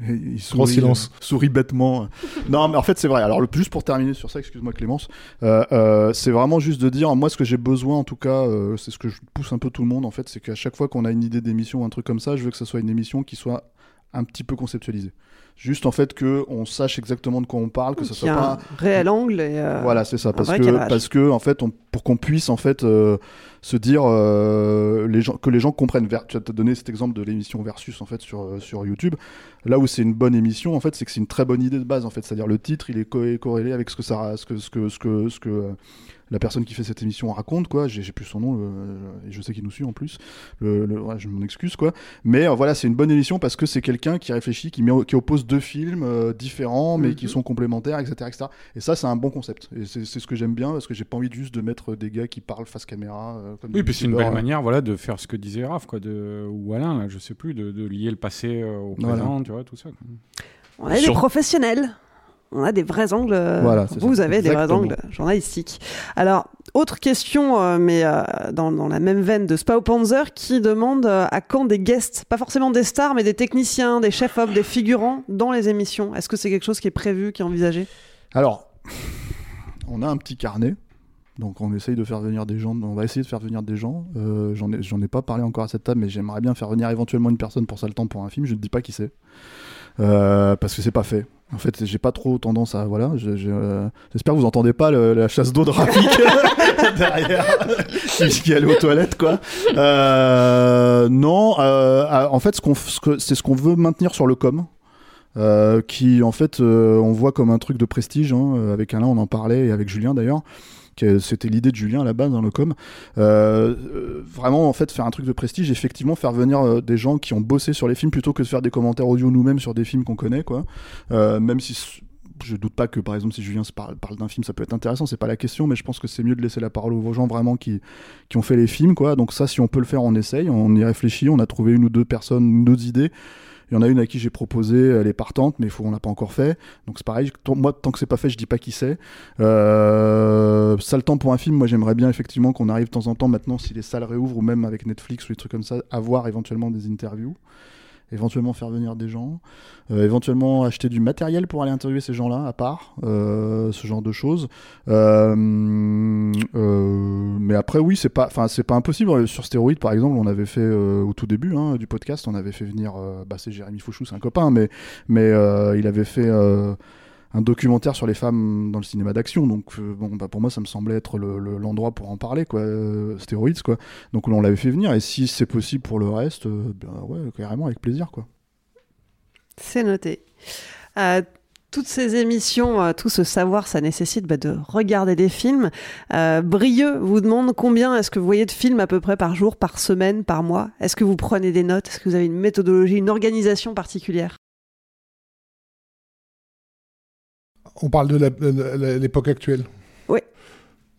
Et il Grand sourit, silence. euh, sourit bêtement. non, mais en fait, c'est vrai. Alors, le, juste pour terminer sur ça, excuse-moi Clémence, euh, euh, c'est vraiment juste de dire, moi, ce que j'ai besoin, en tout cas, euh, c'est ce que je pousse un peu tout le monde, en fait, c'est qu'à chaque fois qu'on a une idée d'émission ou un truc comme ça, je veux que ce soit une émission qui soit un petit peu conceptualisée. Juste, en fait, que on sache exactement de quoi on parle, que ce Qu'il soit pas un réel angle et euh, voilà, c'est ça. un Parce que, parce que, en fait, on- pour qu'on puisse, en fait, euh, se dire euh, les gens, que les gens comprennent. Tu as donné cet exemple de l'émission Versus, en fait, sur, sur YouTube. Là où c'est une bonne émission, en fait, c'est que c'est une très bonne idée de base, en fait. C'est-à-dire le titre, il est co- corrélé avec ce que ça, ce que, ce que, ce que, ce que la personne qui fait cette émission raconte, quoi. J'ai plus son nom, et je sais qu'il nous suit en plus. Le, le- ouais, je m'en excuse, quoi. Mais euh, voilà, c'est une bonne émission parce que c'est quelqu'un qui réfléchit, qui, met, qui oppose deux films euh, différents, mais qui Mhm. sont complémentaires, etc., etc. Et ça, c'est un bon concept. Et c'est ce que j'aime bien parce que j'ai pas envie juste de mettre des gars qui parlent face caméra. euh, comme Oui, des puis c'est une belle manière voilà, de faire ce que disait Raph, quoi, de, ou Alain, là, je sais plus, de, de lier le passé euh, au Voilà. présent, tu vois, tout ça. quoi. On des Sur- professionnels. On a des vrais angles. euh, Voilà, vous ça. avez des vrais angles journalistiques. Alors, autre question, euh, mais euh, dans, dans la même veine de Spao Panzer, qui demande euh, à quand des guests, pas forcément des stars, mais des techniciens, des chefs-op, des figurants dans les émissions? Est-ce que c'est quelque chose qui est prévu, qui est envisagé? Alors, on a un petit carnet. Donc on essaye de faire venir des gens, on va essayer de faire venir des gens. J'en ai, j'en ai pas parlé encore à cette table, mais j'aimerais bien faire venir éventuellement une personne pour ça le temps pour un film. Je ne dis pas qui c'est, parce que c'est pas fait. En fait, j'ai pas trop tendance à voilà. euh, J'espère que vous entendez pas la chasse d'eau de Rafik derrière, qui, allait aux toilettes quoi. Euh, non, euh, en fait, c'est ce qu'on veut maintenir sur le com. Euh, qui en fait euh, on voit comme un truc de prestige hein, avec Alain on en parlait et avec Julien d'ailleurs c'était l'idée de Julien à la base dans le com. Euh, euh, vraiment en fait faire un truc de prestige effectivement faire venir euh, des gens qui ont bossé sur les films plutôt que de faire des commentaires audio nous-mêmes sur des films qu'on connaît quoi. Même si je doute pas que par exemple si Julien parle, parle d'un film ça peut être intéressant c'est pas la question mais je pense que c'est mieux de laisser la parole aux gens vraiment qui, qui ont fait les films quoi. Donc ça si on peut le faire on essaye on y réfléchit on a trouvé une ou deux personnes d'autres idées il y en a une à qui j'ai proposé, elle est partante, mais faut, on l'a pas encore fait. Donc c'est pareil, moi tant que c'est pas fait, je dis pas qui c'est. Euh, temps pour un film, moi j'aimerais bien effectivement qu'on arrive de temps en temps maintenant, si les salles réouvrent ou même avec Netflix ou des trucs comme ça, avoir éventuellement des interviews, éventuellement faire venir des gens, euh, éventuellement acheter du matériel pour aller interviewer ces gens-là à part, euh, ce genre de choses. Euh, euh, mais après oui, c'est pas, enfin c'est pas impossible. Sur Stéroïde par exemple, on avait fait euh, au tout début hein, du podcast, on avait fait venir, euh, bah c'est Jérémy Fauchou, c'est un copain, mais mais il avait fait un documentaire sur les femmes dans le cinéma d'action. Donc euh, bon, bah pour moi ça me semblait être le- le- l'endroit pour en parler quoi, euh, Stéroïdes quoi. Donc on l'avait fait venir et si c'est possible pour le reste, euh, ben carrément avec plaisir quoi. C'est noté. Toutes ces émissions, tout ce savoir, ça nécessite bah, de regarder des films. Brieux vous demande combien est-ce que vous voyez de films à peu près par jour, par semaine, par mois? Est-ce que vous prenez des notes? Est-ce que vous avez une méthodologie, une organisation particulière? On parle de l'époque actuelle. Oui.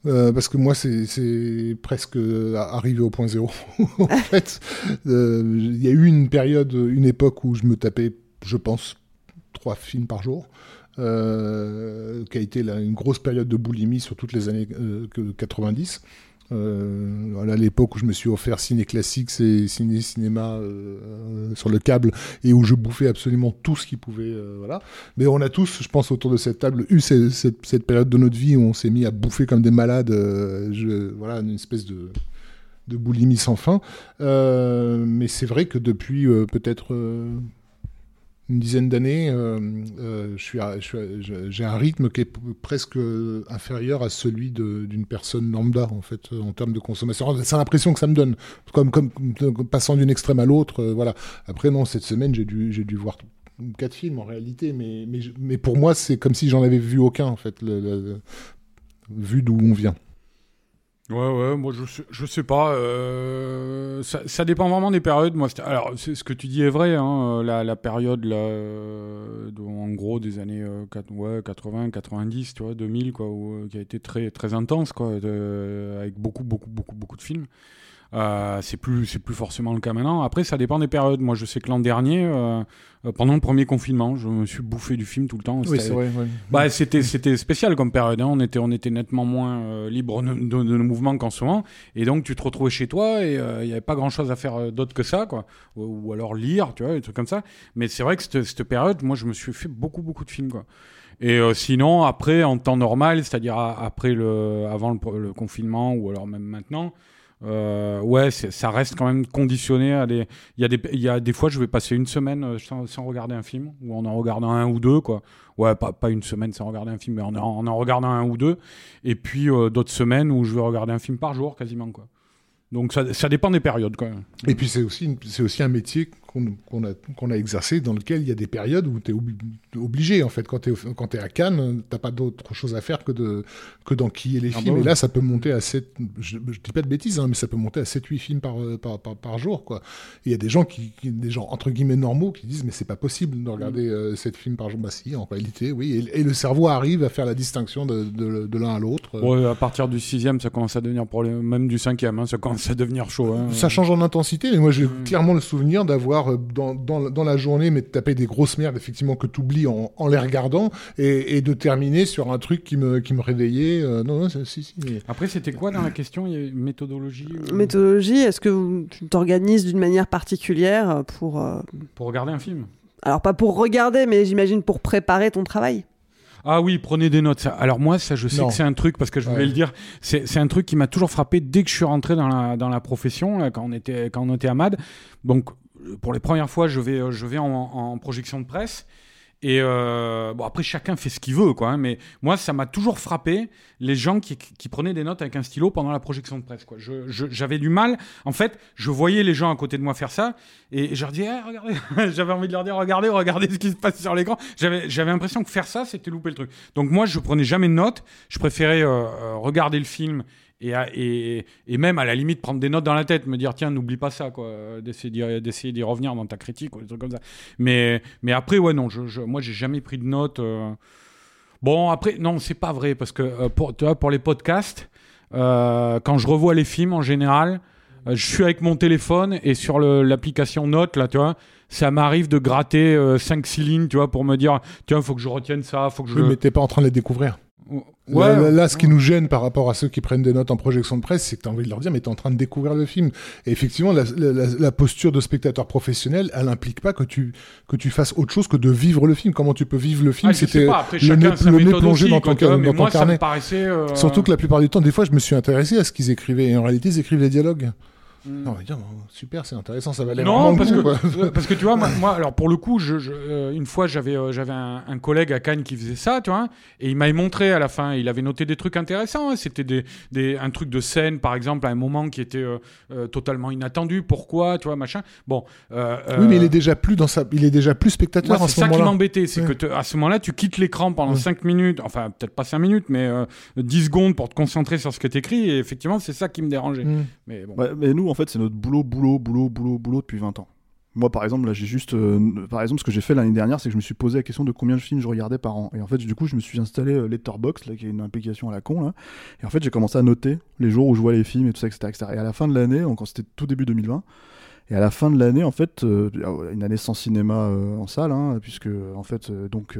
Euh, parce que moi, c'est presque arrivé au point zéro. en fait, Euh, il y a eu une période, une époque où je me tapais, je pense, trois films par jour. euh, qui a été là, une grosse période de boulimie sur toutes les années euh, que- 90. Euh, voilà l'époque où je me suis offert ciné classique et ciné cinéma euh, sur le câble et où je bouffais absolument tout ce qui pouvait euh, voilà. Mais on a tous je pense autour de cette table eu cette, période de notre vie où on s'est mis à bouffer comme des malades euh, voilà une espèce de boulimie sans fin. Euh, mais c'est vrai que depuis euh, peut-être euh, une dizaine d'années, euh, euh, j'ai un rythme qui est presque inférieur à celui d'une personne lambda en fait euh, en termes de consommation. C'est l'impression que ça me donne, comme, comme, passant d'une extrême à l'autre. voilà. Après non, cette semaine j'ai dû dû voir quatre films en réalité, mais mais, mais pour moi c'est comme si j'en avais vu aucun en fait. Vu d'où on vient. Ouais, ouais, moi je sais, je sais pas. Euh, ça, ça, dépend vraiment des périodes. Moi, alors, ce que tu dis est vrai. Hein, la, la, période, là, euh, en gros, des années euh, ouais, 80, 90, tu vois, 2000, quoi, où, qui a été très, très intense, quoi, avec beaucoup, beaucoup, beaucoup, beaucoup de films. Euh, c'est plus c'est plus forcément le cas maintenant. Après, ça dépend des périodes. Moi, je sais que l'an dernier, euh, euh, pendant le premier confinement, je me suis bouffé du film tout le temps. Oui, c'est vrai. Bah, c'était c'était spécial comme période. Hein. On était on était nettement moins libre de, de, nos mouvements qu'en ce moment. Et donc, tu te retrouvais chez toi et il n'y avait pas grand chose à faire d'autre que ça, quoi. Ou, alors lire, tu vois, des trucs comme ça. Mais c'est vrai que cette, cette période, moi, je me suis fait beaucoup beaucoup de films, quoi. Et sinon, après, en temps normal, c'est-à-dire après le, avant le, le, confinement ou alors même maintenant, euh, ouais, ça reste quand même conditionné à des. Il y, a des, il y a des fois, je vais passer une semaine euh, sans, regarder un film, ou en en regardant un ou deux, quoi. Ouais, pas, pas une semaine sans regarder un film, mais en en, en regardant un ou deux. Et puis euh, d'autres semaines où je vais regarder un film par jour, quasiment, quoi. Donc ça, ça dépend des périodes, quand même. Et puis c'est aussi, aussi un métier qu'on a, exercé dans lequel il y a des périodes où tu es obligé, en fait. Quand tu es, es, à Cannes, t'as pas d'autre chose à faire que, de, que d'enquiller les ah films. Bah et là, ça peut monter à 7, je, je dis pas de bêtises, hein, mais ça peut monter à 7-8 films par, par, par, par, jour. Il y a des gens qui, des gens, entre guillemets, normaux, qui disent, mais c'est pas possible de regarder 7 mm. euh, films par jour. Bah si, en réalité, oui. Et, le cerveau arrive à faire la distinction de, de, de l'un à l'autre. Ouais, à partir du sixième, ça commence à devenir, pour même du cinquième, hein, ça commence à devenir chaud. Hein. Ça change en intensité, mais moi, j'ai mm. clairement le souvenir d'avoir, euh, dans, dans dans, la journée, mais de taper des grosses merdes, effectivement, que tu oublies en, les regardant, et, de terminer sur un truc qui me, qui me réveillait. Euh, non, non, si, si, Après, c'était quoi dans la question? Il y a une méthodologie Méthodologie, est-ce que tu t'organises d'une manière particulière pour... Euh, pour regarder un film? Alors, pas pour regarder, mais j'imagine pour préparer ton travail? Ah oui, prenez des notes. Alors moi, ça, je sais que c'est un truc parce que je voulais le dire. C'est un truc qui m'a toujours frappé dès que je suis rentré dans la, dans la profession, quand on était quand on était à MAD. Donc pour les premières fois, je vais, je vais en, projection de presse. Et euh, bon, après, chacun fait ce qu'il veut, quoi. Hein, mais moi, ça m'a toujours frappé les gens qui, qui, prenaient des notes avec un stylo pendant la projection de presse, quoi. J'avais du mal. En fait, je voyais les gens à côté de moi faire ça, et je leur disais, eh, regardez. j'avais envie de leur dire, regardez, regardez ce qui se passe sur l'écran. J'avais, l'impression que faire ça, c'était louper le truc. Donc moi, je prenais jamais de notes. Je préférais euh, euh, regarder le film et, et, et, même à la limite prendre des notes dans la tête, me dire tiens n'oublie pas ça quoi, d'essayer d'y revenir dans ta critique ou des trucs comme ça. Mais mais après ouais non, je, je moi j'ai jamais pris de notes. Euh. Bon après non c'est pas vrai parce que euh, pour tu vois, pour les podcasts euh, quand je revois les films en général je suis avec mon téléphone et sur l'application Notes là tu vois ça m'arrive de gratter 5-6 lignes tu vois pour me dire tiens faut que je retienne ça faut que je oui, mais pas en train de les découvrir Ouais, là, ce qui nous gêne par rapport à ceux qui prennent des notes en projection de presse, c'est que tu as envie de leur dire, mais tu es en train de découvrir le film. Et effectivement, la, la, la posture de spectateur professionnel, elle implique pas que tu, que tu fasses autre chose que de vivre le film. Comment tu peux vivre le film ah, C'était le nez, le nez plongé dans ton, dans ton carnet. Euh, Surtout que la plupart du temps, des fois, je me suis intéressé à ce qu'ils écrivaient. Et en réalité, ils écrivent des dialogues. Hmm. Non, super, c'est intéressant, ça va aller Non, parce, que, parce que tu vois, moi, alors pour le coup, je, euh, une fois, j'avais euh, j'avais un, collègue à Cannes qui faisait ça, tu vois, et il m'avait montré à la fin, il avait noté des trucs intéressants. Hein. C'était des, des, un truc de scène, par exemple, à un moment qui était euh, totalement inattendu. Pourquoi, tu vois, machin. Bon. oui, mais il est déjà plus dans sa, il est déjà plus spectateur. C'est ça qui m'embêtait, c'est que à ce moment-là, tu quittes l'écran pendant 5 minutes, enfin peut-être pas 5 minutes, mais 10 secondes pour te concentrer sur ce que tu écris. Et effectivement, c'est ça qui me dérangeait. Mm. Mais, bon. mais nous, en fait, c'est notre boulot, boulot, boulot, boulot, boulot depuis 20 ans. Moi, par exemple, là, j'ai juste. Euh, par exemple, ce que j'ai fait l'année dernière, c'est que je me suis posé la question de combien de films je regardais par an. Et en fait, du coup, je me suis installé euh, Letterboxd, là, qui est une application à la con, là. Et en fait, j'ai commencé à noter les jours où je vois les films et tout ça, etc. etc. Et à la fin de l'année, quand c'était tout début 2020, et à la fin de l'année, en fait, euh, une année sans cinéma en salle, hein, puisque, en fait, donc.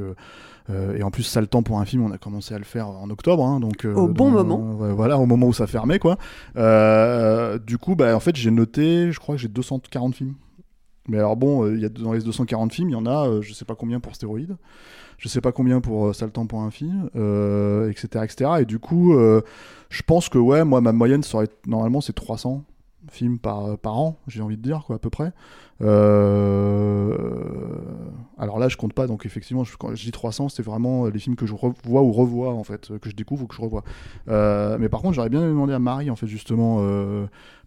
et en plus, ça le temps pour un film, on a commencé à le faire en octobre, hein, donc au bon moment. voilà, au moment où ça fermait, quoi. du coup, bah, en fait, j'ai noté, je crois que j'ai 240 films mais alors bon, euh, il y a dans les 240 films, il y en a, euh, je sais pas combien pour Stéroïde, je sais pas combien pour euh, Sale temps pour un film, etc., etc. Et du coup, je pense que ouais, moi ma moyenne serait normalement c'est 300 films par, par an, j'ai envie de dire quoi, à peu près. Alors là, je compte pas, donc effectivement, je, quand je dis 300, c'est vraiment les films que je revois ou revois en fait, que je découvre ou que je revois. mais par contre, j'aurais bien demandé à Marie en fait justement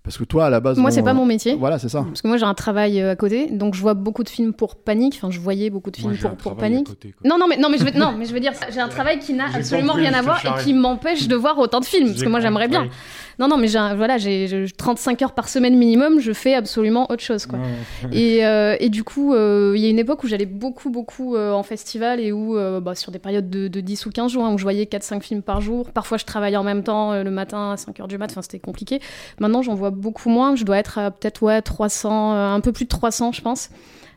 Parce que toi, à la base. Moi, bon, c'est pas euh, mon métier. Voilà, c'est ça. Parce que moi, j'ai un travail euh, à côté, donc je vois beaucoup de films pour Panique. Enfin, je voyais beaucoup de films Moi, pour, un pour travail à Panique. côté. Non, non, mais, non, mais je veux, non, mais je veux dire, j'ai un travail qui n'a absolument rien à voir et qui m'empêche de voir autant de films. Parce que moi, j'aimerais bien. Non, non, mais j'ai, voilà, j'ai j'ai 35 heures par semaine minimum, je fais absolument autre chose, quoi. Ouais. Et, euh, et du coup, euh, il y a une époque où j'allais beaucoup, beaucoup euh, en festival et où, euh, bah, sur des périodes de, de 10 ou 15 jours, hein, où je voyais 4-5 films par jour. Parfois, je travaillais en même temps euh, le matin à 5 heures du mat, enfin, c'était compliqué. Maintenant, j'en vois beaucoup moins. Je dois être à peut-être ouais, 300, euh, un peu plus de 300, je pense.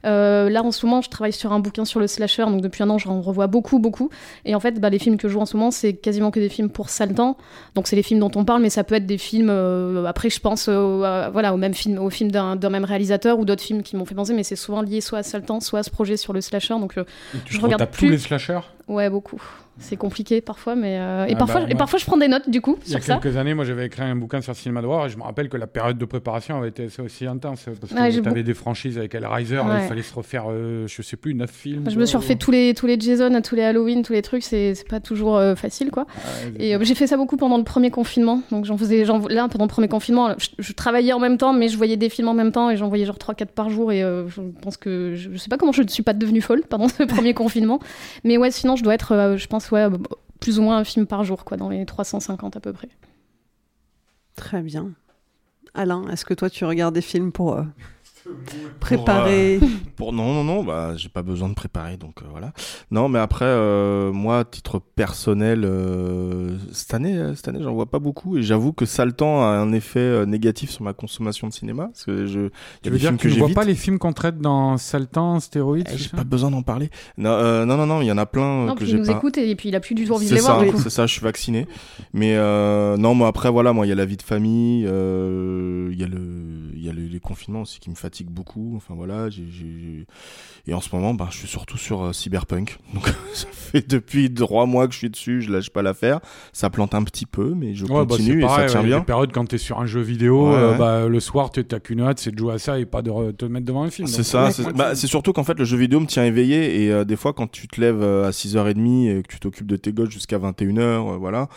Euh, là, en ce moment, je travaille sur un bouquin sur le slasher, donc depuis un an, j'en revois beaucoup, beaucoup. Et en fait, bah, les films que je joue en ce moment, c'est quasiment que des films pour Saltan. Donc, c'est les films dont on parle, mais ça peut être des films. euh, après, je pense euh, voilà, au même film, au film d'un même réalisateur ou d'autres films qui m'ont fait penser, mais c'est souvent lié soit à Saltan, soit à ce projet sur le slasher. Donc, Tu Je regarde plus. tous les slashers? Ouais, beaucoup. C'est compliqué parfois, mais. euh, et, Ah parfois, bah, et parfois, je prends des notes, du coup, Il y a ça. quelques années, moi j'avais écrit un bouquin sur le cinéma d'horreur et je me rappelle que la période de préparation avait été aussi intense parce que tu avais des franchises avec Hellraiser, Ouais. il fallait se refaire, euh, je sais plus, 9 films. Je me suis quoi, refait ou- tous les, tous les Jason, tous les Halloween, tous les trucs, c'est pas toujours euh, facile, quoi. Et euh, j'ai fait ça beaucoup pendant le premier confinement. Donc j'en faisais, j'en- là pendant le premier confinement, je, je travaillais en même temps, mais je voyais des films en même temps et j'en voyais genre 3-4 par jour. Et euh, je pense que je, je sais pas comment je ne suis pas devenue folle pendant ce premier confinement. Mais ouais, sinon je dois être, euh, je pense, ouais, euh, plus ou moins un film par jour, quoi, dans les 350 à peu près. Très bien. Alain, est-ce que toi tu regardes des films pour euh, préparer Pour non non non bah j'ai pas besoin de préparer donc euh, voilà. Non mais après euh, moi à titre personnel euh, cette année euh, cette année j'en vois pas beaucoup et j'avoue que ça le temps a un effet euh, négatif sur ma consommation de cinéma parce que je Tu veux dire que que tu ne vois pas les films qu'on traite dans Saltan, Stéroïdes Eh, j'ai pas besoin d'en parler. Non, euh, non, non, non, il y en a plein non, que j'ai nous pas. écoute et, puis il a plus du tout envie de les voir. c'est ça, je suis vacciné. Mais euh, non, moi après voilà, moi il y a la vie de famille, euh, il y a le, il y a le- les confinements aussi qui me fatiguent beaucoup. Enfin voilà, j'ai- et en ce moment, ben je suis surtout sur euh, Cyberpunk. Donc ça fait depuis trois mois que je suis dessus, je lâche pas l'affaire. Ça plante un petit peu, mais je Ouais, bah, continue et ça tient ouais, bien. Les périodes quand tu es sur un jeu vidéo, Ouais, euh, bah, le soir, tu t'as qu'une hâte, c'est de jouer à ça et pas de te mettre devant un film. C'est ça, c'est bah, c'est surtout qu'en fait le jeu vidéo me tient éveillé et euh, des fois quand tu te lèves à 6h30 et que tu t'occupes de tes gosses jusqu'à 21h, euh, voilà,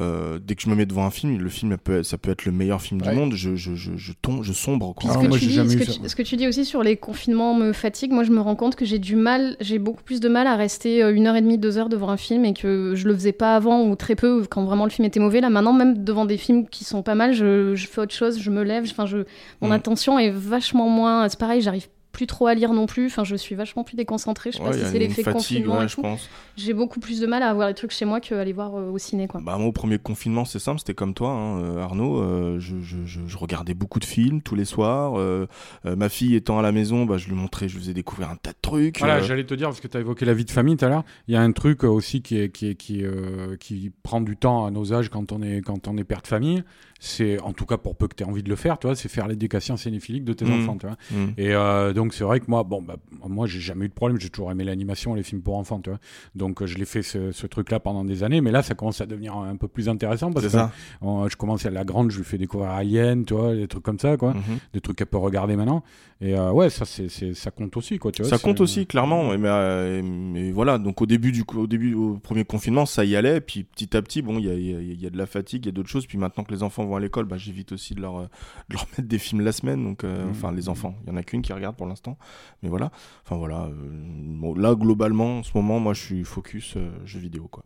euh, dès que je me mets devant un film, le film peut, ça peut être le meilleur film Ouais. du monde, je, je, je, je tombe, je sombre quoi. Ah, moi, dis, jamais ce, que tu, moi. ce que tu dis aussi sur les confinements me fatigue. Moi, je me rends compte que j'ai du mal, j'ai beaucoup plus de mal à rester euh, une heure et demie, deux heures devant un film et que je le faisais pas avant ou très peu quand vraiment le film était mauvais. Là, maintenant, même devant des films qui sont pas mal, je, je fais autre chose, je me lève. Enfin, je, mon Mm. attention est vachement moins. C'est pareil, j'arrive plus trop à lire non plus. Enfin, je suis vachement plus déconcentrée. Je sais Ouais, pas si c'est l'effet confinement ouais, et je tout. pense. J'ai beaucoup plus de mal à voir les trucs chez moi qu'à les voir euh, au ciné, quoi. Bah, moi, au premier confinement, c'est simple, c'était comme toi, hein, euh, Arnaud. euh, je, je, je, je regardais beaucoup de films tous les soirs. euh, euh, ma fille étant à la maison, bah, je lui montrais, je lui faisais découvrir un tas de trucs. Voilà, euh, j'allais te dire, parce que tu as évoqué la vie de famille tout à l'heure, il y a un truc aussi qui, est, qui, est, qui, euh, qui prend du temps à nos âges quand on est, quand on est père de famille. C'est, en tout cas pour peu que tu aies envie de le faire, tu vois, c'est faire l'éducation cinéphilique de tes Mhm. enfants. Tu vois. hmm. Et euh, donc c'est vrai que moi, bon, bah, moi j'ai jamais eu de problème, j'ai toujours aimé l'animation, les films pour enfants, tu vois. Donc euh, je l'ai fait ce, ce truc-là pendant des années, mais là ça commence à devenir un peu plus intéressant parce que on- je commence à la grande, je lui fais découvrir Alien, tu vois, des trucs comme ça, quoi, Mhm. des trucs qu'elle peut regarder maintenant. Et euh, ouais, ça c'est, ça compte aussi, quoi, tu vois. Ça compte aussi clairement, mais, euh, mais voilà. Donc au début du au début au premier confinement, ça y allait, puis petit à petit, bon, il y a, y a- y a de la fatigue, il y a d'autres choses. Puis maintenant que les enfants vont à l'école, bah, j'évite aussi de leur euh, de leur mettre des films la semaine. Donc euh, Mhm. enfin les enfants, il y en a qu'une qui regarde pour l'instant, mais voilà. Enfin voilà. euh, bon, là globalement, en ce moment, moi, je suis focus euh, jeux vidéo quoi.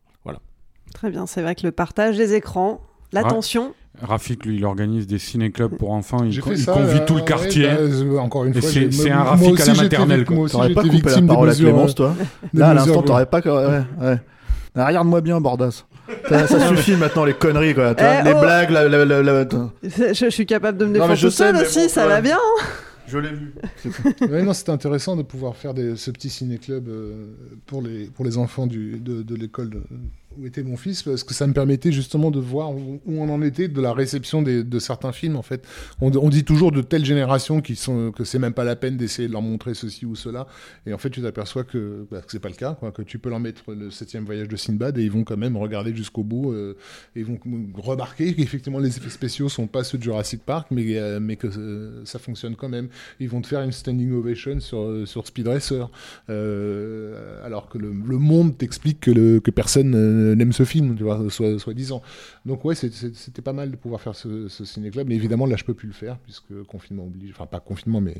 Très bien, c'est vrai que le partage des écrans, l'attention, Rafik, lui, il organise des ciné-clubs pour enfants, il, co- il convie euh, tout le ouais, quartier. bah, encore une fois, c'est- un Rafik à la maternelle, T'aurais pas coupé la parole à Clémence, toi Là, à l'instant, t'aurais pas. Ouais, ouais. Regarde-moi bien, Bordas. Ça, ça suffit maintenant, les conneries, quoi. Eh, les oh. blagues, la, la- la- la- je, je suis capable de me défendre tout seul aussi, bon, ça ouais. va bien. Je l'ai vu. Ouais, non, c'était intéressant de pouvoir faire des, ce petit ciné-club euh, pour, les, pour les enfants du, de, de l'école de- où était mon fils, parce que ça me permettait justement de voir où, on en était de la réception des- de certains films. En fait, on, dit toujours de telles générations qui sont, que c'est même pas la peine d'essayer de leur montrer ceci ou cela. Et en fait, tu t'aperçois que, bah, que c'est pas le cas, que tu peux leur mettre le septième voyage de Sinbad et ils vont quand même regarder jusqu'au bout. euh, et ils vont remarquer qu'effectivement les effets spéciaux sont pas ceux de Jurassic Park, mais, euh, mais que euh, ça fonctionne quand même. Ils vont te faire une standing ovation sur, sur Speed Racer. Alors que le, le monde t'explique que, le, que personne n'aime ce film, tu vois, soit, soit disant. Donc ouais, c'était pas mal de pouvoir faire ce, ce ciné-club, mais évidemment là je peux plus le faire puisque confinement oblige, enfin pas confinement, mais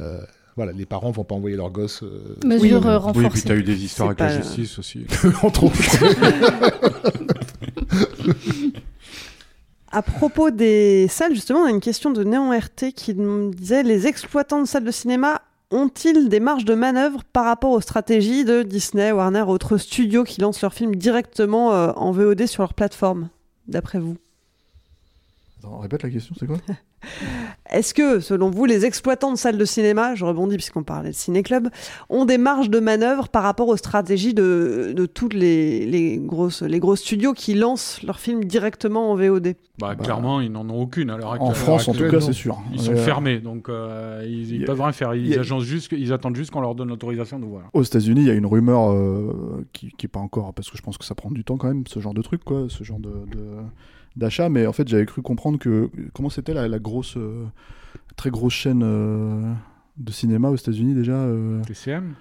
euh, voilà, les parents vont pas envoyer leurs gosses. Euh, Mesure oui, renforcée. Oui, puis tu as eu des histoires avec la justice aussi. Entre autres. À propos des salles, justement, on a une question de Néon RT qui nous disait les exploitants de salles de cinéma ont-ils des marges de manœuvre par rapport aux stratégies de Disney, Warner, autres studios qui lancent leurs films directement euh, en VOD sur leur plateforme, d'après vous? Attends, répète la question, c'est quoi? Est-ce que, selon vous, les exploitants de salles de cinéma, je rebondis puisqu'on parlait de ciné-club, ont des marges de manœuvre par rapport aux stratégies de, de tous les, les, grosses, les gros studios qui lancent leurs films directement en VOD bah, Clairement, ils n'en ont aucune. À en France, en tout cas, c'est sûr. Ils sont fermés, donc euh, ils, ne peuvent rien faire. Ils, juste, ils attendent juste qu'on leur donne l'autorisation de voir. Aux États-Unis, il y a une rumeur euh, qui n'est pas encore, parce que je pense que ça prend du temps quand même, ce genre de truc, quoi, ce genre de... de d'achat, mais en fait j'avais cru comprendre que comment c'était la, grosse, euh, très grosse chaîne euh, de cinéma aux États-Unis déjà. Euh, TCM.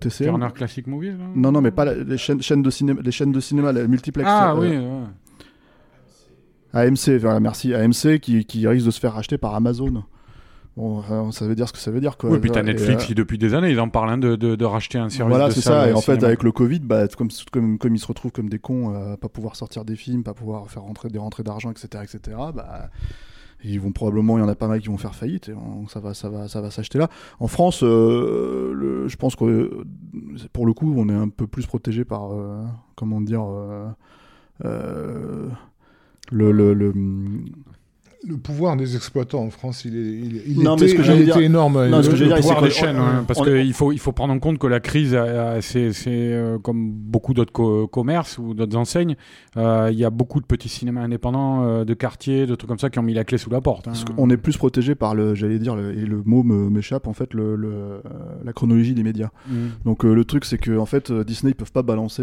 TCM. Turner Classic Movies. non? Non mais pas les chaînes, chaînes, de cinéma, les chaînes de cinéma, les multiplex. Ah oui. AMC, voilà, merci. AMC qui, qui risque de se faire racheter par Amazon. Bon, ça veut dire ce que ça veut dire. Quoi. Oui, puis t'as Netflix qui, depuis des années, ils en parlent hein, de, de, de, racheter un service. Voilà, c'est ça. Et en fait, avec le Covid, bah, comme, comme, comme ils se retrouvent comme des cons à pas pouvoir sortir des films, pas pouvoir faire rentrer des rentrées d'argent, etc., etc., bah, ils vont probablement, il y en a pas mal qui vont faire faillite. Et ça va, ça va, ça va s'acheter là. En France, euh, le, je pense que pour le coup, on est un peu plus protégé par, euh, comment dire, euh, le, le, le le pouvoir des exploitants en France, il, est, il, il non, était, il était énorme. Non, ce que je veux dire, pouvoir des chaînes, hein, parce qu'il faut, il faut prendre en compte que la crise, c'est euh, comme beaucoup d'autres commerces ou d'autres enseignes, euh, il y a beaucoup de petits cinémas indépendants, euh, de quartiers, de trucs comme ça qui ont mis la clé sous la porte. Hein. On est plus protégé par le, j'allais dire, le, et le mot m'échappe en fait, le, le, la chronologie des médias. Mm. Donc le truc, c'est que en fait, Disney ils peuvent pas balancer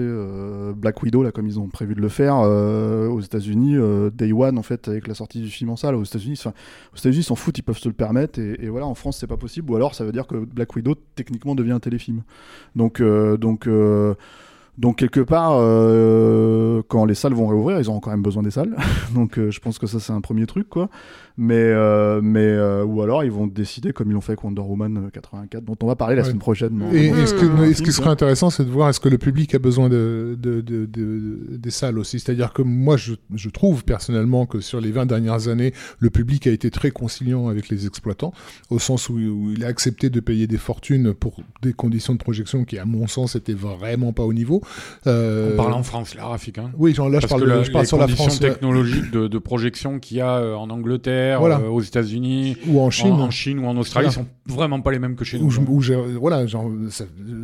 Black Widow là comme ils ont prévu de le faire aux États-Unis, Day One en fait avec la sortie du film en salle aux États-Unis, aux États-Unis, ils s'en foutent, ils peuvent se le permettre. Et, voilà, en France, c'est pas possible. Ou alors, ça veut dire que Black Widow techniquement devient un téléfilm. Donc, euh, donc. Euh, donc quelque part, euh, quand les salles vont réouvrir, ils auront quand même besoin des salles. donc je pense que ça c'est un premier truc quoi mais, euh, mais euh, ou alors ils vont décider comme ils l'ont fait avec Wonder Woman 84 euh, dont on va parler la semaine prochaine. et, ce, qui serait intéressant c'est de voir est-ce que le public a besoin de, de, de, de des salles aussi? C'est-à-dire que moi je, je, trouve personnellement que sur les 20 dernières années le public a été très conciliant avec les exploitants au sens où, il a accepté de payer des fortunes pour des conditions de projection qui à mon sens étaient vraiment pas au niveau. On parle en France là Rafik hein. Oui genre là je parle, je parle sur la France technologiques de, de projection qu'il y a en Angleterre euh, aux États-Unis. Ou en Chine, en, Chine ou en Australie, sont vraiment pas les mêmes que chez nous. Où je, voilà, genre,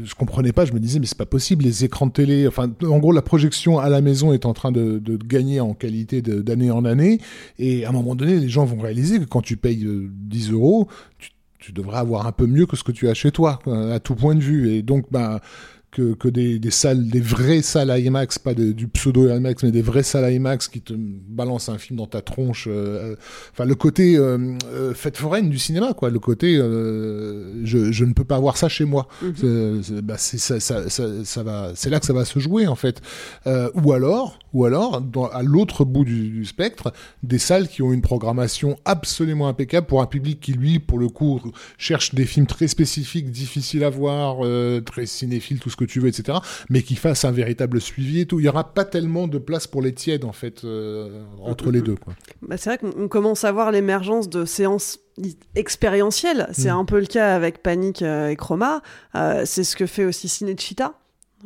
je comprenais pas, je me disais mais c'est pas possible, les écrans de télé, enfin en gros la projection à la maison est en train de, de gagner en qualité d'année en année, et à un moment donné les gens vont réaliser que quand tu payes 10 euh, euros, tu, tu devrais avoir un peu mieux que ce que tu as chez toi, à tout point de vue, et donc bah que, que des, des, salles, des vraies salles IMAX, pas du pseudo IMAX, mais des vraies salles IMAX qui te balancent un film dans ta tronche. Euh, enfin, le côté euh, euh, fête foraine du cinéma, quoi. Le côté, je, je, ne peux pas voir ça chez moi. Mhm. Bah, c'est ça, ça, ça, ça, va, c'est là que ça va se jouer en fait. ou alors, ou alors, dans, à l'autre bout du, du, spectre, des salles qui ont une programmation absolument impeccable pour un public qui lui, pour le coup, cherche des films très spécifiques, difficiles à voir, très cinéphiles, tout ce que tu veux, etc. Mais qui fasse un véritable suivi et tout. Il n'y aura pas tellement de place pour les tièdes, en fait, euh, entre les deux. Quoi. Bah, c'est vrai qu'on commence à voir l'émergence de séances expérientielles. C'est mm. un peu le cas avec Panic euh, et Chroma. Euh, c'est ce que fait aussi Cinechita.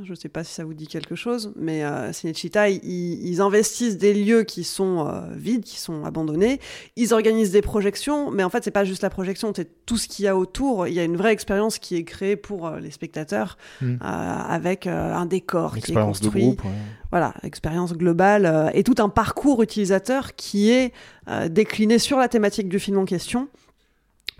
Je ne sais pas si ça vous dit quelque chose, mais euh, Cinecittà, ils, investissent des lieux qui sont euh, vides, qui sont abandonnés. Ils organisent des projections, mais en fait, c'est pas juste la projection, c'est tout ce qu'il y a autour. Il y a une vraie expérience qui est créée pour euh, les spectateurs, hmm. avec un décor qui est construit. De groupe, Voilà, expérience globale et tout un parcours utilisateur qui est décliné sur la thématique du film en question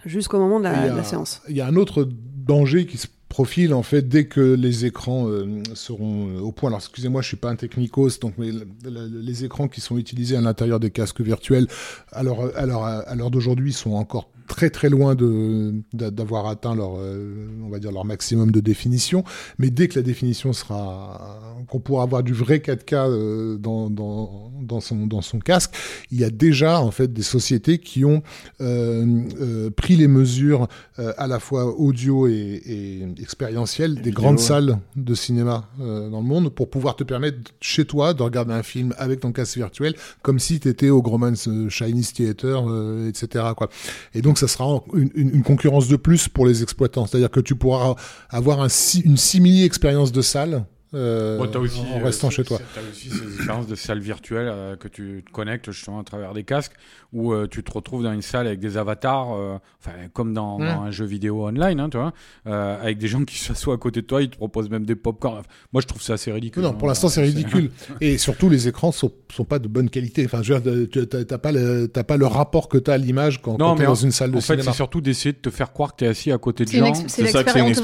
jusqu'au moment de la, de la séance. Il y a un autre danger qui se profil en fait dès que les écrans euh, seront euh, au point. Alors excusez-moi, je suis pas un technicos, donc les écrans qui sont utilisés à l'intérieur des casques virtuels, à l'heure d'aujourd'hui sont encore très très loin de d'avoir atteint leur euh, on va dire leur maximum de définition. Mais dès que la définition sera qu'on pourra avoir du vrai 4K euh, dans, dans, dans son dans son casque il y a déjà en fait des sociétés qui ont euh, euh pris les mesures euh, à la fois audio et, et expérientielles des grandes salles de cinéma dans le monde pour pouvoir te permettre chez toi de regarder un film avec ton casque virtuel comme si tu étais au Gromans Chinese Theater etc quoi. Et donc ça sera une, concurrence de plus pour les exploitants. C'est-à-dire que tu pourras avoir un, une simili expérience de salle euh, aussi, en euh, restant chez toi. Tu as aussi ces expériences de salle virtuelle euh, que tu te connectes justement à travers des casques où euh, tu te retrouves dans une salle avec des avatars, enfin comme dans, dans, un jeu vidéo online, hein, tu vois, avec des gens qui s'assoient à côté de toi, ils te proposent même des pop-corn. Moi, je trouve ça assez ridicule. Non, pour l'instant, c'est ridicule. Et surtout, les écrans sont, sont pas de bonne qualité. Enfin, tu n'as pas, le, pas le rapport que tu as à l'image quand, tu es dans une salle de cinéma. En fait, c'est surtout d'essayer de te faire croire que tu es assis à côté de gens. C'est l'expérience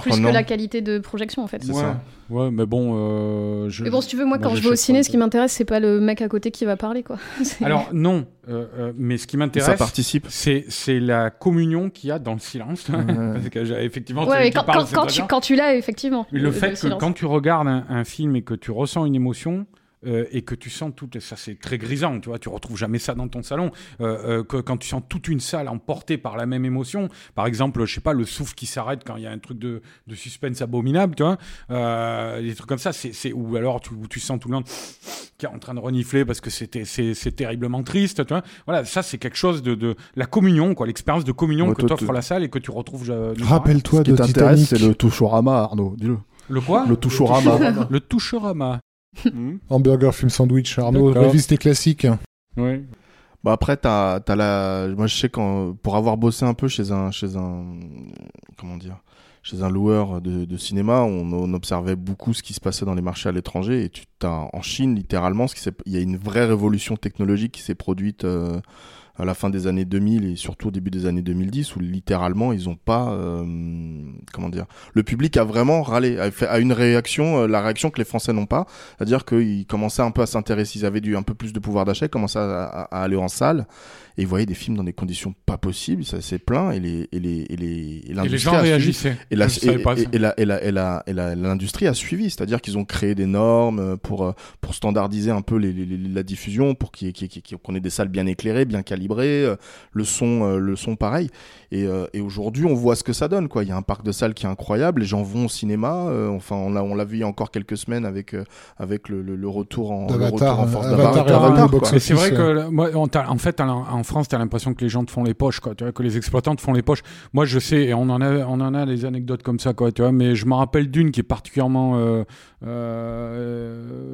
plus que la qualité de projection, en fait. C'est ça. Ouais, mais bon. Euh, mais bon, si tu veux, moi, quand je vais au ciné, ce qui m'intéresse, c'est pas le mec à côté qui va parler, quoi. Alors, non. Euh, euh, mais ce qui m'intéresse. Ça participe. C'est, c'est la communion qu'il y a dans le silence. Parce que, effectivement, ouais, quand, quand, tu, quand, tu, l'as, effectivement. Mais le, fait que quand tu regardes un, film et que tu ressens une émotion, euh, et que tu sens tout, ça c'est très grisant, tu vois, tu retrouves jamais ça dans ton salon. Euh, euh, que, quand tu sens toute une salle emportée par la même émotion, par exemple, je sais pas, le souffle qui s'arrête quand il y a un truc de, de suspense abominable, tu vois, des trucs comme ça, c'est, ou alors tu, tu sens tout le monde qui est en train de renifler parce que c'était, c'est, terriblement triste, tu vois. Voilà, ça c'est quelque chose de, de la communion, quoi, l'expérience de communion que t'offre la salle et que tu retrouves. Rappelle-toi de t'intéresse, c'est le touchorama, Arnaud, dis-le. Le quoi? Le touchorama. le touchorama. Hmm. Hamburger, film, sandwich. Arnaud, révise tes classiques. Oui. Bah après, t'as, as la. Moi, je sais quand pour avoir bossé un peu chez un, chez un, comment dire, chez un loueur de, de cinéma, on, on, observait beaucoup ce qui se passait dans les marchés à l'étranger. Et tu t'as en Chine, littéralement, ce qui il y a une vraie révolution technologique qui s'est produite. Euh, à la fin des années 2000 et surtout au début des années 2010 où littéralement ils ont pas euh, comment dire le public a vraiment râlé a fait à une réaction euh, la réaction que les Français n'ont pas. C'est-à-dire qu'ils commençaient un peu à s'intéresser ils avaient du un peu plus de pouvoir d'achat ils commençaient à, à, aller en salle et ils voyaient des films dans des conditions pas possibles ça c'est plein et les et les et les et, les gens réagissaient. Et la et, la et la et la l'industrie a suivi c'est-à-dire qu'ils ont créé des normes pour pour standardiser un peu les, la diffusion pour qu'on ait des salles bien éclairées bien calibrées euh, le son, euh, le son pareil. Et, euh, et aujourd'hui, on voit ce que ça donne. Quoi. Il y a un parc de salles qui est incroyable. Les gens vont au cinéma. enfin, on l'a, on l'a vu il y a encore quelques semaines avec, avec le, le, retour en, le retour en force d'Avatar. c'est vrai que moi, en fait, en France, tu as l'impression que les gens te font les poches, quoi. Tu vois, que les exploitants te font les poches. Moi, je sais, et on en a, on en a des anecdotes comme ça, quoi. Tu vois, mais je me rappelle d'une qui est particulièrement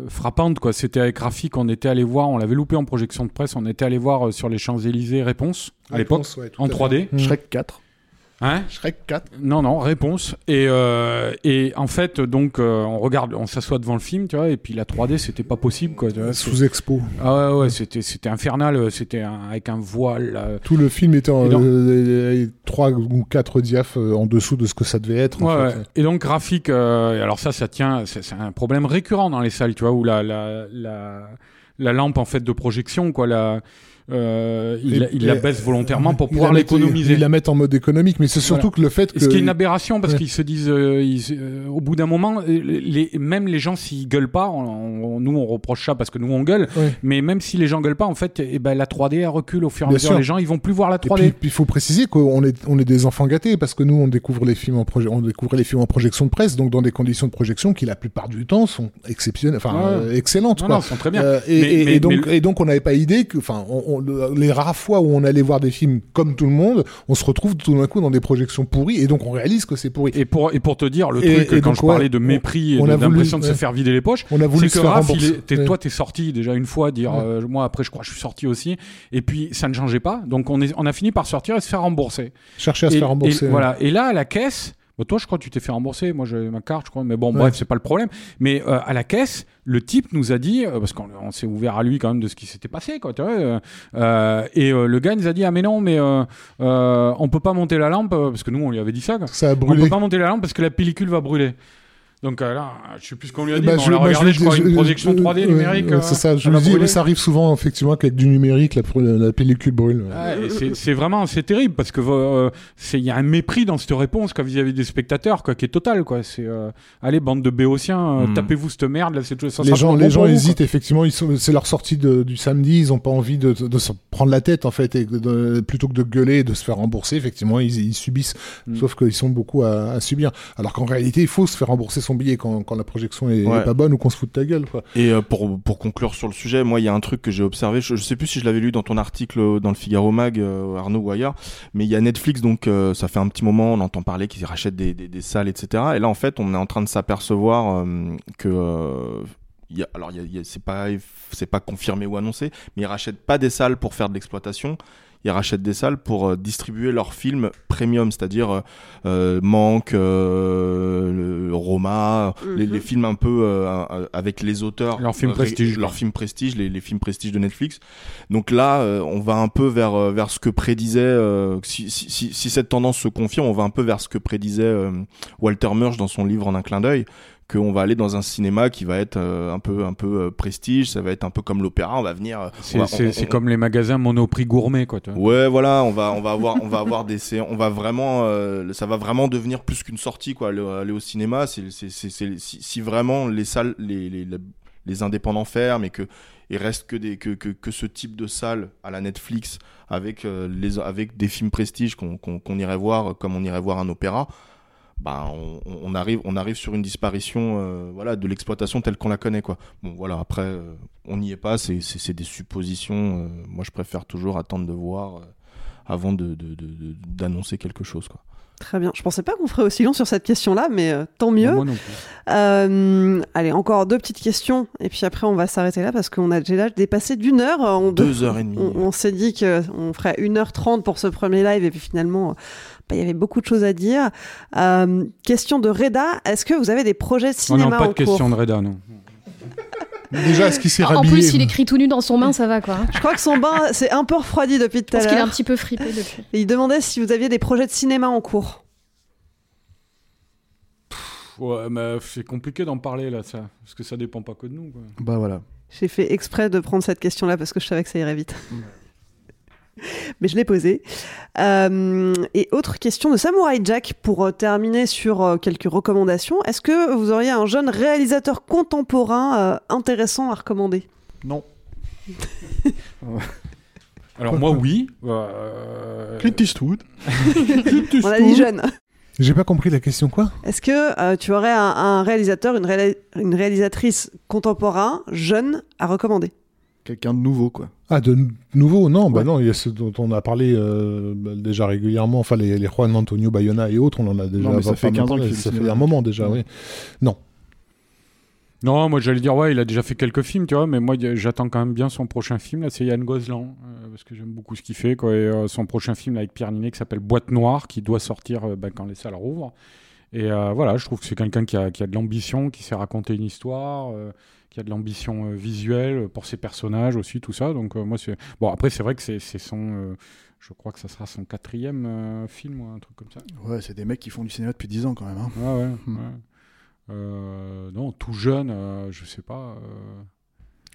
frappante, quoi. C'était avec Rafik, on était allé voir, on l'avait loupé en projection de presse, on était allé voir sur les Champs Élysées Réponse à l'époque en 3D. Shrek 4. Hein Shrek 4 Non, non, réponse. Et, euh, et en fait, donc, euh, on regarde, on s'assoit devant le film, tu vois, et puis la 3D, c'était pas possible, quoi. Sous expo. Ah ouais, ouais, c'était, c'était infernal, c'était avec un voile. Tout le film était en 3 ou 4 diaph euh, en dessous de ce que ça devait être. Ouais, Et donc, graphique, alors ça, ça tient, c'est, un problème récurrent dans les salles, tu vois, où la, la, la, la lampe, en fait, de projection, quoi, la euh, il, il, la baisse volontairement pour pouvoir l'économiser. Il la met en mode économique, mais c'est surtout que le fait que. Ce qui est une aberration parce qu'ils se disent, euh, euh, au bout d'un moment, les, même les gens s'ils gueulent pas, nous on reproche ça parce que nous on gueule, mais même si les gens gueulent pas, en fait, eh ben, la 3D elle recule au fur et à mesure. Les gens ils vont plus voir la 3D. Et puis il faut préciser qu'on est, on est des enfants gâtés parce que nous on découvre les films en on découvre les films en projection de presse, donc dans des conditions de projection qui la plupart du temps sont exceptionnelles, enfin excellentes. quoi. sont très bien. et, donc, et donc on n'avait pas idée que, enfin, on les rares fois où on allait voir des films comme tout le monde, on se retrouve tout d'un coup dans des projections pourries et donc on réalise que c'est pourri. Et pour, et pour te dire, le truc, quand je parlais de mépris on, et d'impression de se faire vider les poches, on a voulu que Raph, es, toi, t'es sorti déjà une fois, dire, euh, moi après, je crois, je suis sorti aussi, et puis ça ne changeait pas, donc on, est, on a fini par sortir et se faire rembourser. Chercher à se faire rembourser. Et, Voilà. Et là, à la caisse, toi, je crois que tu t'es fait rembourser. Moi, j'ai ma carte, je crois. Mais bon, bref, c'est pas le problème. Mais euh, à la caisse, le type nous a dit, euh, parce qu'on s'est ouvert à lui quand même de ce qui s'était passé, quoi. Tu vois, euh, et le gars nous a dit, ah mais non, mais on peut pas monter la lampe parce que nous, on lui avait dit ça. Ça a brûlé. On peut pas monter la lampe parce que la pellicule va brûler. Donc euh, là, je sais plus ce qu'on lui a dit, bah, mais on l'a regardé, je, crois, une projection 3D numérique. c'est ça, je me dis, mais ça arrive souvent, effectivement, qu'avec du numérique, la, la pellicule brûle. c'est vraiment, c'est terrible, parce que il y a un mépris dans cette réponse vis-à-vis des spectateurs, quoi, qui est total, quoi. C'est, allez, bande de béotiens, mm. tapez-vous cette merde, là, c'est ça Les gens, les gens hésitent, effectivement, c'est leur sortie du samedi, ils ont pas envie de, se prendre la tête, en fait, et plutôt que de gueuler et de se faire rembourser, effectivement, ils, subissent. Mm. Sauf qu'ils sont beaucoup à, à subir. Alors qu'en réalité, il faut se faire rembourser son billet quand, quand la projection est, pas bonne ou qu'on se fout de ta gueule. Quoi. Et euh, pour, pour conclure sur le sujet, moi, il y a un truc que j'ai observé. Je, sais plus si je l'avais lu dans ton article dans le Figaro Mag, euh, Arnaud ou ailleurs, mais il y a Netflix, donc euh, ça fait un petit moment, on entend parler qu'ils rachètent des, des, des, salles, etc. Et là, en fait, on est en train de s'apercevoir que. Y a, alors, c'est pas c'est pas confirmé ou annoncé, mais ils rachètent pas des salles pour faire de l'exploitation ils rachètent des salles pour euh, distribuer leurs films premium, c'est-à-dire euh, euh Manque, euh, Roma, les, les, mhm. films un peu avec les auteurs. Leurs films prestige. Leurs films prestige, les, les, films prestige de Netflix. Donc là, on va un peu vers, vers ce que prédisait, si, si, si, si, cette tendance se confirme, on va un peu vers ce que prédisait Walter Murch dans son livre En un clin d'œil qu'on va aller dans un cinéma qui va être euh, un peu un peu euh, prestige, ça va être un peu comme l'opéra, on va venir. Euh, c'est comme les magasins Monoprix gourmet quoi. Ouais, voilà, on va on va avoir on va avoir des on va vraiment ça va vraiment devenir plus qu'une sortie quoi, aller, au cinéma, c'est si, si vraiment les salles les, les, les indépendants ferment et que il reste que des que, que, que, ce type de salle à la Netflix avec les avec des films prestige qu'on qu'on irait voir comme on irait voir un opéra bah, on, arrive, on arrive sur une disparition euh, voilà, de l'exploitation telle qu'on la connaît. Quoi. Bon, voilà, après, euh, on n'y est pas, c'est des suppositions. Euh, moi, je préfère toujours attendre de voir avant d'annoncer de, de, quelque chose. Quoi. Très bien. Je pensais pas qu'on ferait aussi long sur cette question-là, mais tant mieux. Moi non plus. allez, encore deux petites questions, et puis après on va s'arrêter là parce qu'on a déjà dépassé d'une heure. Deux heures et demie. On, s'est dit qu'on ferait une heure trente pour ce premier live, et puis finalement il y avait beaucoup de choses à dire. Euh, question de Reda, est-ce que vous avez des projets de cinéma On n'a pas de question de Reda, non. Déjà, est-ce qu'il s'est rhabillé En plus, il écrit tout nu dans son bain, ça va quoi. Je crois que son bain s'est un peu refroidi depuis tout à l'heure. Parce qu'il est un petit peu fripé depuis. il demandait si vous aviez des projets de cinéma en cours. Ouais, mais c'est compliqué d'en parler là, ça, parce que ça dépend pas que de nous. Quoi. Bah voilà. J'ai fait exprès de prendre cette question-là parce que je savais que ça irait vite. mais je l'ai posé. Euh, et autre question de Samurai Jack pour euh, terminer sur euh, quelques recommandations. Est-ce que vous auriez un jeune réalisateur contemporain intéressant à recommander? Non. Alors moi oui. Clint Eastwood. On a dit jeune. J'ai pas compris la question quoi Est-ce que tu aurais un, réalisateur, une, une réalisatrice contemporain jeune à recommander? Quelqu'un de nouveau, quoi. Ah, de nouveau Non, bah non, il y a ce dont on a parlé euh, bah, déjà régulièrement, enfin les, les Juan Antonio Bayona et autres, on en a déjà. Non, ça fait 15 ans Ça fait un moment déjà, oui. Non. Non, moi j'allais dire, ouais, il a déjà fait quelques films, tu vois, mais moi j'attends quand même bien son prochain film, là, c'est Yann Gozlan, euh, parce que j'aime beaucoup ce qu'il fait, quoi, et euh, son prochain film avec Pierre Ninet qui s'appelle Boîte Noire, qui doit sortir bah, quand les salles rouvrent. Et voilà, je trouve que c'est quelqu'un qui a, qui a, de l'ambition, qui sait raconter une histoire qui a de l'ambition euh, visuelle pour ses personnages aussi, tout ça. Donc euh, moi, c'est bon. Après, c'est vrai que c'est son euh, je crois que ça sera son quatrième film ou un truc comme ça. Ouais, c'est des mecs qui font du cinéma depuis 10 ans quand même. Hein. ouais, hmm. non, tout jeune, je sais pas.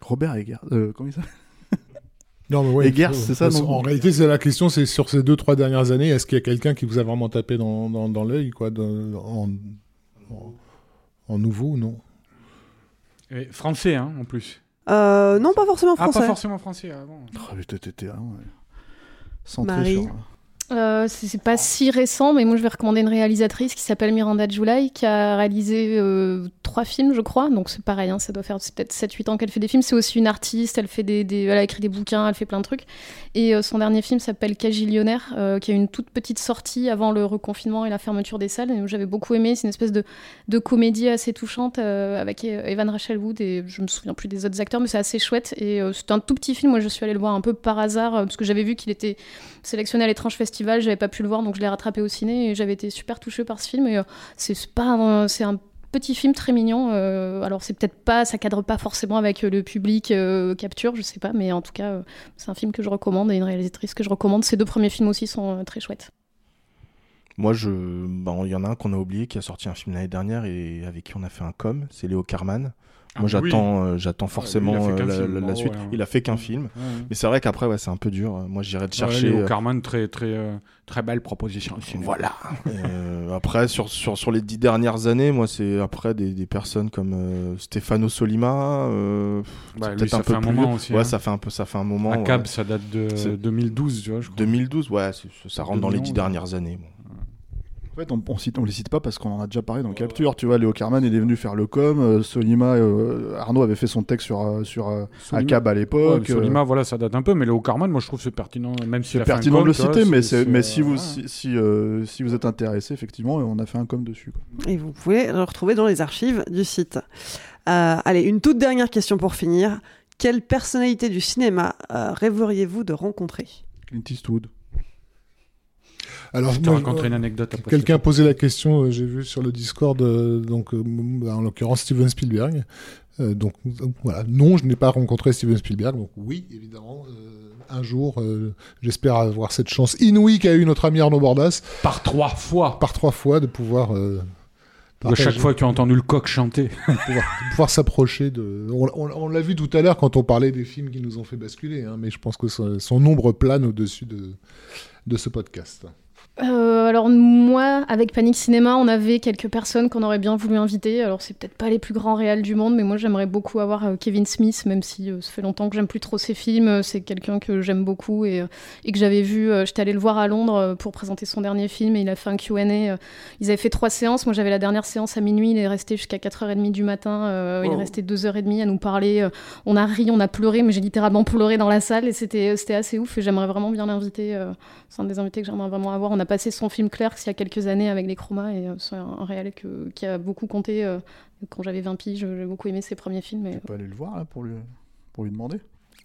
Robert Egger, comment il s'appelle? Non, mais ouais, c'est ça. Non? en réalité, c'est la question, c'est sur ces deux trois dernières années, est-ce qu'il y a quelqu'un qui vous a vraiment tapé dans, dans, dans l'œil, quoi, en, en, en, nouveau, non? Français, hein, en plus. Euh, non, pas forcément français. Ah, pas forcément français. Ah, bon. Oh, Marie. Euh, c'est pas si récent, mais moi je vais recommander une réalisatrice qui s'appelle Miranda July, qui a réalisé euh, trois films, je crois. Donc c'est pareil, hein, ça doit faire peut-être 7-8 ans qu'elle fait des films. C'est aussi une artiste, elle, fait des, elle a écrit des bouquins, elle fait plein de trucs. Et euh, son dernier film s'appelle Cagillionnaire, qui a une toute petite sortie avant le reconfinement et la fermeture des salles. J'avais beaucoup aimé. C'est une espèce de, de comédie assez touchante avec Evan Rachel Wood et je me souviens plus des autres acteurs, mais c'est assez chouette. Et c'est un tout petit film. Moi je suis allée le voir un peu par hasard parce que j'avais vu qu'il était sélectionné à l'étrange festival j'avais pas pu le voir, donc je l'ai rattrapé au ciné et j'avais été super touchée par ce film. Euh, c'est pas, c'est un petit film très mignon. Euh, alors c'est peut-être pas, ça cadre pas forcément avec le public euh, capture, je sais pas, mais en tout cas c'est un film que je recommande et une réalisatrice que je recommande. Ces deux premiers films aussi sont très chouettes. Moi, je, bon, il y en a un qu'on a oublié qui a sorti un film l'année dernière et avec qui on a fait un com, c'est Léo Carman. Ah Moi, oui. j'attends, euh, j'attends lui, il a forcément euh, la, film. la- la Oh, suite. ouais, ouais. Il a fait qu'un film, Ouais, ouais. mais c'est vrai qu'après, ouais, c'est un peu dur. Moi, j'irais de Ouais, chercher. Léo euh, Carman, très, très, euh, très belle proposition. aussi. Voilà. Euh, après, sur, sur, sur les dix dernières années, moi, c'est après des, des personnes comme euh, Stefano Solima. euh, Bah, lui, peut-être ça un fait peu un plus moment aussi, Ouais, hein. ça fait un peu, ça fait un moment. Ouais. Cab, ça date de C'est- 2012, tu vois, je crois. 2012, ouais, ça rentre dans les 2011, dix dernières années. bon. En fait, on, on, cite, on les cite pas parce qu'on en a déjà parlé dans Capture. Tu vois, Léo Carman, il est venu faire le com. euh, Solima, euh, Arnaud avait fait son texte sur, euh, sur euh, Solima. Acab à Ouais, l'époque. euh, Solima, voilà, ça date un peu, mais Léo Carman, moi je trouve que c'est pertinent, même si c'est pertinent de le citer, mais, c'est- mais si, vous, ouais. si, si, euh, si vous êtes intéressé, effectivement, on a fait un com dessus. quoi. Et vous pouvez le retrouver dans les archives du site. Euh, allez, une toute dernière question pour finir. Quelle personnalité du cinéma euh, rêveriez-vous de rencontrer? Clint Eastwood. Alors, Je te raconterai une anecdote après. Quelqu'un a posé la question, euh, j'ai vu sur le Discord, euh, donc euh, en l'occurrence Steven Spielberg. Donc voilà, non, je n'ai pas rencontré Steven Spielberg. Donc oui, évidemment, un jour, euh, j'espère avoir cette chance inouïe qu'a eu notre ami Arnaud Bordas Par trois fois. par trois fois de pouvoir. euh, À chaque fois que tu as entendu le coq chanter. de pouvoir, de pouvoir s'approcher de. On, on- on l'a vu tout à l'heure quand on parlait des films qui nous ont fait basculer, hein, mais je pense que son, son nombre plane au-dessus de, de ce podcast. Euh, alors moi, avec Panic Cinéma, on avait quelques personnes qu'on aurait bien voulu inviter. Alors c'est peut-être pas les plus grands réals du monde, mais moi j'aimerais beaucoup avoir euh, Kevin Smith, même si euh, ça fait longtemps que j'aime plus trop ses films. C'est quelqu'un que j'aime beaucoup et, et que j'avais vu. J'étais allée le voir à Londres pour présenter son dernier film et il a fait un Q&A. Ils avaient fait trois séances. Moi j'avais la dernière séance à minuit. Il est resté jusqu'à 4h30 du matin. Il est resté 2h30 à nous parler. On a ri, on a pleuré, mais j'ai littéralement pleuré dans la salle et c'était assez ouf. Et j'aimerais vraiment bien l'inviter. c'est un des invités que j'aimerais vraiment avoir. On a passé son film Clerks il y a quelques années avec les chromas et euh, c'est un, réal que- qui a beaucoup compté. euh, quand j'avais 20 piges, j'ai beaucoup aimé ses premiers films. et- Tu peux aller le voir là pour lui, pour lui demander?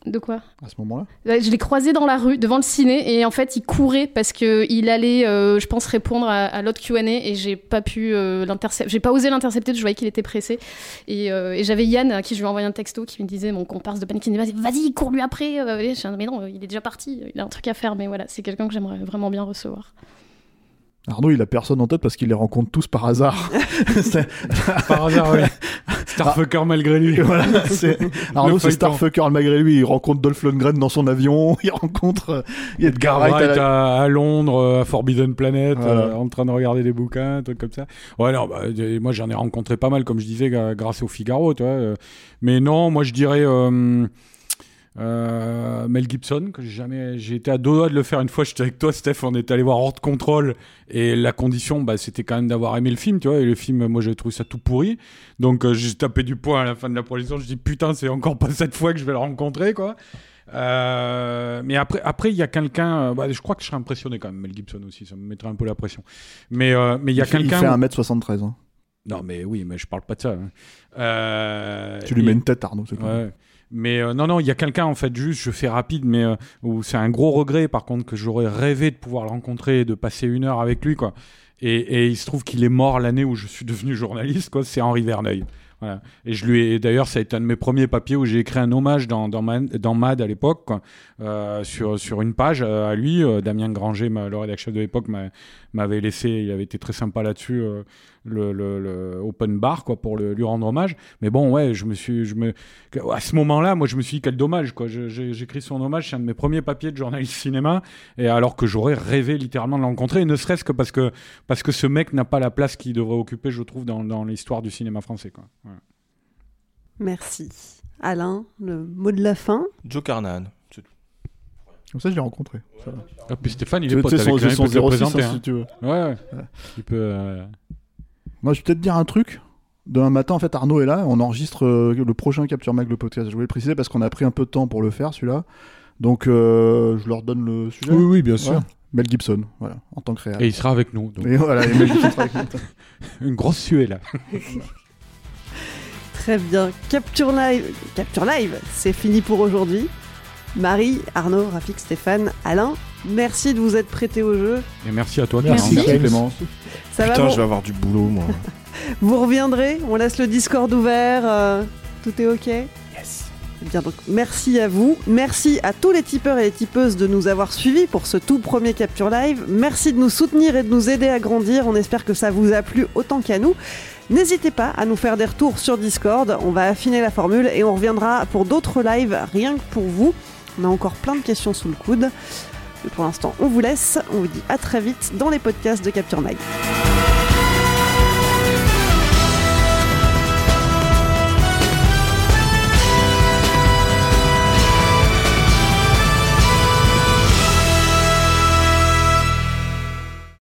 De quoi à ce moment-là. Je l'ai croisé dans la rue, devant le ciné, et en fait, il courait parce que il allait, euh, je pense, répondre à, à l'autre Q&A, et j'ai pas pu euh, l'intercepter. J'ai pas osé l'intercepter, je voyais qu'il était pressé. Et, euh, et j'avais Yann à qui je lui ai envoyé un texto qui me disait, mon comparse de Panic Cinéma, vas-y, cours lui après. Et je mais non, il est déjà parti, il a un truc à faire. Mais voilà, c'est quelqu'un que j'aimerais vraiment bien recevoir. Arnaud, il a personne en tête parce qu'il les rencontre tous par hasard. Par hasard, oui. Starfucker malgré lui. voilà, Arnaud, c'est. Starfucker malgré lui. Il rencontre Dolph Lundgren dans son avion. Il rencontre euh, Edgar Wright. à Wright à, à Londres, euh, à Forbidden Planet, Voilà. euh, en train de regarder des bouquins, un truc comme ça. Ouais, non, bah, moi j'en ai rencontré pas mal, comme je disais, grâce au Figaro, tu vois. Mais non, moi je dirais euh, euh, Mel Gibson, que j'ai jamais. J'ai été à deux doigts de le faire une fois. J'étais avec toi, Steph. On est allé voir Hors de contrôle, et la condition, bah, c'était quand même d'avoir aimé le film, tu vois. Et le film, moi, j'ai trouvé ça tout pourri. Donc, euh, j'ai tapé du poing à la fin de la projection. Je dis putain, c'est encore pas cette fois que je vais le rencontrer, quoi. Euh, mais après, après, il y a quelqu'un. bah, je crois que je serais impressionné quand même, Mel Gibson aussi. Ça me mettrait un peu la pression. Mais, mais il y a fait- il quelqu'un. fait où- 1m73. hein. Non, mais oui, mais je parle pas de ça. hein. Euh, Tu lui et- mets une tête, Arnaud. c'est. Ouais. Mais euh, non, non, il y a quelqu'un en fait, juste, je fais rapide, mais euh, où c'est un gros regret par contre que j'aurais rêvé de pouvoir le rencontrer et de passer une heure avec lui, quoi. Et, et il se trouve qu'il est mort l'année où je suis devenu journaliste, quoi. C'est Henri Verneuil. Voilà. Et je lui ai, d'ailleurs, ça a été un de mes premiers papiers où j'ai écrit un hommage dans, dans, dans Mad à l'époque, sur, sur une page euh, à lui. Euh, Damien Granger, ma- le rédacteur de l'époque, m'a- m'avait laissé, il avait été très sympa là-dessus, euh, le, le, le open bar, quoi, pour le, lui rendre hommage. Mais bon, ouais, je me suis, je me, à ce moment-là, moi, je me suis dit quel dommage, quoi. J'écris son hommage, c'est un de mes premiers papiers de journaliste cinéma, et alors que j'aurais rêvé littéralement de le rencontrer, et ne serait-ce que parce que parce que ce mec n'a pas la place qu'il devrait occuper, je trouve, dans, dans l'histoire du cinéma français, quoi. Merci. Alain, le mot de la fin? Joe Carnahan. Comme ça, je l'ai rencontré. Ça va. Ah, puis Stéphane, il Tu est sais, pote c'est son, avec lui, c'est il son peut te le 06 présenter. hein, hein. si tu veux. Ouais, ouais. Il peut. euh, Moi, je vais peut-être dire un truc. Demain matin, en fait, Arnaud est là. On enregistre euh, le prochain Capture Mag, le podcast. Je voulais le préciser parce qu'on a pris un peu de temps pour le faire, celui-là. Donc, euh, je leur donne le sujet. Oui, oui, bien sûr. Ouais. Mel Gibson, voilà, en tant que réel. Et il sera avec nous. donc. Et voilà, et Mel Gibson sera avec nous. Une grosse suée là. Très bien. Capture Live, Capture Live, c'est fini pour aujourd'hui. Marie, Arnaud, Rafik, Stéphane, Alain, merci de vous être prêtés au jeu. Et merci à toi. Merci. Clément. Merci Clémence. Ça Putain, va, je vous, vais avoir du boulot, moi. vous reviendrez On laisse le Discord ouvert. euh, tout est ok yes. Eh bien donc merci à vous, merci à tous les tipeurs et les tipeuses de nous avoir suivis pour ce tout premier Capture Live. Merci de nous soutenir et de nous aider à grandir. On espère que ça vous a plu autant qu'à nous. N'hésitez pas à nous faire des retours sur Discord. On va affiner la formule et on reviendra pour d'autres lives rien que pour vous. On a encore plein de questions sous le coude. Mais pour l'instant, on vous laisse. On vous dit à très vite dans les podcasts de Capture Mag.